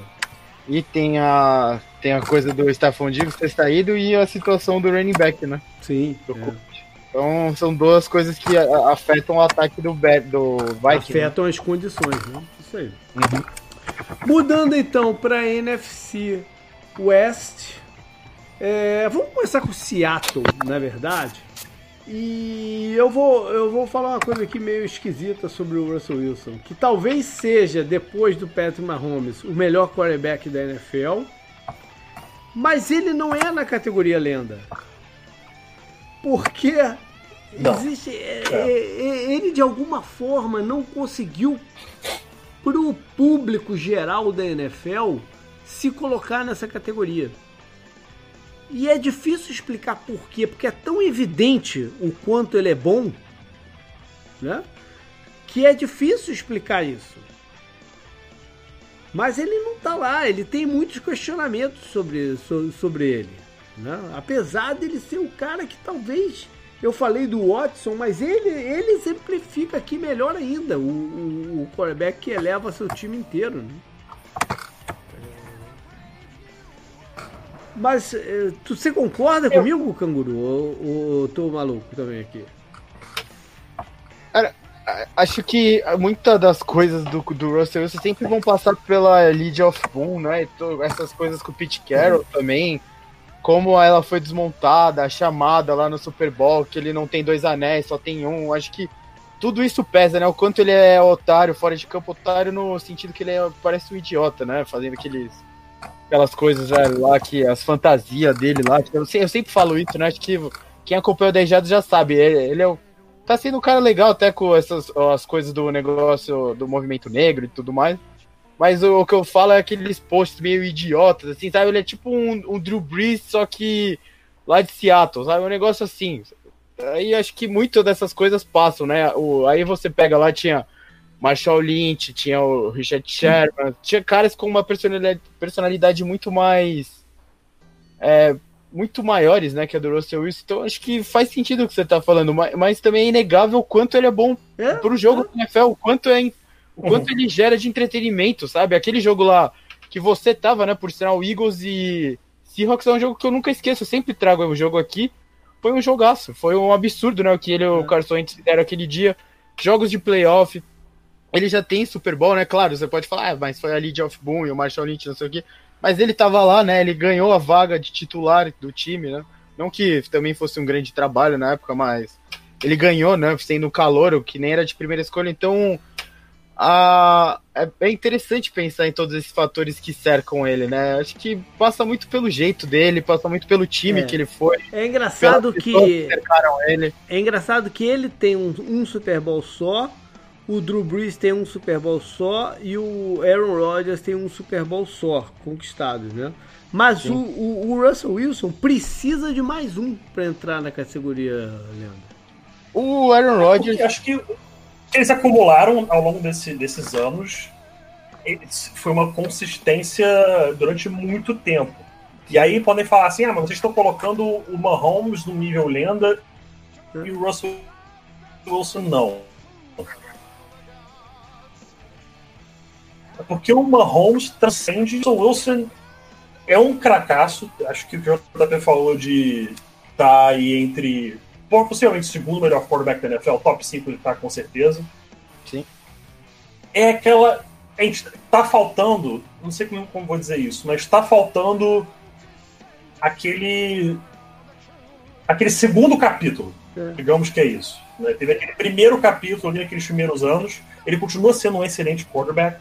E tem a, tem a coisa do Stephon Diggs ter saído e a situação do running back, né? Sim. É. Então são duas coisas que afetam o ataque do, do Vikings. Né? Afetam as condições, né? Isso aí. Uhum. Mudando então para NFC West. É, vamos começar com Seattle, na verdade. E eu vou, eu vou falar uma coisa aqui meio esquisita sobre o Russell Wilson, que talvez seja, depois do Patrick Mahomes, o melhor quarterback da NFL, mas ele não é na categoria lenda. Porque não. existe, é. É, é ele de alguma forma não conseguiu para o público geral da NFL se colocar nessa categoria. E é difícil explicar por quê, porque é tão evidente o quanto ele é bom, né? Que é difícil explicar isso. Mas ele não está lá, ele tem muitos questionamentos sobre, sobre, ele. Né? Apesar dele ser o cara que talvez eu falei do Watson, mas ele, ele exemplifica aqui melhor ainda o, o, o que eleva seu time inteiro. Né? Mas eh, tu, você concorda eu... comigo, Canguru? Ou, ou tô maluco também aqui? Cara, acho que muitas das coisas do, do Russell Wilson sempre vão passar pela Lead of Boom, né? Essas coisas com o Pete Carroll também como ela foi desmontada, a chamada lá no Super Bowl, que ele não tem dois anéis, só tem um. Acho que tudo isso pesa, né? O quanto ele é otário, fora de campo, otário no sentido que ele é, parece um idiota, né? Fazendo aqueles, aquelas coisas velho, lá, que as fantasias dele lá. Eu, eu, sempre falo isso, né? Acho que quem acompanha o Dejado já sabe. Ele, ele é, tá sendo um cara legal até com essas as coisas do negócio do movimento negro e tudo mais. Mas o, o, que eu falo é aqueles posts meio idiotas, assim, sabe? Ele é tipo um, um Drew Brees, só que lá de Seattle, sabe? Um negócio assim. Aí acho que muitas dessas coisas passam, né? O, aí você pega lá, tinha Marshall Lynch, tinha o Richard Sherman, tinha caras com uma personalidade, personalidade muito mais. É, muito maiores, né, que a do Russell Wilson. Então acho que faz sentido o que você tá falando, mas, mas também é inegável o quanto ele é bom é? pro jogo do NFL, o quanto, é, o quanto uhum. ele gera de entretenimento, sabe? Aquele jogo lá que você tava, né, por sinal, Eagles e Seahawks é um jogo que eu nunca esqueço, eu sempre trago o jogo aqui. Foi um jogaço, foi um absurdo, né, o que ele e o é. Carson Wentz fizeram aquele dia. Jogos de playoff, ele já tem Super Bowl, né? Claro, você pode falar, ah, mas foi ali de Off Boom e o Marshall Lynch, não sei o quê. Mas ele tava lá, né? Ele ganhou a vaga de titular do time, né? Não que também fosse um grande trabalho na época, mas ele ganhou, né? Sendo o calor, que nem era de primeira escolha. Então, a... é, é interessante pensar em todos esses fatores que cercam ele, né? Acho que passa muito pelo jeito dele, passa muito pelo time é. que ele foi. É engraçado que. que ele. É engraçado que ele tem um, um Super Bowl só o Drew Brees tem um Super Bowl só e o Aaron Rodgers tem um Super Bowl só conquistados, né? Mas o, o, o, Russell Wilson precisa de mais um para entrar na categoria, Leandro. O Aaron Rodgers. acho que eles acumularam ao longo desse, desses anos foi uma consistência durante muito tempo. E aí podem falar assim: ah, mas vocês estão colocando o Mahomes no nível lenda e o Russell Wilson não. Porque o Mahomes transcende. O Wilson é um cracaço. Acho que o JP falou de estar tá aí entre. Possivelmente o segundo melhor quarterback da NFL, top 5 ele tá com certeza. Sim. É aquela. A gente tá faltando. Não sei como, como vou dizer isso, mas tá faltando aquele. aquele segundo capítulo. É. Digamos que é isso. Né? Teve aquele primeiro capítulo ali naqueles primeiros anos. Ele continua sendo um excelente quarterback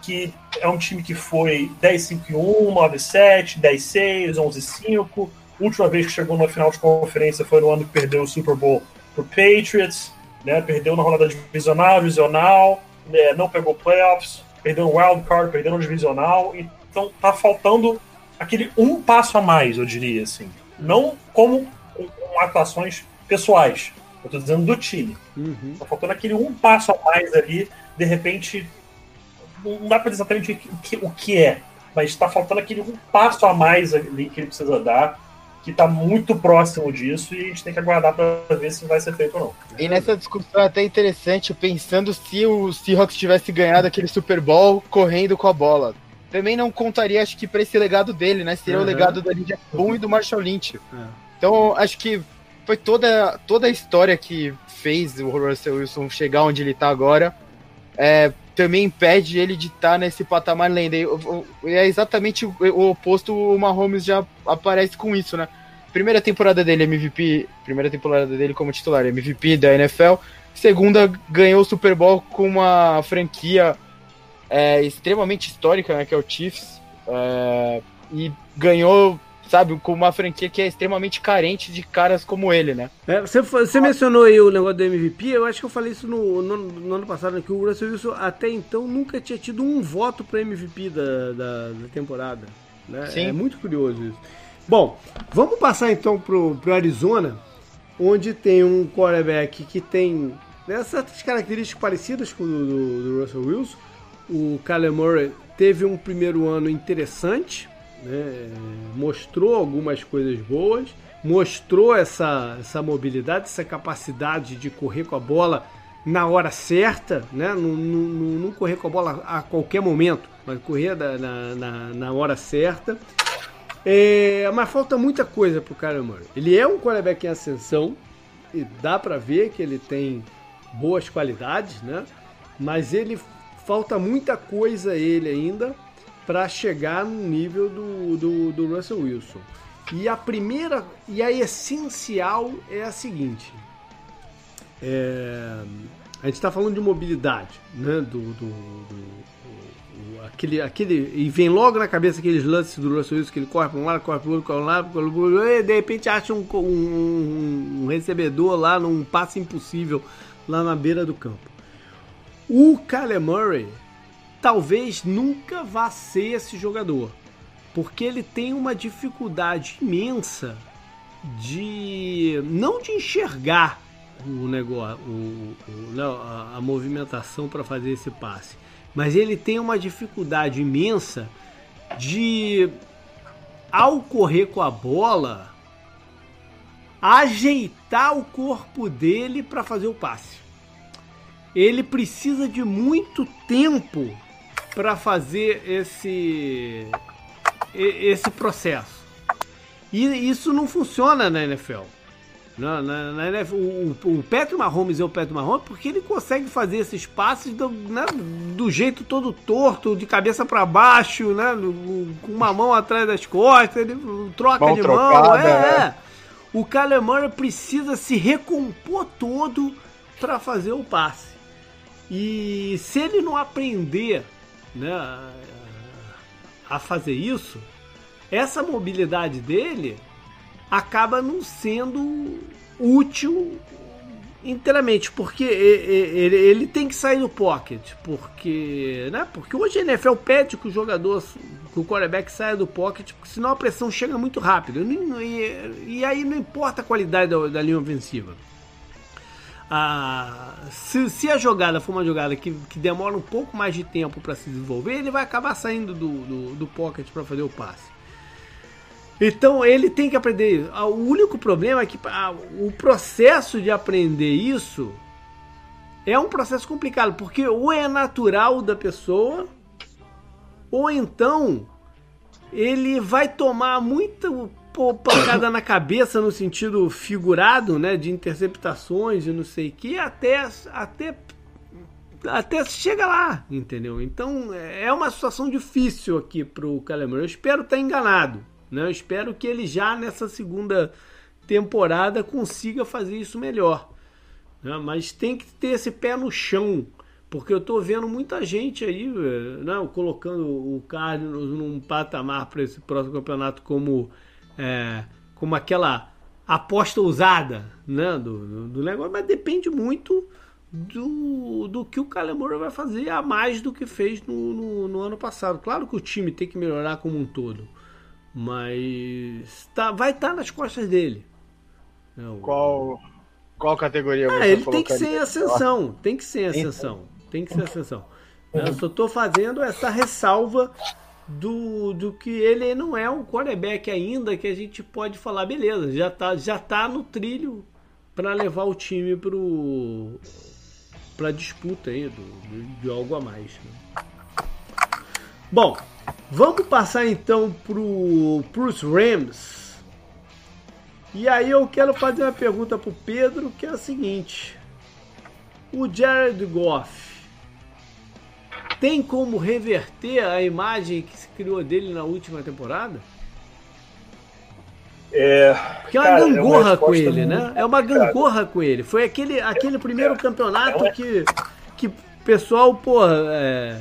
que é um time que foi 10-5-1, 9-7, 10-6, 11-5. Última vez que chegou na final de conferência foi no ano que perdeu o Super Bowl pro Patriots, né? Perdeu na rodada divisional, divisional, né? não pegou playoffs, perdeu no wild card, perdeu no divisional. Então tá faltando aquele um passo a mais, eu diria assim. Não como com, com atuações pessoais. Eu tô dizendo do time. Uhum. Tá faltando aquele um passo a mais ali, de repente não dá para dizer exatamente o que, o que é, mas está faltando aquele um passo a mais ali que ele precisa dar, que está muito próximo disso e a gente tem que aguardar para ver se vai ser feito ou não. E nessa discussão é até interessante, pensando se o Seahawks tivesse ganhado aquele Super Bowl correndo com a bola. Também não contaria, acho que, para esse legado dele, né? Seria uhum. o legado da Lydia Boom e do Marshall Lynch. Uhum. Então, acho que foi toda, toda a história que fez o Russell Wilson chegar onde ele está agora. É, também impede ele de estar tá nesse patamar lenda. E é exatamente o, oposto, o Mahomes já aparece com isso, né? Primeira temporada dele, MVP, primeira temporada dele como titular, MVP da NFL. Segunda, ganhou o Super Bowl com uma franquia é, extremamente histórica, né, que é o Chiefs. É, e ganhou sabe, com uma franquia que é extremamente carente de caras como ele, né? É, você, você mencionou aí o negócio do MVP, eu acho que eu falei isso no, no, no ano passado, né, que o Russell Wilson até então nunca tinha tido um voto para MVP da, da, da, temporada. Né? Sim. É muito curioso isso. Bom, vamos passar então pro, pro Arizona, onde tem um quarterback que tem né, certas características parecidas com o do, do, do Russell Wilson. O Kyler Murray teve um primeiro ano interessante, né? mostrou algumas coisas boas, mostrou essa, essa mobilidade, essa capacidade de correr com a bola na hora certa, né? não, correr com a bola a qualquer momento, mas correr na, na, na hora certa. É, mas falta muita coisa pro Kyler Murray. Ele é um quarterback em ascensão e dá para ver que ele tem boas qualidades, né? Mas ele falta muita coisa a ele ainda para chegar no nível do, do, do Russell Wilson. E a primeira e a essencial é a seguinte: é, a gente está falando de mobilidade, né? Do, do, do, aquele, aquele e vem logo na cabeça aqueles lances do Russell Wilson que ele corre para um lado, corre para o outro, corre para um lado, outro, e de repente acha um, um, um recebedor lá num passe impossível lá na beira do campo. O Kyler Murray talvez nunca vá ser esse jogador, porque ele tem uma dificuldade imensa de não de enxergar o negócio, o, o, a, a movimentação para fazer esse passe. Mas ele tem uma dificuldade imensa de, ao correr com a bola, ajeitar o corpo dele para fazer o passe. Ele precisa de muito tempo para fazer esse esse processo. E isso não funciona na NFL. Na, na, na NFL o, o Patrick Mahomes é o Patrick Mahomes porque ele consegue fazer esses passes do, né, do jeito todo torto, de cabeça para baixo, né, com uma mão atrás das costas, ele troca mão de trocada, mão. É, é. é. O Kyler Murray precisa se recompor todo para fazer o passe. E se ele não aprender né, a fazer isso, essa mobilidade dele acaba não sendo útil inteiramente, porque ele, ele, tem que sair do pocket, porque, né? Porque hoje a NFL pede que o jogador, que o quarterback saia do pocket, porque senão a pressão chega muito rápido. E, e aí não importa a qualidade da, da linha ofensiva. Ah, se, se, a jogada for uma jogada que, que demora um pouco mais de tempo para se desenvolver, ele vai acabar saindo do, do, do pocket para fazer o passe. Então ele tem que aprender. Ah, o único problema é que ah, o processo de aprender isso é um processo complicado, porque ou é natural da pessoa, ou então ele vai tomar pancada na cabeça no sentido figurado, né, de interceptações e não sei o que, até até até chega lá, entendeu? Então é uma situação difícil aqui pro Calemar. Eu espero estar enganado. Né? Eu espero que ele já nessa segunda temporada consiga fazer isso melhor. Né? Mas tem que ter esse pé no chão. Porque eu estou vendo muita gente aí né, colocando o Cardinals num patamar para esse próximo campeonato como, é, como aquela aposta ousada né, do, do negócio, mas depende muito do, do que o Calemora vai fazer a mais do que fez no, no, no, ano passado. Claro que o time tem que melhorar como um todo. Mas tá, vai estar tá nas costas dele. Qual, qual categoria ah, ele tem que ser ascensão. Tem que ser ascensão. Tem que ser ascensão. Eu só estou fazendo essa ressalva do, do que ele não é um quarterback ainda que a gente pode falar, beleza, já tá, já tá no trilho para levar o time pro para disputa aí do, de algo a mais. Né? Bom, Vamos passar então pro, pros Rams. E aí eu quero fazer uma pergunta pro Pedro, que é a seguinte. O Jared Goff tem como reverter a imagem que se criou dele na última temporada? É, Porque é uma cara, gangorra é uma com ele, né? É uma gangorra com ele. Foi aquele, aquele primeiro campeonato que, que o pessoal, porra, é,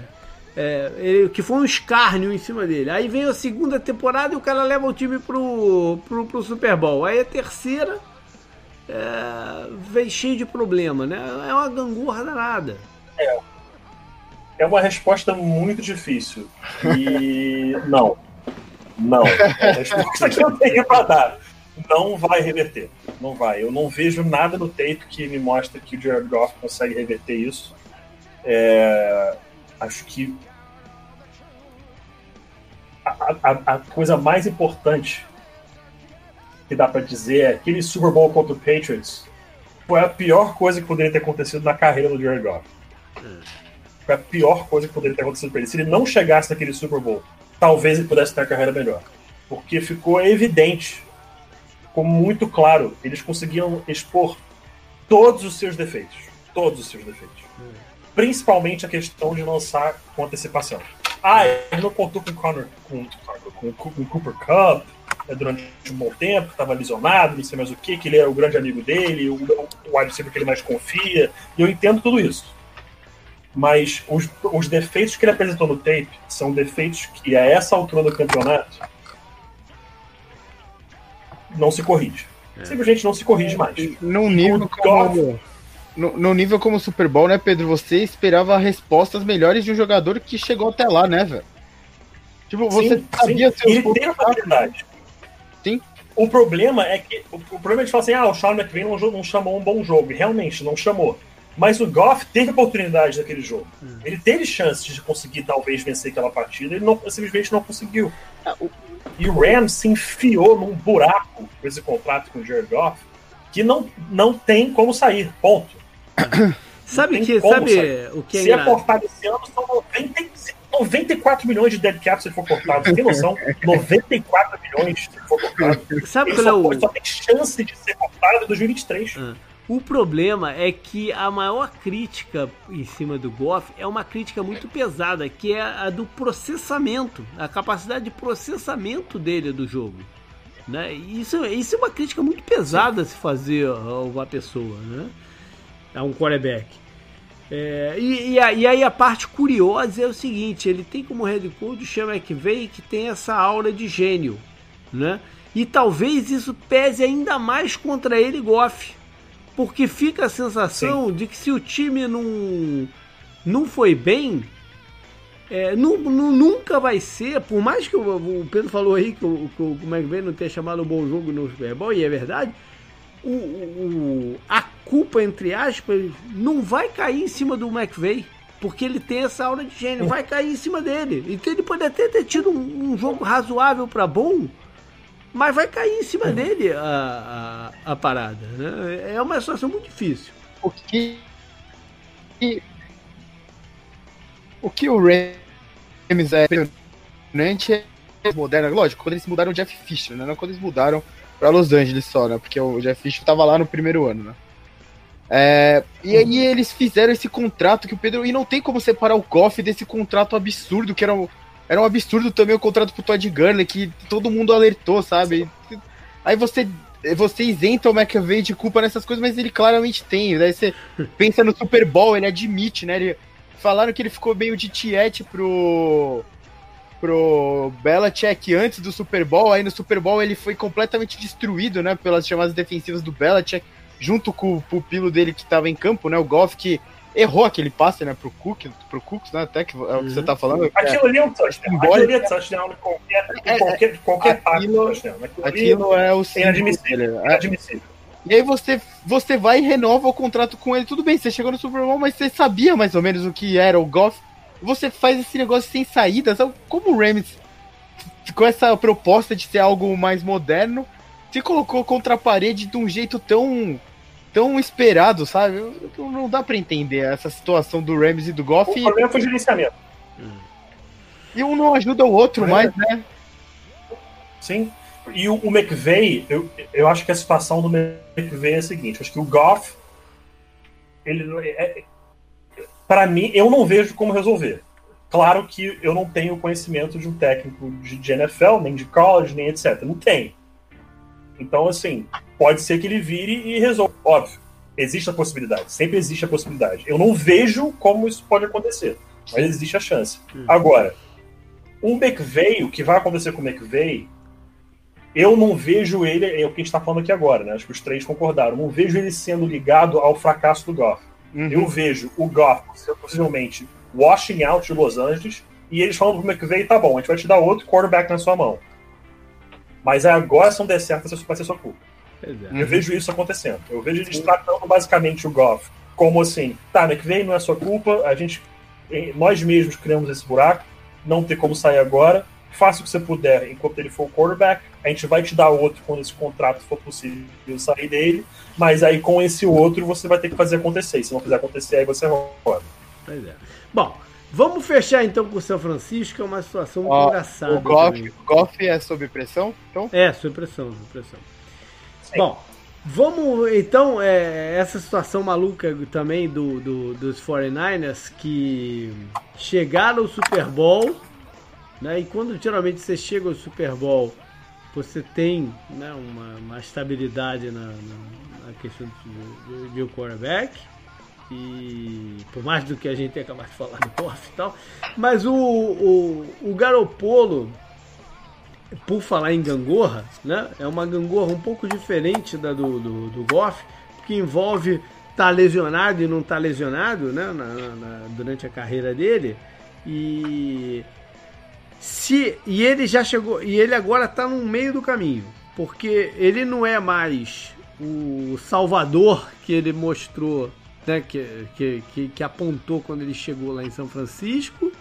é, ele, que foi um escárnio em cima dele. Aí vem a segunda temporada e o cara leva o time pro, pro, pro Super Bowl. Aí a terceira é, vem cheio de problema, né? É uma gangorra danada. É. É uma resposta muito difícil. E não. Não. É a resposta que eu tenho pra dar. Não vai reverter. Não vai. Eu não vejo nada no tape que me mostra que o Jared Goff consegue reverter isso. É, acho que a, a, coisa mais importante que dá para dizer é aquele Super Bowl contra o Patriots foi a pior coisa que poderia ter acontecido na carreira do Jared Goff. Foi a pior coisa que poderia ter acontecido para ele. Se ele não chegasse naquele Super Bowl, talvez ele pudesse ter carreira melhor. Porque ficou evidente, ficou muito claro, eles conseguiam expor todos os seus defeitos. Todos os seus defeitos. Principalmente a questão de lançar com antecipação. Ah, ele não contou com Connor, com, com, com, Cooper Cup né, durante um bom tempo, estava lesionado, não sei mais o que, que ele era o grande amigo dele, o, o wide que ele mais confia, e eu entendo tudo isso. Mas os, os defeitos que ele apresentou no tape são defeitos que, a essa altura do campeonato, não se corrige. É. Simplesmente não se corrige mais. Num nível como, no, no, nível como Super Bowl, né, Pedro? Você esperava respostas melhores de um jogador que chegou até lá, né, velho? Tipo, você sim, sabia sim. Ele tem a habilidade. Sim. o problema é que. O, o problema é de falar assim: ah, o Sean McVay não, não chamou um bom jogo. Realmente, não chamou. Mas o Goff teve oportunidade naquele jogo. Hum. Ele teve chances de conseguir, talvez, vencer aquela partida. Ele não, simplesmente não conseguiu. Ah, e o Rams se enfiou num buraco com esse contrato com o Jared Goff que não, não tem como sair. Ponto. sabe que, sabe sair. o que é Se é cortado esse ano, são 95 94 milhões de dead cap se for cortado. Você tem noção? 94 milhões se for cortado. Sabe qual é o... só tem chance de ser cortado em 2023. Ah. O problema é que a maior crítica em cima do Goff é uma crítica muito pesada, que é a do processamento, a capacidade de processamento dele do jogo. Né? Isso, isso é uma crítica muito pesada se fazer a uma pessoa, né? a um quarterback. É, e, e, aí a parte curiosa é o seguinte, ele tem como head coach o Sean McVay que tem essa aura de gênio, né? E talvez isso pese ainda mais contra ele Goff, porque fica a sensação Sim. de que se o time não, não foi bem, é, nunca vai ser, por mais que o, o Pedro falou aí que o, que o McVay não tenha chamado um bom jogo no Super Bowl, e é verdade, o, o, a culpa, entre aspas, não vai cair em cima do McVeigh. Porque ele tem essa aura de gênio, vai cair em cima dele. Então ele pode até ter tido um, um jogo razoável para bom, mas vai cair em cima uhum. dele a, a, a, parada. Né? É uma situação muito difícil. O que. O que o Rams é impressionante é moderno. Lógico, quando eles mudaram o Jeff Fisher, né? Não quando eles mudaram para Los Angeles só, né? Porque o Jeff Fisher tava lá no primeiro ano, né? É, e aí eles fizeram esse contrato que o Pedro. E não tem como separar o Goff desse contrato absurdo, que era um, era um absurdo também o contrato pro Todd Gurley, que todo mundo alertou, sabe? Aí você, você isenta o McAvey de culpa nessas coisas, mas ele claramente tem. Daí você pensa no Super Bowl, ele admite, né? Ele, falaram que ele ficou meio de tiete pro pro Belichick antes do Super Bowl. Aí no Super Bowl ele foi completamente destruído, né, pelas chamadas defensivas do Belichick, junto com o pupilo dele que estava em campo, né, o Goff, que errou aquele passe, né, pro Cook, pro Cooks, né, até que é o que você tá falando. É aquilo ali é um touchdown. Aquilo ali é touchdown qualquer, é, qualquer, qualquer aquilo, passe touchdown. Aquilo, aquilo é o é inadmissível. É admissível. E aí você, você vai e renova o contrato com ele. Tudo bem, você chegou no Super Bowl, mas você sabia mais ou menos o que era o Goff você faz esse negócio sem saída. Sabe? Como o Rams, com essa proposta de ser algo mais moderno, se colocou contra a parede de um jeito tão tão esperado, sabe? Não dá para entender essa situação do Rams e do Goff. O problema foi o gerenciamento. E um não ajuda o outro é. mais, né? Sim. E o, o McVeigh, eu, eu acho que a situação do McVeigh é a seguinte: acho que o Goff, ele, é, para mim, eu não vejo como resolver. Claro que eu não tenho conhecimento de um técnico de, de NFL, nem de college, nem etc. Não tem. Então, assim, pode ser que ele vire e resolva. Óbvio, existe a possibilidade, sempre existe a possibilidade. Eu não vejo como isso pode acontecer, mas existe a chance. Hum. Agora, o McVeigh, o que vai acontecer com o McVeigh, eu não vejo ele, é o que a gente está falando aqui agora, né? Acho que os três concordaram. Não vejo ele sendo ligado ao fracasso do Goff. Uhum. Eu vejo o Goff possivelmente washing out de Los Angeles e eles falando pro McVay, tá bom, a gente vai te dar outro quarterback na sua mão. Mas agora, se não der certo, vai ser sua culpa. É. Eu vejo isso acontecendo. Eu vejo eles tratando basicamente o Goff como assim, tá, McVay não é sua culpa, a gente, nós mesmos criamos esse buraco, não tem como sair agora, faça o que você puder enquanto ele for o quarterback. A gente vai te dar outro quando esse contrato for possível sair dele, mas aí com esse outro você vai ter que fazer acontecer. Se não fizer acontecer, aí você roda. Pois é. Bom, vamos fechar então com o São Francisco, é uma situação muito engraçada. O Goff, Goff é sob pressão? Então? É, sob pressão, sob pressão. Bom, vamos então, é, essa situação maluca também do, do, dos 49ers que chegaram ao Super Bowl né? E quando geralmente você chega ao Super Bowl, você tem né, uma, uma estabilidade na, na, na questão de, de, de quarterback. E por mais do que a gente tenha acabado de falar do Goff e tal, mas o, o, o Garopolo, por falar em gangorra, né, é uma gangorra um pouco diferente da do, do, do Goff, que envolve tá lesionado e não tá lesionado né, na, na, durante a carreira dele. E se e ele já chegou e ele agora está no meio do caminho, Porque ele não é mais o salvador que ele mostrou, né, que, que, que, que apontou quando ele chegou lá em São Francisco,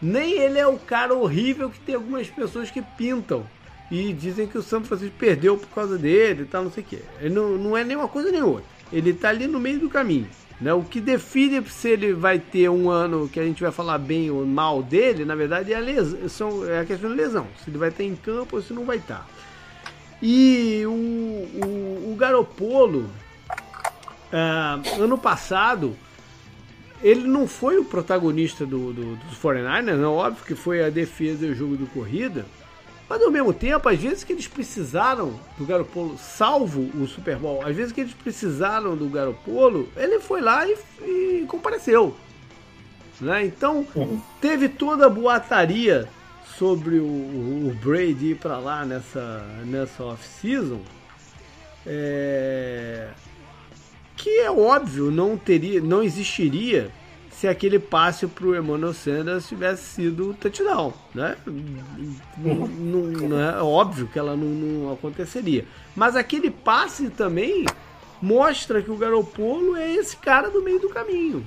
nem ele é o cara horrível que tem algumas pessoas que pintam e dizem que o São Francisco perdeu por causa dele e tal, não sei o que. Ele não, não é nem uma coisa nem outra. Ele tá ali no meio do caminho. Né? O que define se ele vai ter um ano que a gente vai falar bem ou mal dele, na verdade, é a, lesão, é a questão de lesão. Se ele vai estar em campo ou se não vai estar. E o, o, o Garopolo, uh, ano passado, ele não foi o protagonista do, do, dos 49ers, não, óbvio que foi a defesa e o jogo de corrida. Mas ao mesmo tempo, às vezes que eles precisaram do Garopolo, salvo o Super Bowl, às vezes que eles precisaram do Garopolo, ele foi lá e, e compareceu. Né? Então, teve toda a boataria sobre o, o Brady ir para lá nessa, nessa off-season. É, que é óbvio, não teria, não existiria se aquele passe para o Emmanuel Sanders tivesse sido touchdown, né? Não, não, é óbvio que ela não, não, aconteceria. Mas aquele passe também mostra que o Garopolo é esse cara do meio do caminho,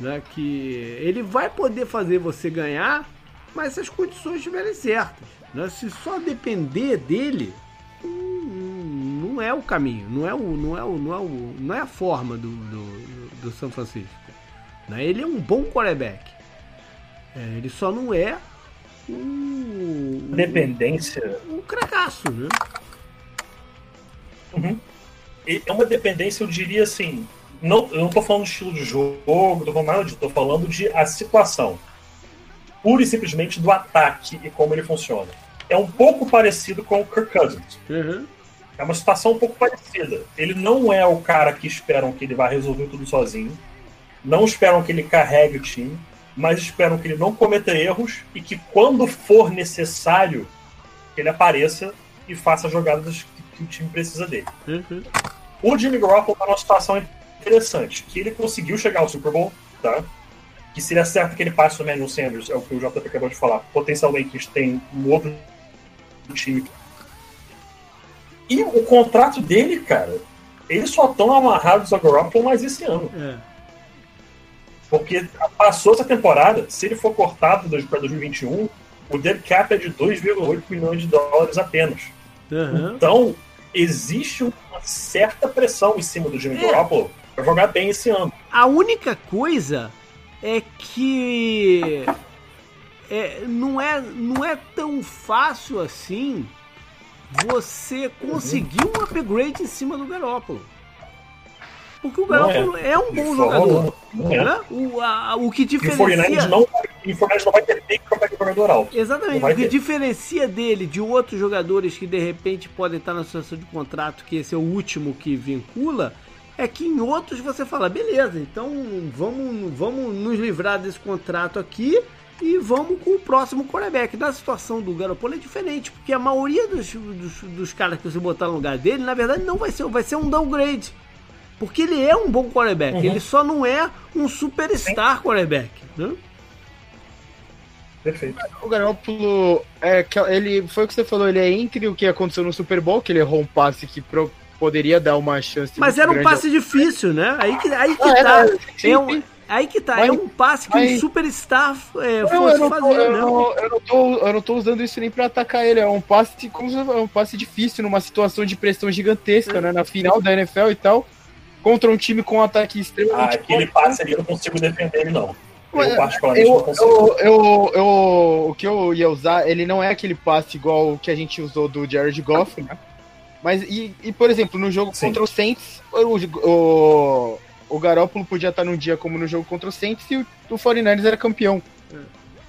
né? Que ele vai poder fazer você ganhar, mas se as condições estiverem certas, né? Se só depender dele, hum, não é o caminho, não é o, não é o, não é o, não é a forma do, do, do São Francisco. Né? Ele é um bom quarterback. É, ele só não é um. Dependência. Um, um cracaço, né? Uhum. É uma dependência, eu diria assim. Não, eu não tô falando de estilo de jogo, não tô falando nada disso, tô falando de a situação. Pura e simplesmente do ataque e como ele funciona. É um pouco parecido com o Kirk Cousins. Uhum. É uma situação um pouco parecida. Ele não é o cara que esperam que ele vá resolver tudo sozinho não esperam que ele carregue o time, mas esperam que ele não cometa erros e que quando for necessário ele apareça e faça jogadas que o time precisa dele. Uhum. O Jimmy Garoppolo está numa situação interessante, que ele conseguiu chegar ao Super Bowl, tá? Que seria certo que ele passe o Manuel Sanders, é o que o JP acabou de falar. Potencialmente têm um outro time. E o contrato dele, cara, eles só estão amarrados a Garoppolo mais esse ano. É. Porque passou essa temporada, se ele for cortado para 2021, o dead cap é de 2,8 milhões de dólares apenas. Uhum. Então, existe uma certa pressão em cima do Jimmy é. Garoppolo para jogar bem esse ano. A única coisa é que é, não, é, não é tão fácil assim você conseguir um upgrade em cima do Garoppolo. Porque o Garoppolo é. é. um bom jogador. É. Né? O, a, o que diferencia. E o não, não vai ter pico para pegar jogador alto. Exatamente. O que ter. diferencia dele de outros jogadores que de repente podem estar na situação de contrato, que esse é o último que vincula, é que em outros você fala, beleza, então vamos, vamos nos livrar desse contrato aqui e vamos com o próximo quarterback. Na situação do Garoppolo é diferente, porque a maioria dos, dos, dos caras que você botar no lugar dele, na verdade, não vai ser, vai ser um downgrade. Porque ele é um bom quarterback, uhum. ele só não é um superstar Sim. quarterback. Né? Perfeito. O Garoppolo, é, ele, foi o que você falou, ele é entre o que aconteceu no Super Bowl, que ele errou um passe que pro, poderia dar uma chance. Mas era um passe ao... difícil, né? Aí que, aí que ah, tá. Sim, é um, Aí que tá, é mas, é um passe que mas, um superstar é, fosse eu fazer, eu né? Não, eu, não tô, eu não tô usando isso nem pra atacar ele, é um passe, é um passe difícil, numa situação de pressão gigantesca, é. né? Na final da NFL e tal contra um time com um ataque extremamente. Ah, aquele passe ali eu não consigo defender ele, não. Eu, particularmente, eu, não consigo. Eu, eu, o que eu ia usar, ele não é aquele passe igual o que a gente usou do Jared Goff, né? Mas, e, e por exemplo, no jogo Sim. contra o Saints, o, o, o Garópolo podia estar num dia como no jogo contra o Saints e o, o 49ers era campeão.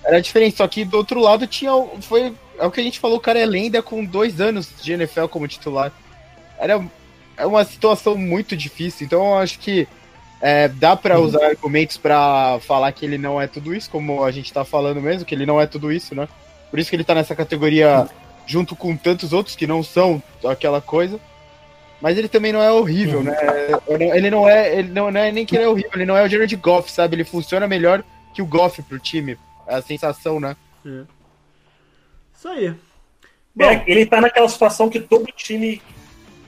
Era diferente, só que do outro lado tinha. Foi. É o que a gente falou, o cara é lenda com dois anos de NFL como titular. Era é uma situação muito difícil, então eu acho que é, dá para uhum. usar argumentos para falar que ele não é tudo isso, como a gente tá falando mesmo, que ele não é tudo isso, né? Por isso que ele tá nessa categoria junto com tantos outros que não são aquela coisa. Mas ele também não é horrível, uhum. né? Ele não é, ele não, é nem que ele é horrível, ele não é o Jared Goff, sabe? Ele funciona melhor que o Goff pro time. É a sensação, né? É. Isso aí. É, ele tá naquela situação que todo time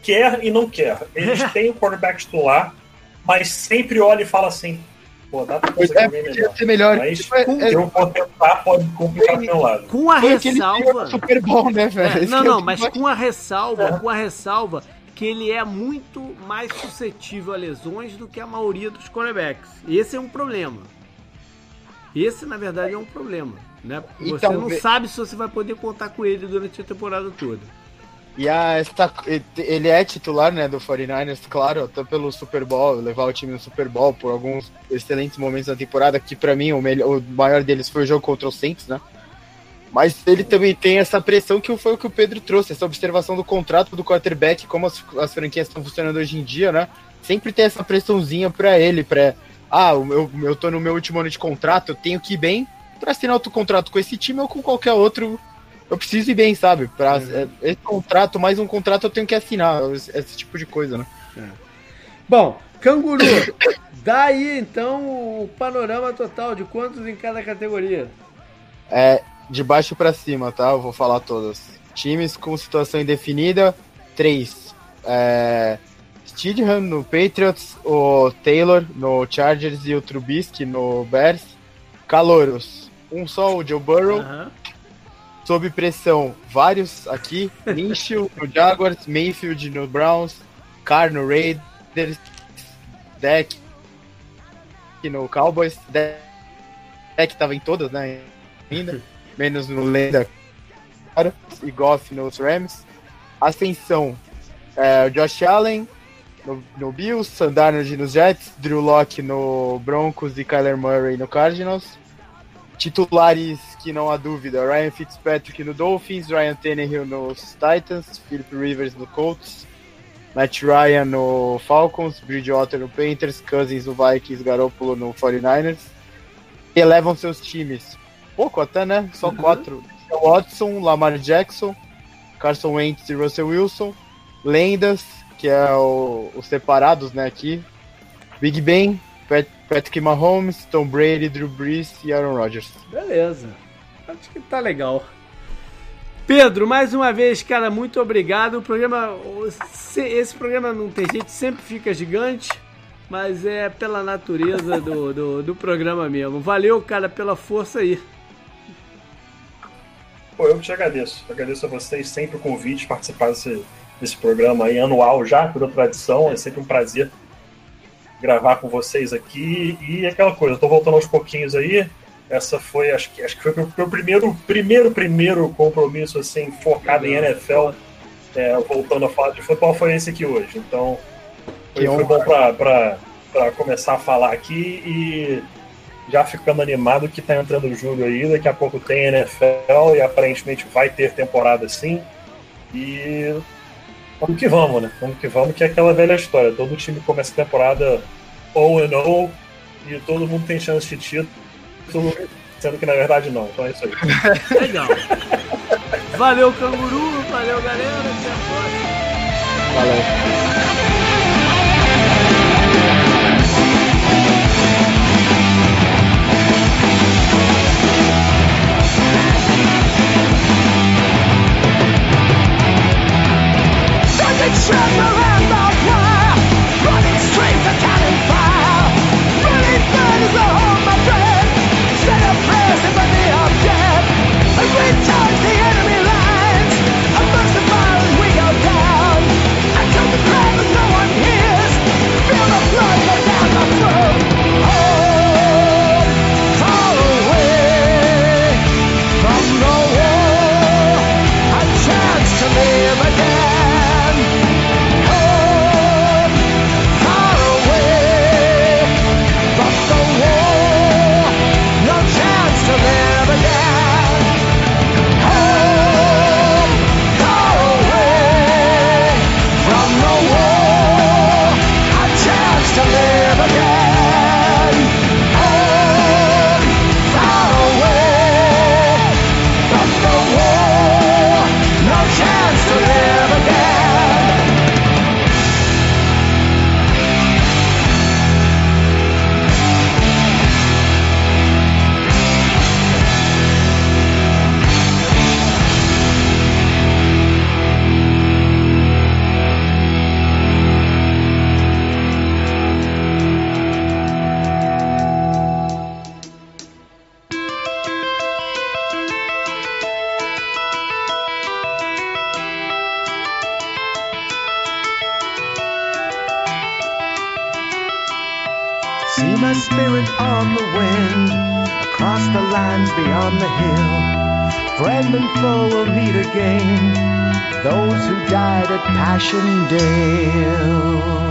quer e não quer. Eles têm o quarterback titular, mas sempre olha e fala assim: pô, dá pra conseguir É, bem podia melhor. ser melhor. Mas Tipo, é- com- é- eu vou tentar, pode complicar pro meu lado. Com a ressalva. Super Bowl, né, velho? É, não, é não, mas com a ressalva, É. com a ressalva que ele é muito mais suscetível a lesões do que a maioria dos quarterbacks. Esse é um problema. Esse, na verdade, é um problema. Né? Você Então, não sabe se você vai poder contar com ele durante a temporada toda. E a, essa, ele é titular, né, do 49ers, claro, até pelo Super Bowl, levar o time no Super Bowl por alguns excelentes momentos da temporada, que pra mim o, melhor, o maior deles foi o jogo contra o Saints, né? Mas ele também tem essa pressão que foi o que o Pedro trouxe, essa observação do contrato do quarterback, como as, as franquias estão funcionando hoje em dia, né? Sempre tem essa pressãozinha pra ele, pra. Ah, o meu, eu tô no meu último ano de contrato, eu tenho que ir bem pra assinar outro contrato com esse time ou com qualquer outro eu preciso ir bem, sabe? Pra, é, Esse contrato, mais um contrato, eu tenho que assinar. Esse, esse tipo de coisa, né? Bom, Canguru, dá aí então o panorama total de quantos em cada categoria. É de baixo pra cima, tá? Eu vou falar todas. Times com situação indefinida, três. É, Steedham no Patriots, o Taylor no Chargers e o Trubisky no Bears. Calouros, um só, o Joe Burrow. Aham. Sob pressão, vários aqui. Minshew no Jaguars, Mayfield no Browns, Carr no Raiders, Deck no Cowboys. Deck, Deck tava em todas, né? Ainda. Menos no Lenda e Goff nos Rams. Ascensão, é, Josh Allen no, no Bills, Sandarnold nos Jets, Drew Locke no Broncos e Kyler Murray no Cardinals. Titulares que não há dúvida: Ryan Fitzpatrick no Dolphins, Ryan Tannehill nos Titans, Philip Rivers no Colts, Matt Ryan no Falcons, Bridgewater no Panthers, Cousins no Vikings, Garoppolo no 49ers. E elevam seus times. Pouco até, né? Só Uhum. quatro. Watson, Lamar Jackson, Carson Wentz e Russell Wilson. Lendas, que é o- os separados, né, aqui. Big Ben, Pat- Patrick Mahomes, Tom Brady, Drew Brees e Aaron Rodgers. Beleza. Acho que tá legal. Pedro, mais uma vez, cara, muito obrigado. O programa. Esse programa não tem jeito, sempre fica gigante, mas é pela natureza do, do, do programa mesmo. Valeu, cara, pela força aí. Pô, eu que te agradeço. Agradeço a vocês sempre o convite de participar desse, desse programa aí anual já, por tradição. É sempre um prazer gravar com vocês aqui. E aquela coisa, eu tô voltando aos pouquinhos aí. Essa foi, acho que, acho que foi o meu primeiro, primeiro, primeiro compromisso assim, focado em NFL. É, voltando a falar de futebol, foi esse aqui hoje. Então, foi, foi bom pra, pra, pra começar a falar aqui e já ficando animado que tá entrando julho aí, daqui a pouco tem NFL e aparentemente vai ter temporada sim. E vamos que vamos, né? Vamos que vamos, que é aquela velha história. Todo time começa a temporada ou and oh, e todo mundo tem chance de título, sendo que na verdade não. Então é isso aí. Legal. Valeu, canguru. Valeu, galera. Até a próxima. Valeu. Shut my died at Passchendaele.